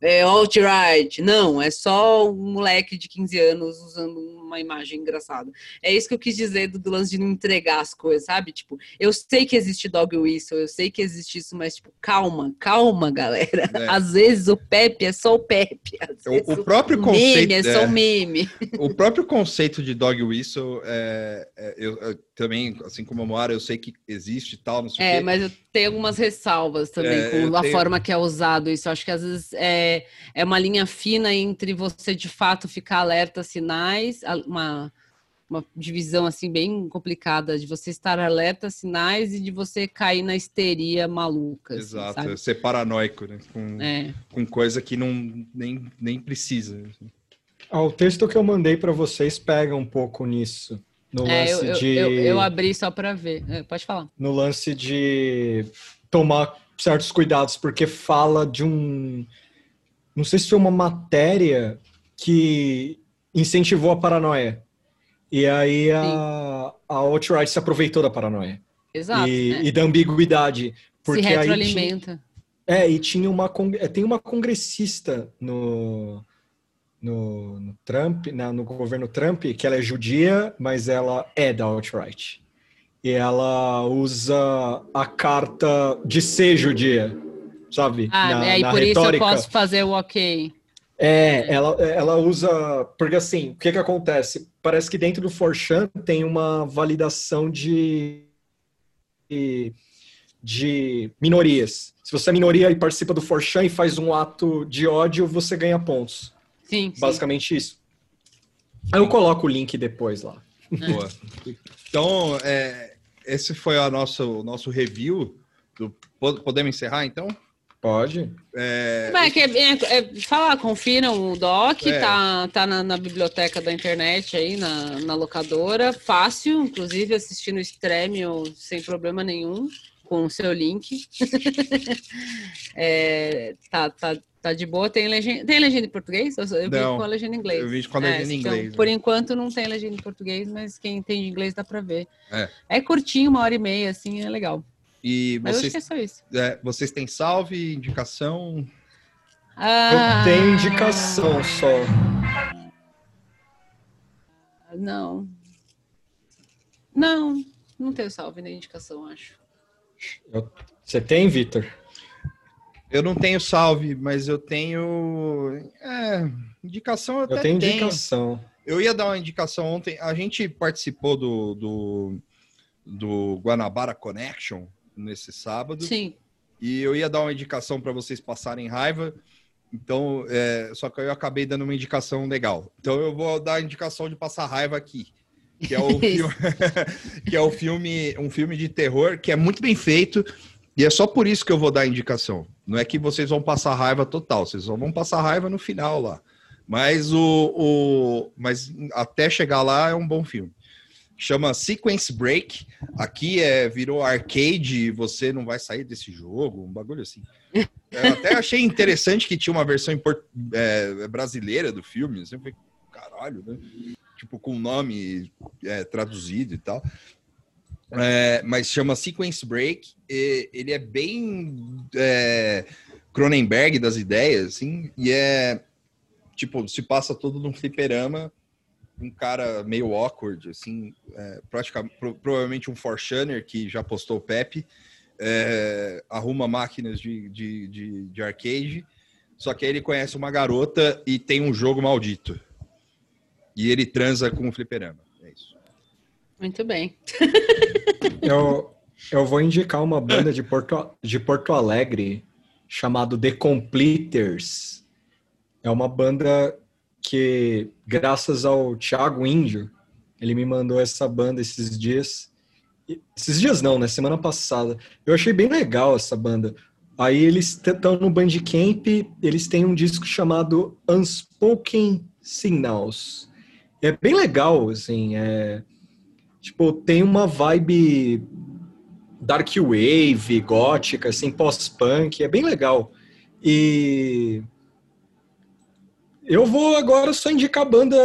S2: é, é alt-right, não, é só um moleque de 15 anos usando um uma imagem engraçada. É isso que eu quis dizer do, do lance de não entregar as coisas, sabe? Tipo, eu sei que existe dog whistle, eu sei que existe isso, mas, tipo, calma, calma, galera. É. <laughs> Às vezes o Pepe é só o Pepe.
S1: O, o, próprio o conceito.
S2: Meme é, é só o meme. <laughs>
S1: O próprio conceito de dog whistle, é, é eu, eu, também, assim como a Moara, eu sei que existe e tal, não sei
S2: É, mas eu tenho algumas ressalvas também é, com a tenho... forma que é usado isso. Eu acho que às vezes é, é uma linha fina entre você de fato ficar alerta a sinais, uma, uma divisão assim bem complicada de você estar alerta a sinais e de você cair na histeria maluca.
S1: Assim, Exato, assim, ser paranoico, né? Com, é. com coisa que não nem, nem precisa. Assim.
S3: Ah, o texto que eu mandei para vocês pega um pouco nisso. No
S2: é, lance eu, de... Eu, eu, abri só para ver. É, pode falar.
S3: No lance de tomar certos cuidados, porque fala de um. Não sei se foi uma matéria que incentivou a paranoia. E aí a, a alt-right se aproveitou da paranoia.
S2: Exato.
S3: E, né? e da ambiguidade. Porque
S2: se retroalimenta.
S3: É, e tinha uma, é, tem uma congressista no, no, no Trump, na, no governo Trump, que ela é judia, mas ela é da alt-right. E ela usa a carta de ser judia, sabe?
S2: Ah, na, aí na por retórica. isso eu posso fazer o ok.
S3: É, ela, ela usa. Porque assim, o que, que acontece? Parece que dentro do Forchan tem uma validação de, de minorias. Se você é minoria e participa do Forchan e faz um ato de ódio, você ganha pontos.
S2: Sim.
S3: Basicamente sim. isso. Aí eu coloco o link depois lá.
S1: Boa. Então, é, esse foi o nosso review. Do, podemos encerrar, então?
S3: Pode.
S2: É, é, é, é, falar, confiram o doc, é. tá, tá na, na, biblioteca da internet aí, na, na locadora, fácil, inclusive assistindo Stremio sem problema nenhum, com o seu link. <laughs> é, tá, tá, tá de boa, tem legenda, tem legenda em português? Eu, eu vi com a legenda em inglês.
S1: Eu vi com a legenda em então, inglês.
S2: Então, por enquanto não tem legenda em português, mas quem entende inglês dá para ver. É. é curtinho, uma hora e meia, assim, é legal.
S1: E
S2: vocês, é só isso.
S1: É, vocês têm salve, indicação?
S3: Ah, eu tenho indicação só.
S2: Não. Não, não tenho salve nem indicação, acho.
S3: Eu, você tem, Vitor?
S1: Eu não tenho salve, mas eu tenho. É, indicação eu, eu tenho, tenho
S3: indicação.
S1: Eu ia dar uma indicação ontem. A gente participou do, do, do Guanabara Connection, nesse sábado.
S2: Sim.
S1: E eu ia dar uma indicação para vocês passarem raiva. Então, é, só que eu acabei dando uma indicação legal. Então eu vou dar a indicação de passar raiva aqui, que é o <laughs> filme, <laughs> que é o filme, um filme de terror que é muito bem feito. E é só por isso que eu vou dar a indicação. Não é que vocês vão passar raiva total, vocês só vão passar raiva no final lá. Mas o, o mas até chegar lá é um bom filme chama Sequence Break. Aqui é virou arcade, você não vai sair desse jogo, um bagulho assim. Eu até achei interessante que tinha uma versão é, brasileira do filme. Assim, eu falei, caralho, né? Tipo, com o nome é, traduzido e tal. É, mas chama Sequence Break. ele é bem é, Cronenberg das ideias, assim, e é tipo, se passa todo num fliperama um cara meio awkward, assim, é, praticamente, pro, provavelmente um Forshunner que já postou o Pepe, é, arruma máquinas de, de, de, de, arcade, só que aí ele conhece uma garota e tem um jogo maldito. E ele transa com o fliperama. É isso.
S2: Muito bem.
S3: eu, eu vou indicar uma banda de Porto, de Porto Alegre chamado The Completers. É uma banda que graças ao Thiago Índio, ele me mandou essa banda esses dias. Esses dias não, né? Semana passada. Eu achei bem legal essa banda. Aí eles estão no Bandcamp, eles têm um disco chamado Unspoken Signals. É bem legal, assim, é... Tipo, tem uma vibe dark wave, gótica, assim, pós-punk, é bem legal. E eu vou agora só indicar a banda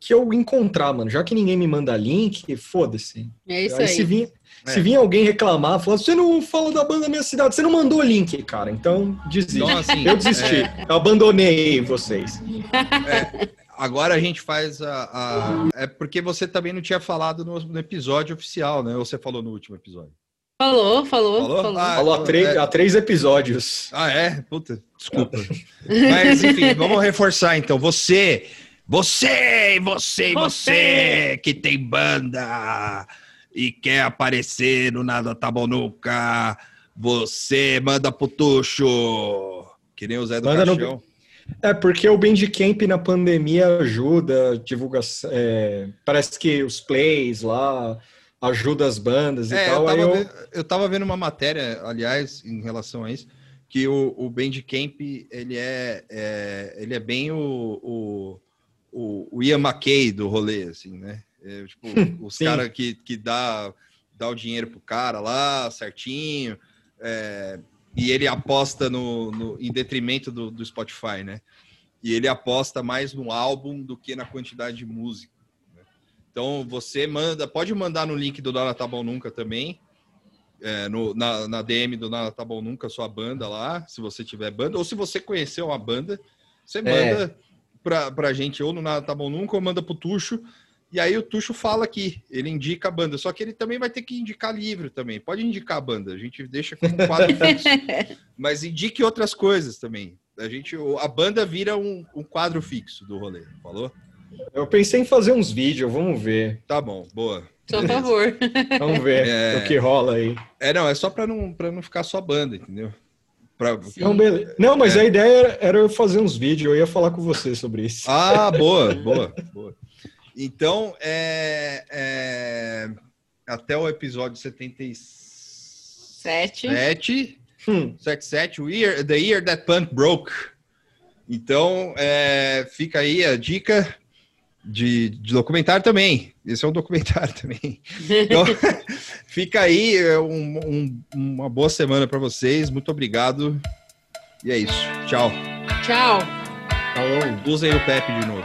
S3: que eu encontrar, mano. Já que ninguém me manda link, foda-se.
S2: É isso aí. aí.
S3: Se vir, é. se vir alguém reclamar, falar, você não fala da banda da minha cidade, você não mandou o link, cara. Então, desisti. Então, assim, eu desisti. É... Eu abandonei vocês.
S1: É, agora a gente faz a, a, É porque você também não tinha falado no, no episódio oficial, né? Ou você falou no último episódio?
S2: Falou, falou, falou. Falou,
S3: ah, falou há, três, é... há três episódios.
S1: Ah, é? Puta, desculpa. <laughs> Mas, enfim, vamos reforçar então. Você, você, você, você, você que tem banda e quer aparecer no Nada Tá Bom Nunca, você manda pro Tuxo. Que nem o Zé do manda Caixão. No...
S3: É, porque o Bandcamp na pandemia ajuda, divulgação. É, parece que os plays lá ajuda as bandas é, e tal.
S1: Eu tava, eu... Vendo, eu tava, vendo uma matéria, aliás, em relação a isso, que o, o Bandcamp, ele é, é, ele é bem o, o, o, o Ian McKay do rolê, assim, né? É, tipo, <laughs> os caras que, que dá, dá o dinheiro pro cara lá, certinho, é, e ele aposta no, no em detrimento do, do Spotify, né? E ele aposta mais no álbum do que na quantidade de música. Então você manda, pode mandar no link do Dona Tá Bom Nunca também. é, no, na, na, DM do Nada Tá Bom Nunca, sua banda lá, se você tiver banda, ou se você conhecer uma banda, você manda é. pra, pra gente ou no Nada Tá Bom Nunca ou manda pro Tuxo. E aí o Tuxo fala aqui, ele indica a banda, só que ele também vai ter que indicar livro também. Pode indicar a banda, a gente deixa como um quadro <laughs> fixo. mas indique outras coisas também. A gente, a banda vira um, um quadro fixo do rolê, falou?
S3: Eu pensei em fazer uns vídeos, vamos ver.
S1: Tá bom, boa.
S4: Por favor. <laughs>
S3: Vamos ver é... o que rola aí.
S1: É, não, é só para não, pra não ficar só banda, entendeu?
S3: Pra... Não, beleza. não, mas é. a ideia era eu fazer uns vídeos, eu ia falar com você sobre isso.
S1: Ah, <laughs> boa, boa, boa. Então, é, é, até o episódio 77. 7. Hum. 77, o year, The Year That Punk Broke. Então, é, fica aí a dica de, de, documentário também. Esse é um documentário <laughs> também. Então, <laughs> fica aí é um, um, uma boa semana para vocês. Muito obrigado. E é isso. Tchau.
S4: Tchau.
S1: Falou. Usem o Pepe de novo.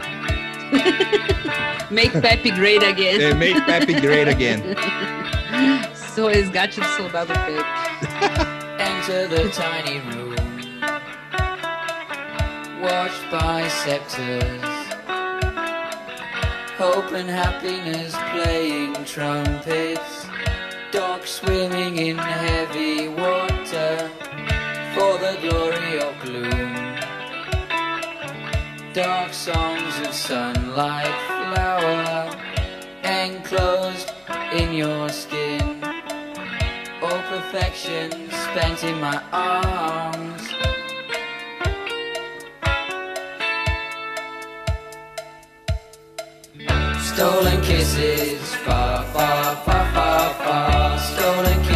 S1: <laughs>
S4: make Pepe great again.
S1: É, make Pepe great again.
S4: so resgate do soldado Pepe. Enter the tiny room. Watched by scepters. Hope and happiness playing trumpets, dogs swimming in heavy water for the glory of gloom. Dark songs of sunlight flower enclosed in your skin. All perfection spent in my arms. Stolen kisses, far, far, far, far, far. Stolen kisses.